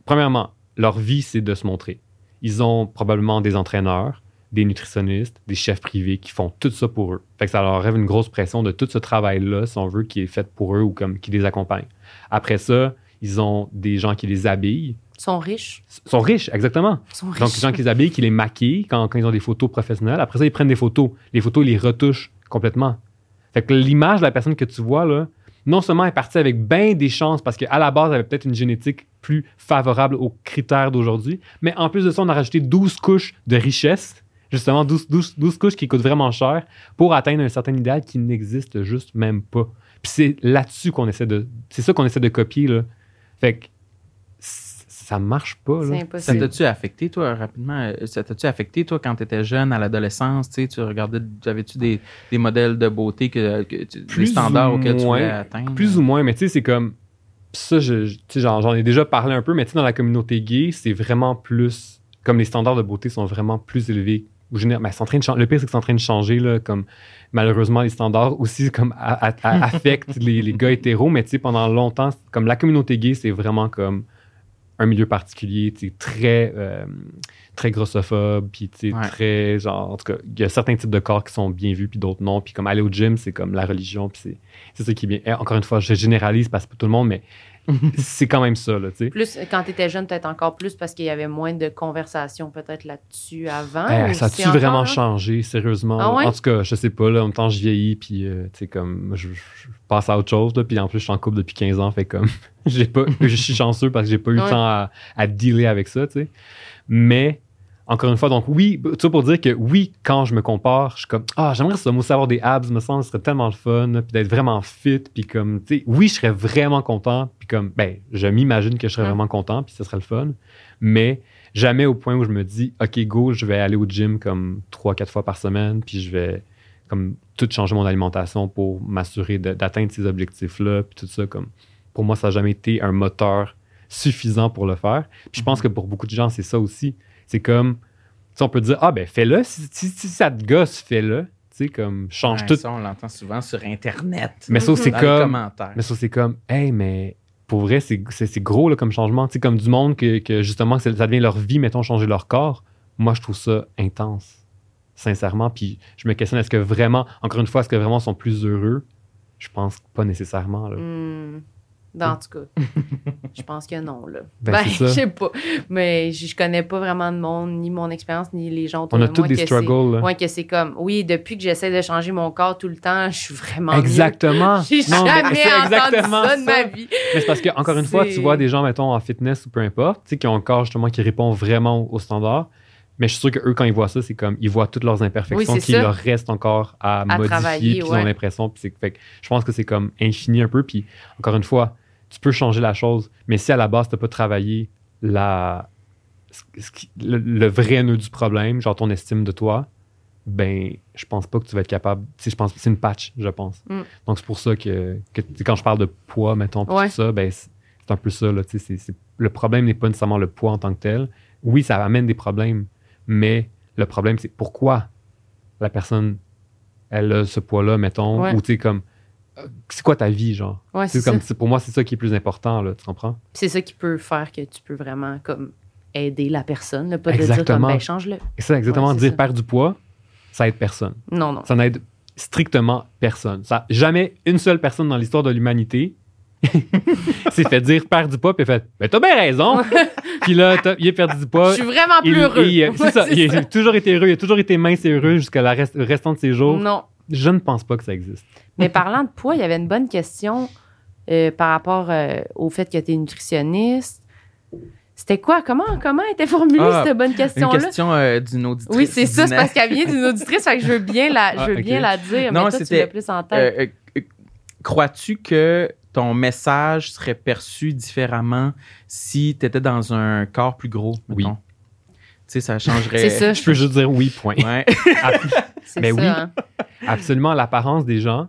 [SPEAKER 4] Premièrement, leur vie, c'est de se montrer. Ils ont probablement des entraîneurs, des nutritionnistes, des chefs privés qui font tout ça pour eux. Fait que ça leur rêve une grosse pression de tout ce travail-là, si on veut, qui est fait pour eux ou comme qui les accompagne. Après ça, ils ont des gens qui les habillent,
[SPEAKER 3] sont riches.
[SPEAKER 4] Ils sont riches, exactement.
[SPEAKER 3] Ils sont riches.
[SPEAKER 4] Donc, les gens qui les habillent, qui les maquillent quand, quand ils ont des photos professionnelles. Après ça, ils prennent des photos. Les photos, ils les retouchent complètement. Fait que l'image de la personne que tu vois, là, non seulement est partie avec bien des chances, parce qu'à la base, elle avait peut-être une génétique plus favorable aux critères d'aujourd'hui, mais en plus de ça, on a rajouté 12 couches de richesse, justement 12, 12, 12 couches qui coûtent vraiment cher pour atteindre un certain idéal qui n'existe juste même pas. Puis c'est là-dessus qu'on essaie de... C'est ça qu'on essaie de copier, là. Fait que ça marche pas,
[SPEAKER 3] C'est
[SPEAKER 4] là.
[SPEAKER 2] Ça t'a-tu affecté, toi, rapidement? euh, Ça t'a-tu affecté, toi, quand tu étais jeune, à l'adolescence? Tu sais, tu regardais, avais-tu des, des modèles de beauté, que, que tu- des
[SPEAKER 4] Plus
[SPEAKER 2] standards
[SPEAKER 4] ou
[SPEAKER 2] auxquels tu voulais
[SPEAKER 4] moins.
[SPEAKER 2] atteindre?
[SPEAKER 4] Plus ou moins, mais tu sais, c'est comme. Ça, je, je- tu sais, j'en, j'en ai déjà parlé un peu, mais tu sais, dans la communauté gay, c'est vraiment plus. Comme les standards de beauté sont vraiment plus élevés. Ou en train de le pire, c'est que c'est en train de changer, là, comme malheureusement, les standards aussi comme a- a- a- *laughs* affectent les, les gars hétéros, mais tu sais, pendant longtemps, comme la communauté gay, c'est vraiment comme un milieu particulier, tu sais, très, euh, très grossophobe, puis tu sais,
[SPEAKER 2] Ouais.
[SPEAKER 4] très, genre, en tout cas, il y a certains types de corps qui sont bien vus, puis d'autres non, puis comme aller au gym, c'est comme la religion, puis c'est ça qui est bien. Encore une fois, je généralise parce que tout le monde, mais c'est quand même ça, là, tu sais.
[SPEAKER 3] Plus, quand tu étais jeune, peut-être encore plus parce qu'il y avait moins de conversations peut-être là-dessus avant.
[SPEAKER 4] Eh,
[SPEAKER 3] ou
[SPEAKER 4] ça a-tu vraiment changé, sérieusement?
[SPEAKER 3] Ah ouais?
[SPEAKER 4] En tout cas, je sais pas, là, en même temps, je vieillis, puis, euh, tu sais, comme, je, je passe à autre chose, là, puis en plus, je suis en couple depuis 15 ans, fait comme, *laughs* j'ai pas, je suis chanceux parce que j'ai pas eu le
[SPEAKER 3] Ouais.
[SPEAKER 4] temps à, à dealer avec ça, tu sais. Mais, encore une fois, donc oui, tout pour dire que oui, quand je me compare, je suis comme, ah, j'aimerais ça, moi aussi avoir des abs, me semble, ce serait tellement le fun, puis d'être vraiment fit, puis comme, tu sais, oui, je serais vraiment content, puis comme, ben, je m'imagine que je serais
[SPEAKER 3] Mm.
[SPEAKER 4] vraiment content, puis ce serait le fun, mais jamais au point où je me dis, OK, go, je vais aller au gym comme trois, quatre fois par semaine, puis je vais comme tout changer mon alimentation pour m'assurer d'atteindre ces objectifs-là, puis tout ça, comme, pour moi, ça n'a jamais été un moteur suffisant pour le faire. Puis je pense que pour beaucoup de gens, c'est ça aussi. C'est comme, on peut dire, ah ben fais-le, si, si, si ça te gosse, fais-le. Tu sais, comme, change
[SPEAKER 2] Ouais,
[SPEAKER 4] tout.
[SPEAKER 2] Ça, on l'entend souvent sur Internet.
[SPEAKER 4] Mais ça, c'est
[SPEAKER 2] dans les
[SPEAKER 4] comme,
[SPEAKER 2] commentaires.
[SPEAKER 4] mais ça, c'est comme, hey, mais pour vrai, c'est gros là, comme changement. Tu sais, comme du monde que, que justement, ça devient leur vie, mettons, changer leur corps. Moi, je trouve ça intense, sincèrement. Puis je me questionne, est-ce que vraiment, encore une fois, est-ce que vraiment ils sont plus heureux? Je pense pas nécessairement. Là.
[SPEAKER 3] Hmm. Dans tout cas, *laughs* je pense que non, là.
[SPEAKER 4] Ben,
[SPEAKER 3] Ben, *laughs* je sais pas. Mais je, je connais pas vraiment de monde, ni mon expérience, ni les gens autour
[SPEAKER 4] On a
[SPEAKER 3] de
[SPEAKER 4] tous
[SPEAKER 3] moi.
[SPEAKER 4] des struggles. là.
[SPEAKER 3] Ouais, que c'est comme, oui, depuis que j'essaie de changer mon corps tout le temps, je suis vraiment.
[SPEAKER 4] Exactement. *laughs*
[SPEAKER 3] J'ai jamais entendu
[SPEAKER 4] exactement
[SPEAKER 3] ça de ma vie.
[SPEAKER 4] Mais c'est parce que, encore une fois, tu vois des gens, mettons, en fitness ou peu importe, tu sais, qui ont un corps justement qui répond vraiment aux standards. Mais je suis sûr qu'eux, quand ils voient ça, c'est comme, ils voient toutes leurs imperfections
[SPEAKER 3] Oui,
[SPEAKER 4] qui
[SPEAKER 3] ça.
[SPEAKER 4] leur restent encore à, modifier,
[SPEAKER 3] travailler,
[SPEAKER 4] puis ils
[SPEAKER 3] ouais.
[SPEAKER 4] ont l'impression. Puis c'est- fait que je pense que c'est comme infini un peu. Puis encore une fois, tu peux changer la chose, mais si à la base, tu n'as pas travaillé la, le, le vrai nœud du problème, genre ton estime de toi, ben, je pense pas que tu vas être capable. Je pense c'est une patch, je pense.
[SPEAKER 3] Mm.
[SPEAKER 4] Donc, c'est pour ça que, quand je parle de poids, mettons,
[SPEAKER 3] Ouais.
[SPEAKER 4] tout ça, ben, c'est un peu ça. Là, le problème n'est pas nécessairement le poids en tant que tel. Oui, ça amène des problèmes, mais le problème, c'est pourquoi la personne, elle a ce poids-là, mettons,
[SPEAKER 3] Ouais.
[SPEAKER 4] ou tu sais, comme, c'est quoi ta vie, genre?
[SPEAKER 3] Ouais,
[SPEAKER 4] C'est comme, pour moi, c'est ça qui est plus important, là, tu comprends?
[SPEAKER 3] C'est ça qui peut faire que tu peux vraiment comme aider la personne, là, pas de dire comme ben change-le.
[SPEAKER 4] Exactement,
[SPEAKER 3] Ouais,
[SPEAKER 4] dire perdre du poids, ça aide personne.
[SPEAKER 3] Non, non.
[SPEAKER 4] Ça n'aide strictement personne. Ça, jamais une seule personne dans l'histoire de l'humanité *laughs* s'est fait dire perds du poids, puis fait Ben, t'as bien raison. *laughs* puis là, il a perdu du
[SPEAKER 3] Je
[SPEAKER 4] poids.
[SPEAKER 3] suis vraiment plus
[SPEAKER 4] Il-
[SPEAKER 3] heureux.
[SPEAKER 4] c'est ça. Il a toujours été heureux. Il a toujours été mince et heureux jusqu'à la restant de ses jours.
[SPEAKER 3] Non.
[SPEAKER 4] Je ne pense pas que ça existe.
[SPEAKER 3] Mais parlant de poids, il y avait une bonne question euh, par rapport euh, au fait que tu es nutritionniste. C'était quoi? Comment, comment était formulée
[SPEAKER 2] Ah,
[SPEAKER 3] cette bonne
[SPEAKER 2] Une
[SPEAKER 3] question-là?
[SPEAKER 2] question euh, d'une auditrice.
[SPEAKER 3] Oui, c'est ça, c'est parce qu'elle vient d'une auditrice, fait que je veux bien la, je
[SPEAKER 4] Ah,
[SPEAKER 3] veux
[SPEAKER 4] ok.
[SPEAKER 3] bien la dire,
[SPEAKER 2] Non,
[SPEAKER 3] mais toi, tu l'as plus en tête.
[SPEAKER 2] Euh, euh, Crois-tu que ton message serait perçu différemment si tu étais dans un corps plus gros?
[SPEAKER 4] Oui.
[SPEAKER 2] mettons? Sais, ça changerait.
[SPEAKER 3] c'est ça.
[SPEAKER 4] Je peux juste dire oui, point.
[SPEAKER 2] Ouais. *laughs*
[SPEAKER 4] Mais
[SPEAKER 3] ça,
[SPEAKER 4] oui.
[SPEAKER 3] hein.
[SPEAKER 4] Absolument, l'apparence des gens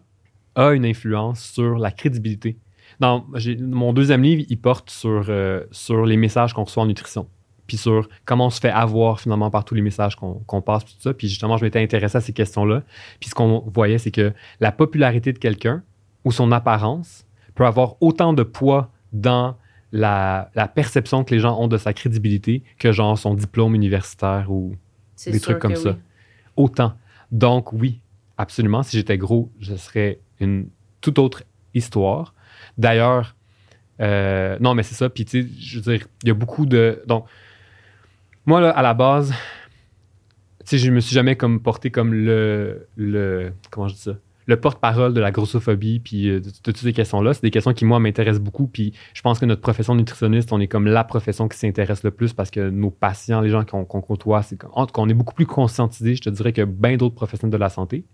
[SPEAKER 4] a une influence sur la crédibilité. Dans mon deuxième livre, il porte sur, euh, sur les messages qu'on reçoit en nutrition, puis sur comment on se fait avoir finalement par tous les messages qu'on qu'on passe, tout ça. Puis justement, je m'étais intéressé à ces questions-là. Puis ce qu'on voyait, c'est que la popularité de quelqu'un ou son apparence peut avoir autant de poids dans la, la perception que les gens ont de sa crédibilité que genre son diplôme universitaire ou des trucs comme ça.
[SPEAKER 3] oui.
[SPEAKER 4] Autant. Donc, oui, absolument. Si j'étais gros, ce serait une toute autre histoire. D'ailleurs, Euh, non, mais c'est ça. Puis, tu sais, je veux dire, il y a beaucoup de. Donc, moi, là, à la base, tu sais, je me suis jamais comme porté comme le. le comment je dis ça? Le porte-parole de la grossophobie, puis euh, de, toutes ces questions-là. C'est des questions qui, moi, m'intéressent beaucoup. Puis, je pense que notre profession de nutritionniste, on est comme la profession qui s'intéresse le plus parce que nos patients, les gens qu'on qu'on côtoie, c'est en tout cas, on est beaucoup plus conscientisés, je te dirais, que bien d'autres professionnels de la santé.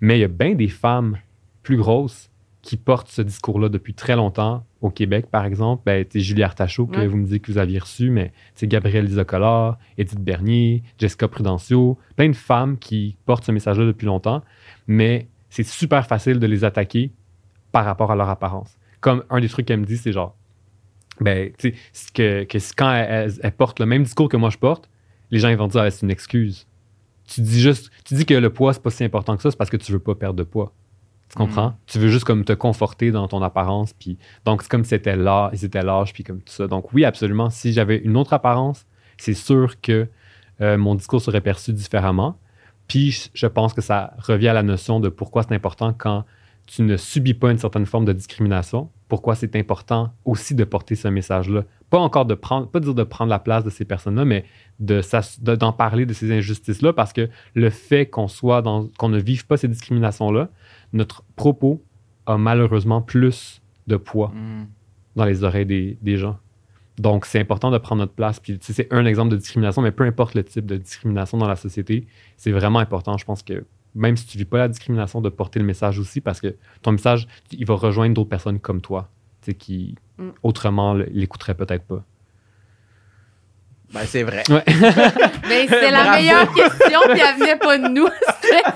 [SPEAKER 4] Mais il y a bien des femmes plus grosses qui portent ce discours-là depuis très longtemps. Au Québec, par exemple, ben, tu sais, Julie Artachot, que
[SPEAKER 3] Ouais.
[SPEAKER 4] vous me dites que vous aviez reçu, mais sais, Gabrielle Isocolor, Edith Bernier, Jessica Prudencio, plein de femmes qui portent ce message-là depuis longtemps, mais c'est super facile de les attaquer par rapport à leur apparence. Comme un des trucs qu'elle me dit, c'est genre, ben, tu sais, que, que quand elle, elle- elle porte le même discours que moi je porte, les gens ils vont dire, Ah, c'est une excuse. Tu dis juste, tu dis que le poids, c'est pas si important que ça, c'est parce que tu veux pas perdre de poids. Tu comprends? Tu veux juste comme te conforter dans ton apparence. Puis, donc, c'est comme si c'était là, ils étaient lâches, puis comme tout ça. Donc, oui, absolument. Si j'avais une autre apparence, c'est sûr que euh, mon discours serait perçu différemment. Puis, je- pense que ça revient à la notion de pourquoi c'est important quand tu ne subis pas une certaine forme de discrimination, pourquoi c'est important aussi de porter ce message-là. Pas encore de prendre, pas dire de prendre la place de ces personnes-là, mais de- d'en parler de ces injustices-là, parce que le fait qu'on soit dans, qu'on ne vive pas ces discriminations-là, notre propos a malheureusement plus de poids
[SPEAKER 2] Mm.
[SPEAKER 4] dans les oreilles des, des gens. Donc, c'est important de prendre notre place. Puis, tu sais, c'est un exemple de discrimination, mais peu importe le type de discrimination dans la société, c'est vraiment important. Je pense que même si tu vis pas la discrimination, de porter le message aussi, parce que ton message, il va rejoindre d'autres personnes comme toi, tu sais, qui
[SPEAKER 3] Mm.
[SPEAKER 4] autrement l'écouteraient peut-être pas.
[SPEAKER 2] Ben, c'est vrai.
[SPEAKER 4] Ouais. *laughs*
[SPEAKER 3] Mais c'est la meilleure question, puis elle venait pas de nous.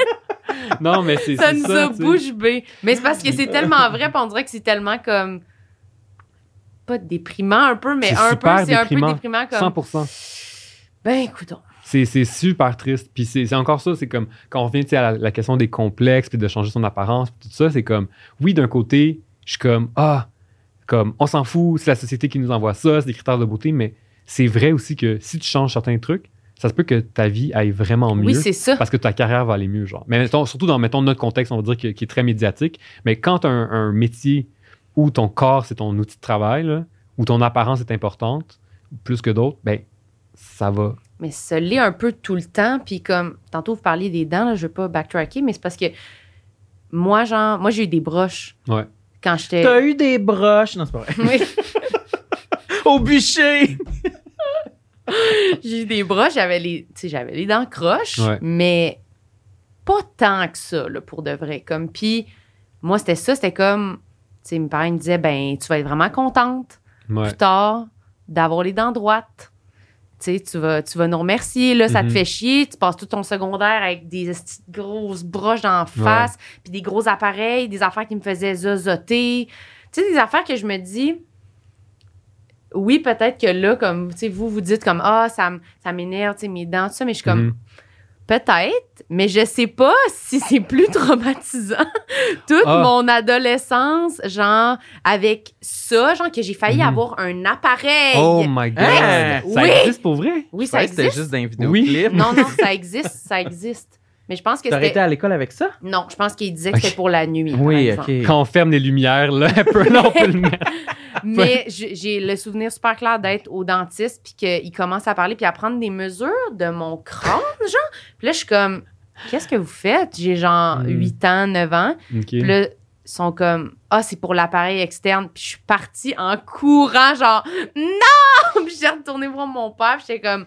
[SPEAKER 3] *laughs*
[SPEAKER 4] non, mais c'est
[SPEAKER 3] ça nous
[SPEAKER 4] ça,
[SPEAKER 3] a
[SPEAKER 4] tu sais.
[SPEAKER 3] bouche bée. Mais c'est parce que c'est tellement vrai, puis on dirait que c'est tellement comme. Pas déprimant un peu, mais
[SPEAKER 4] C'est
[SPEAKER 3] un peu, c'est un peu
[SPEAKER 4] déprimant.
[SPEAKER 3] comme.
[SPEAKER 4] 100%.
[SPEAKER 3] Ben, écoute,
[SPEAKER 4] C'est c'est super triste. Puis c'est encore ça, c'est comme quand on revient à la, la question des complexes, puis de changer son apparence, puis tout ça, c'est comme, oui, d'un côté, je suis comme, ah, comme, on s'en fout, c'est la société qui nous envoie ça, c'est des critères de beauté, mais c'est vrai aussi que si tu changes certains trucs, ça se peut que ta vie aille vraiment mieux.
[SPEAKER 3] oui, c'est ça.
[SPEAKER 4] parce que ta carrière va aller mieux, genre. Mais mettons, surtout dans mettons, notre contexte, on va dire qui est très médiatique. Mais quand un métier où ton corps, c'est ton outil de travail, là, où ton apparence est importante, plus que d'autres, ben, ça va.
[SPEAKER 3] Mais ça l'est un peu tout le temps. Puis comme, tantôt, vous parliez des dents, là, je veux pas backtracker, mais c'est parce que moi, genre, moi, j'ai eu des broches
[SPEAKER 4] Ouais.
[SPEAKER 3] quand j'étais.
[SPEAKER 2] T'as eu des broches? Non, c'est pas vrai.
[SPEAKER 3] Oui, *laughs*
[SPEAKER 2] Au bûcher! *laughs*
[SPEAKER 3] j'ai eu des broches, j'avais les, tu sais, j'avais les dents croches,
[SPEAKER 4] Ouais.
[SPEAKER 3] mais pas tant que ça, là, pour de vrai. Comme, puis moi, c'était ça, c'était comme, mes parents me disaient, ben, tu vas être vraiment contente
[SPEAKER 4] Ouais.
[SPEAKER 3] plus tard d'avoir les dents droites. Tu vas, tu vas nous remercier, là, ça te
[SPEAKER 4] Mhm.
[SPEAKER 3] fait chier. Tu passes tout ton secondaire avec des grosses broches d'en face, puis des gros appareils, des affaires qui me faisaient zozoter. Tu sais, des affaires que je me dis, oui, peut-être que là, comme, tu sais, vous, vous dites comme, ah, ça, ça m'énerve, tu sais, mes dents, tout ça, mais je suis comme,
[SPEAKER 4] Mhm.
[SPEAKER 3] Peut-être, mais je sais pas si c'est plus *laughs* traumatisant. Toute
[SPEAKER 4] Ah.
[SPEAKER 3] mon adolescence, genre, avec ça, genre, que j'ai failli
[SPEAKER 4] Mhm.
[SPEAKER 3] avoir un appareil.
[SPEAKER 4] Oh my God!
[SPEAKER 2] Hein?
[SPEAKER 4] Ça
[SPEAKER 3] Oui.
[SPEAKER 4] existe pour vrai?
[SPEAKER 3] oui,
[SPEAKER 2] Je
[SPEAKER 3] ça
[SPEAKER 2] que C'était
[SPEAKER 3] existe.
[SPEAKER 2] juste d'un
[SPEAKER 4] Oui.
[SPEAKER 2] vidéoclip.
[SPEAKER 3] Non, non, ça *laughs* existe, ça existe. Mais je pense que
[SPEAKER 2] T'aurais été
[SPEAKER 3] c'était.
[SPEAKER 2] à l'école avec ça?
[SPEAKER 3] Non, je pense qu'il disait que c'était pour la nuit.
[SPEAKER 2] Oui, ok.
[SPEAKER 4] Quand on ferme les lumières, là, *laughs* un peu, là, on peut le mettre. *laughs*
[SPEAKER 3] Mais j'ai le souvenir super clair d'être au dentiste, puis qu'il commence à parler, puis à prendre des mesures de mon crâne, genre. Puis là, je suis comme, qu'est-ce que vous faites? J'ai genre
[SPEAKER 4] Hmm.
[SPEAKER 3] 8 ans, 9 ans.
[SPEAKER 4] OK.
[SPEAKER 3] Puis là, ils sont comme Ah, c'est pour l'appareil externe. Puis je suis partie en courant, genre Non! *laughs* Puis j'ai retourné voir mon père, puis j'étais comme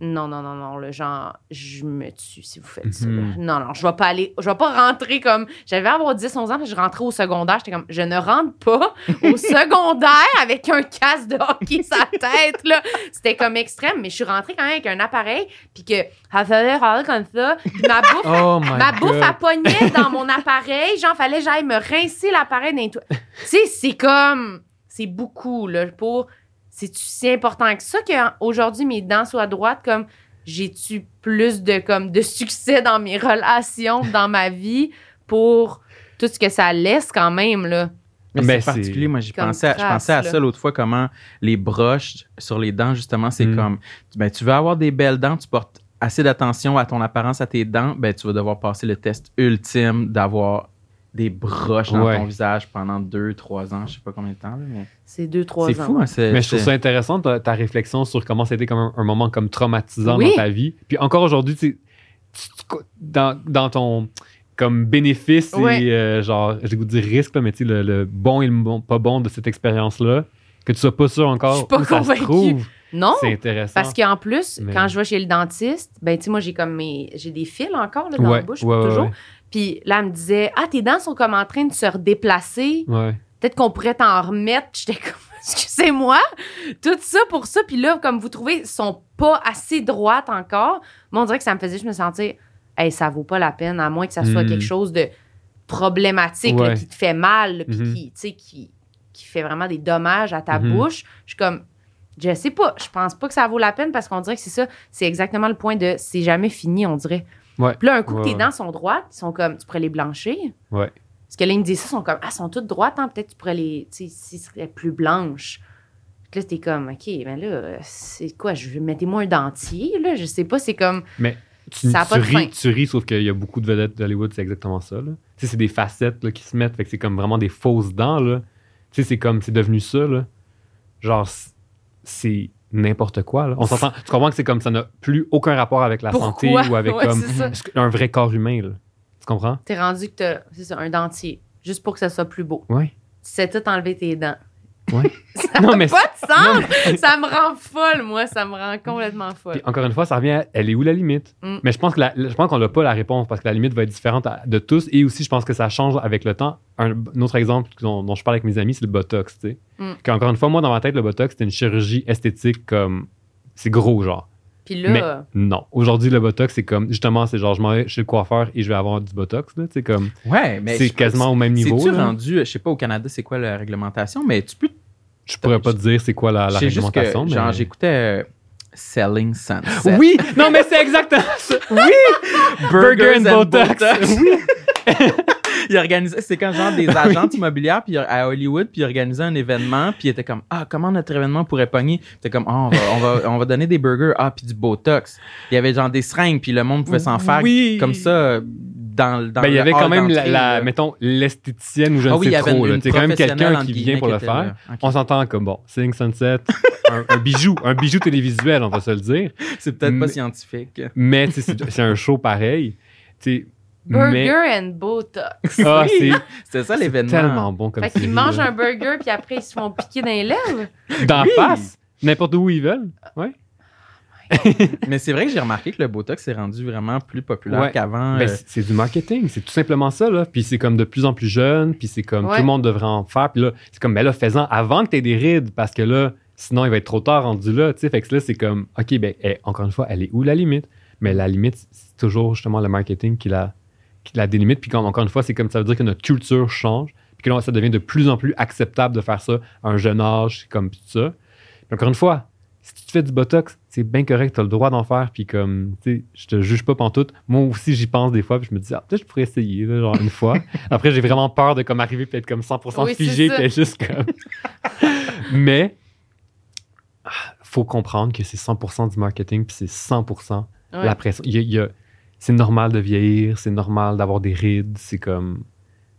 [SPEAKER 3] Non, non, non, non, le genre, je me tue si vous faites ça.
[SPEAKER 4] Mhm.
[SPEAKER 3] Non, non, je vais pas aller, je vais pas rentrer comme. J'avais avoir 10, 11 ans, puis je rentrais au secondaire, j'étais comme Je ne rentre pas *laughs* au secondaire avec un casque de hockey sur la tête, là. C'était comme extrême, mais je suis rentrée quand même avec un appareil, puis que ça faisait comme ça. Puis ma bouffe *laughs*
[SPEAKER 4] Oh
[SPEAKER 3] Ma
[SPEAKER 4] God!
[SPEAKER 3] bouffe, elle pognait dans mon appareil. Genre, fallait que j'aille me rincer l'appareil dans les. Tu sais, c'est comme... C'est beaucoup, là, pour... C'est si important que ça qu'aujourd'hui, mes dents soient droites, comme... J'ai-tu plus de, comme, de succès dans mes relations, dans ma vie, pour tout ce que ça laisse quand même, là?
[SPEAKER 2] Mais
[SPEAKER 4] Ben,
[SPEAKER 2] c'est particulier. Moi, pensé, à, je pensais à
[SPEAKER 3] là.
[SPEAKER 2] ça l'autre fois, comment les broches sur les dents, justement, c'est
[SPEAKER 4] Mm.
[SPEAKER 2] comme, ben, tu veux avoir des belles dents, tu portes assez d'attention à ton apparence, à tes dents, ben, tu vas devoir passer le test ultime d'avoir des broches dans
[SPEAKER 4] Ouais.
[SPEAKER 2] ton visage pendant deux, trois ans, je sais pas combien de temps. là, mais
[SPEAKER 3] C'est deux, trois
[SPEAKER 2] C'est
[SPEAKER 3] ans.
[SPEAKER 2] fou, hein, c'est-
[SPEAKER 4] Mais je trouve ça intéressant ta, ta réflexion sur comment c'était comme un, un moment comme traumatisant
[SPEAKER 3] Oui.
[SPEAKER 4] dans ta vie. Puis encore aujourd'hui, tu sais, tu- tu- dans, dans ton comme bénéfice
[SPEAKER 3] Ouais.
[SPEAKER 4] et euh, genre, j'ai goût de dire risque, là, mais tu sais, le, le bon et le bon- pas bon de cette expérience-là, que tu sois pas sûr
[SPEAKER 3] Je
[SPEAKER 4] encore
[SPEAKER 3] suis pas
[SPEAKER 4] où ça se
[SPEAKER 3] convaincue.
[SPEAKER 4] trouve,
[SPEAKER 3] Non,
[SPEAKER 4] c'est intéressant.
[SPEAKER 3] parce qu'en plus,
[SPEAKER 4] Mais-
[SPEAKER 3] quand je vais chez le dentiste, ben tu sais, moi, j'ai comme mes... J'ai des fils encore là, dans
[SPEAKER 4] ouais,
[SPEAKER 3] la bouche,
[SPEAKER 4] ouais, ouais,
[SPEAKER 3] toujours. Puis là, elle me disait, ah, tes dents sont comme en train de se redéplacer.
[SPEAKER 4] Ouais.
[SPEAKER 3] Peut-être qu'on pourrait t'en remettre. J'étais comme, excusez-moi. Tout ça pour ça. Puis là, comme vous trouvez, sont pas assez droites encore. Moi, on dirait que ça me faisait juste me sentir, hey, ça vaut pas la peine, à moins que ça soit
[SPEAKER 4] Mm.
[SPEAKER 3] quelque chose de problématique, là, qui te fait mal, puis
[SPEAKER 4] Mhm.
[SPEAKER 3] qui, tu sais, qui, qui fait vraiment des dommages à ta
[SPEAKER 4] Mhm.
[SPEAKER 3] bouche. Je suis comme, je sais pas, je pense pas que ça vaut la peine parce qu'on dirait que c'est ça, c'est exactement le point de c'est jamais fini, on dirait.
[SPEAKER 4] Ouais.
[SPEAKER 3] Puis là, un coup
[SPEAKER 4] Ouais,
[SPEAKER 3] que tes dents sont droites, ils sont comme, tu pourrais les blanchir.
[SPEAKER 4] Ouais.
[SPEAKER 3] Parce que là, ils me disent ça, ils sont comme, ah, elles sont toutes droites, hein, peut-être tu pourrais les, tu sais, s'ils seraient plus blanches. Puis là, t'es comme, OK, ben là, c'est quoi, je vais mettez-moi un dentier, là, je sais pas, c'est comme,
[SPEAKER 4] Tu,
[SPEAKER 3] Ça a
[SPEAKER 4] tu
[SPEAKER 3] pas de fin.
[SPEAKER 4] ris, tu ris, sauf qu'il y a beaucoup de vedettes d'Hollywood, c'est exactement ça. Là. Tu sais, c'est des facettes là, qui se mettent, fait que c'est comme vraiment des fausses dents. Là. Tu sais, c'est comme, c'est devenu ça. Là. Genre, c'est n'importe quoi. Là. On s'entend, tu comprends que c'est comme ça n'a plus aucun rapport avec la santé ou avec
[SPEAKER 3] Ouais,
[SPEAKER 4] comme un vrai corps humain. Là. Tu comprends?
[SPEAKER 3] T'es rendu que t'as, c'est ça, un dentier, juste pour que ça soit plus beau.
[SPEAKER 4] Oui.
[SPEAKER 3] Tu sais tout enlever tes dents.
[SPEAKER 4] Ouais. *laughs*
[SPEAKER 3] ça n'a
[SPEAKER 4] mais
[SPEAKER 3] pas de sens! ça me rend folle, moi, ça me rend complètement folle.
[SPEAKER 4] Puis encore une fois, ça revient à elle est où la limite?
[SPEAKER 3] Mm.
[SPEAKER 4] Mais je pense que la- je pense qu'on n'a pas la réponse parce que la limite va être différente à- de tous. Et aussi, je pense que ça change avec le temps. Un, un autre exemple dont, dont je parle avec mes amis, c'est le Botox. Tu sais.
[SPEAKER 3] Mm.
[SPEAKER 4] Qu'encore une fois, moi, dans ma tête, le Botox, c'était une chirurgie esthétique comme. C'est gros, genre.
[SPEAKER 3] Puis là,
[SPEAKER 4] Mais non. Aujourd'hui, le Botox, c'est comme. Justement, c'est genre, je m'en vais chez le coiffeur et je vais avoir du Botox. là, tu sais, comme.
[SPEAKER 2] Ouais, mais
[SPEAKER 4] C'est quasiment au même niveau.
[SPEAKER 2] C'est-tu
[SPEAKER 4] là.
[SPEAKER 2] rendu, je sais pas au Canada, c'est quoi la réglementation, mais tu peux.
[SPEAKER 4] Je pourrais pas te dire c'est quoi la,
[SPEAKER 2] que,
[SPEAKER 4] réglementation. mais-
[SPEAKER 2] genre, j'écoutais euh, Selling Sunset.
[SPEAKER 4] Oui! *laughs* Non, mais c'est exactement ça. Oui! *laughs* Burger and Botox.
[SPEAKER 2] Oui. *laughs* il organisait, c'est quand genre des agentes immobilières puis à Hollywood puis il organisait un événement puis il était comme ah comment notre événement pourrait pogner c'était comme ah on va, on va on va donner des burgers ah puis du botox il y avait genre des seringues puis le monde pouvait s'en faire
[SPEAKER 4] Oui.
[SPEAKER 2] comme ça dans dans
[SPEAKER 4] Ben, il y avait quand même la, mettons, l'esthéticienne ou je ne
[SPEAKER 2] ah oui
[SPEAKER 4] sais trop.
[SPEAKER 2] une,
[SPEAKER 4] là.
[SPEAKER 2] une
[SPEAKER 4] C'est quand même quelqu'un qui vient pour le faire. On s'entend comme, bon, Selling Sunset, un, un bijou, un bijou télévisuel, on va se le dire. *laughs*
[SPEAKER 2] c'est peut-être pas scientifique
[SPEAKER 4] Mais c'est c'est un show pareil. Mais-
[SPEAKER 3] burger and botox. *laughs*
[SPEAKER 4] Ah, *laughs* c'est
[SPEAKER 2] ça
[SPEAKER 4] c'est
[SPEAKER 2] l'événement
[SPEAKER 4] tellement bon comme
[SPEAKER 3] Fait qu'ils mangent un burger, puis après, ils se font piquer dans les lèvres.
[SPEAKER 4] D'en
[SPEAKER 2] Oui.
[SPEAKER 4] face, n'importe où ils veulent. Ouais. *laughs*
[SPEAKER 2] mais c'est vrai que j'ai remarqué que le botox s'est rendu vraiment plus populaire
[SPEAKER 4] Ouais.
[SPEAKER 2] qu'avant
[SPEAKER 4] Ben,
[SPEAKER 2] euh,
[SPEAKER 4] c'est du marketing, c'est tout simplement ça. Là. Puis c'est comme de plus en plus jeune, puis c'est comme
[SPEAKER 3] Ouais.
[SPEAKER 4] tout le monde devrait en faire. Puis là, c'est comme, ben là, fais-en avant que tu aies des rides, parce que là, sinon, il va être trop tard rendu là. tu sais. Fait que là, c'est comme, OK, ben, eh, encore une fois, elle est où la limite? Mais la limite, c'est toujours justement le marketing qui la, qui la délimite. Puis comme, encore une fois, c'est comme ça veut dire que notre culture change, puis que là, ça devient de plus en plus acceptable de faire ça à un jeune âge, comme tout ça. Puis encore une fois, si tu te fais du botox, c'est bien correct, tu as le droit d'en faire, puis comme, tu sais, je te juge pas pantoute. Moi aussi, j'y pense des fois, puis je me dis, ah, peut-être je pourrais essayer, là, genre une fois. *laughs* Après, j'ai vraiment peur de comme arriver, puis être comme 100%
[SPEAKER 3] Oui, c'est
[SPEAKER 4] figé, puis être juste comme. *laughs* Mais, faut comprendre que c'est 100% du marketing, puis c'est 100%
[SPEAKER 3] Ouais.
[SPEAKER 4] la pression. Il y a- il y a- c'est normal de vieillir, c'est normal d'avoir des rides, c'est comme.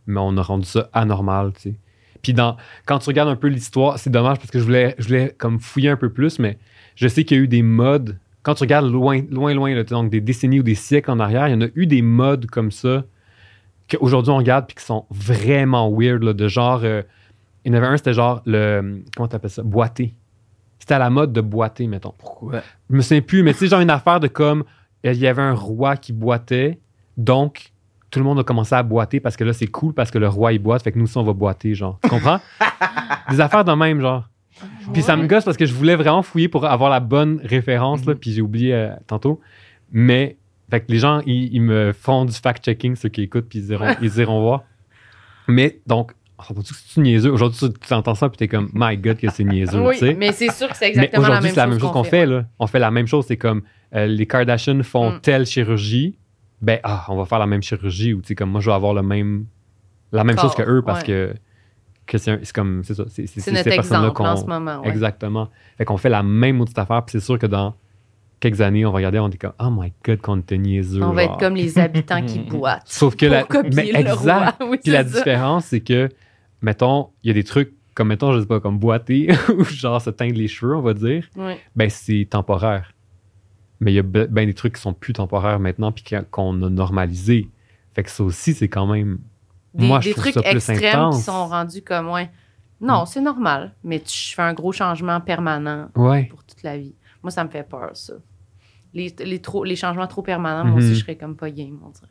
[SPEAKER 4] Mais on a rendu ça anormal, tu sais. Puis dans, quand tu regardes un peu l'histoire, c'est dommage parce que je voulais, je voulais comme fouiller un peu plus, mais je sais qu'il y a eu des modes. Quand tu regardes loin, loin, loin, là, donc des décennies ou des siècles en arrière, il y en a eu des modes comme ça qu'aujourd'hui on regarde puis qui sont vraiment weird, là, de genre. euh, il y en avait un, c'était genre le. Comment t'appelles ça Boiter. C'était à la mode de boiter, mettons.
[SPEAKER 2] pourquoi?
[SPEAKER 4] Je me souviens plus, mais tu sais, genre une affaire de comme il y avait un roi qui boitait, donc tout le monde a commencé à boiter parce que là, c'est cool parce que le roi il boite, fait que nous aussi on va boiter, genre. Tu comprends? *laughs* Des affaires de même, genre. Puis ça me gosse parce que je voulais vraiment fouiller pour avoir la bonne référence, là, puis j'ai oublié euh, tantôt. Mais, fait que les gens, ils, ils me font du fact-checking, ceux qui écoutent, puis ils iront, *laughs* ils iront voir. Mais, donc, c'est niaiseux? Aujourd'hui, tu entends ça, puis t'es comme, my God, que c'est niaiseux,
[SPEAKER 3] Oui,
[SPEAKER 4] tu sais.
[SPEAKER 3] mais c'est sûr que c'est exactement la
[SPEAKER 4] aujourd'hui,
[SPEAKER 3] même,
[SPEAKER 4] c'est la même chose qu'on fait. là. On fait la même chose. C'est comme euh, les Kardashians font
[SPEAKER 3] Mm.
[SPEAKER 4] telle chirurgie, ben ah, on va faire la même chirurgie ou tu sais comme moi je vais avoir le même la même chose que eux parce
[SPEAKER 3] ouais.
[SPEAKER 4] que que c'est comme c'est ça. C'est
[SPEAKER 3] notre exemple en
[SPEAKER 4] qu'on
[SPEAKER 3] ce moment. ouais.
[SPEAKER 4] exactement. Fait qu'on fait la même petite affaire. Puis c'est sûr que dans quelques années, on va regarder, on est comme, oh my god, qu'on était niaiseux.
[SPEAKER 3] On va être comme les habitants qui *laughs* boitent.
[SPEAKER 4] Sauf que
[SPEAKER 3] pour
[SPEAKER 4] la. mais exact.
[SPEAKER 3] Oui,
[SPEAKER 4] Puis la
[SPEAKER 3] ça.
[SPEAKER 4] différence, c'est que, mettons, il y a des trucs, comme mettons, je sais pas, comme boiter *laughs* ou genre se teindre les cheveux, on va dire,
[SPEAKER 3] Oui.
[SPEAKER 4] ben c'est temporaire. Mais il y a ben des trucs qui sont plus temporaires maintenant puis qu'on a normalisé. Fait que ça aussi, c'est quand même.
[SPEAKER 3] Des,
[SPEAKER 4] Moi, je
[SPEAKER 3] des trucs extrêmes qui
[SPEAKER 4] intense. Mm.
[SPEAKER 3] sont rendus comme, ouais. Non, c'est normal, mais tu fais un gros changement permanent
[SPEAKER 4] Ouais.
[SPEAKER 3] pour toute la vie. Moi, ça me fait peur, ça. Les, les, trop, les changements trop permanents, moi aussi, je serais comme pas game, on dirait.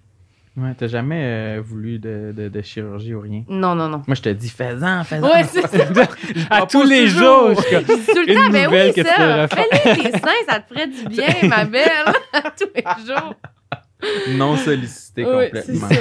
[SPEAKER 2] Ouais, t'as jamais euh, voulu de, de, de chirurgie ou rien?
[SPEAKER 3] Non, non, non.
[SPEAKER 2] Moi, je te dis, fais-en, fais-en.
[SPEAKER 3] Ouais, c'est ça. *laughs* *laughs*
[SPEAKER 4] à tous les
[SPEAKER 2] toujours.
[SPEAKER 4] jours! je suis comme,
[SPEAKER 3] Je dis tout le temps,
[SPEAKER 4] nouvelle
[SPEAKER 3] oui,
[SPEAKER 4] que
[SPEAKER 3] ça. Fais-les tes seins, ça te ferait du bien, ma belle. À *laughs* tous les jours.
[SPEAKER 2] non sollicité complètement.
[SPEAKER 3] c'est ça.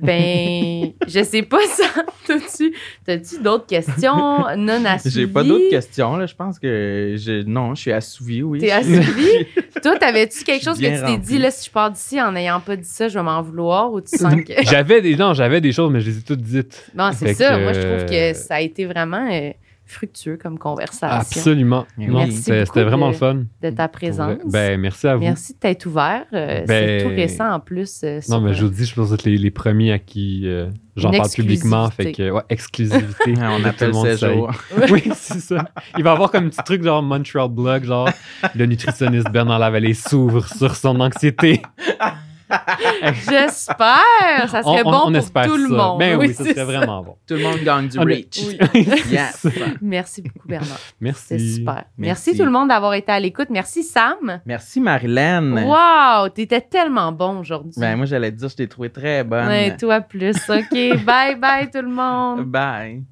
[SPEAKER 3] Ben, je sais pas ça. *laughs* T'as-tu, t'as-tu d'autres questions non assouvies?
[SPEAKER 2] J'ai pas d'autres questions, là. Je pense que je... non, je suis assouvi, oui.
[SPEAKER 3] T'es assouvi? *laughs* Toi, t'avais-tu quelque chose que tu t'es dit, là, si je pars d'ici en n'ayant pas dit ça, je vais m'en vouloir ou tu sens que. *laughs*
[SPEAKER 4] J'avais des, non, j'avais des choses, mais je les ai toutes dites.
[SPEAKER 3] Non, c'est
[SPEAKER 4] Fait
[SPEAKER 3] ça.
[SPEAKER 4] que,
[SPEAKER 3] Moi, je trouve
[SPEAKER 4] euh,
[SPEAKER 3] que ça a été vraiment euh, fructueux comme conversation
[SPEAKER 4] Absolument.
[SPEAKER 2] Oui.
[SPEAKER 4] Non,
[SPEAKER 3] Merci
[SPEAKER 4] c'était
[SPEAKER 3] beaucoup
[SPEAKER 4] c'était vraiment
[SPEAKER 3] de-
[SPEAKER 4] le fun.
[SPEAKER 3] de ta présence.
[SPEAKER 4] Ben, merci à vous.
[SPEAKER 3] Merci de t'être ouvert. Euh,
[SPEAKER 4] Ben-
[SPEAKER 3] c'est tout récent en plus. euh,
[SPEAKER 4] Non, mais je
[SPEAKER 3] euh,
[SPEAKER 4] vous dis, je pense que vous êtes les, les premiers à qui euh, j'en parle publiquement. Fait
[SPEAKER 3] exclusivité.
[SPEAKER 4] que, ouais, exclusivité. *laughs*
[SPEAKER 2] On
[SPEAKER 4] Tout le
[SPEAKER 2] appelle
[SPEAKER 4] monde
[SPEAKER 2] ça
[SPEAKER 4] sait.
[SPEAKER 2] jour. *laughs*
[SPEAKER 4] Oui, c'est ça. Il va y avoir comme un petit truc genre Montreal Blog, genre le nutritionniste Bernard Lavallée s'ouvre sur son anxiété. *laughs* *laughs*
[SPEAKER 3] J'espère! Ça serait
[SPEAKER 4] On- on-
[SPEAKER 3] bon
[SPEAKER 4] on
[SPEAKER 3] pour tout le monde.
[SPEAKER 4] Ben oui, ça serait vraiment bon.
[SPEAKER 2] Tout le monde gagne du
[SPEAKER 4] On est-
[SPEAKER 2] reach.
[SPEAKER 3] Oui. *laughs*
[SPEAKER 2] Yes.
[SPEAKER 3] Merci beaucoup, Bernard.
[SPEAKER 4] Merci.
[SPEAKER 3] C'est super. Merci.
[SPEAKER 2] Merci.
[SPEAKER 3] tout le monde d'avoir été à l'écoute. Merci, Sam.
[SPEAKER 2] Merci, Marilyn.
[SPEAKER 3] Wow! T'étais tellement bon aujourd'hui.
[SPEAKER 2] Ben, moi, j'allais te dire, je t'ai trouvé très bonne.
[SPEAKER 3] Ouais, toi plus. OK. bye bye, tout le monde. *laughs*
[SPEAKER 2] Bye.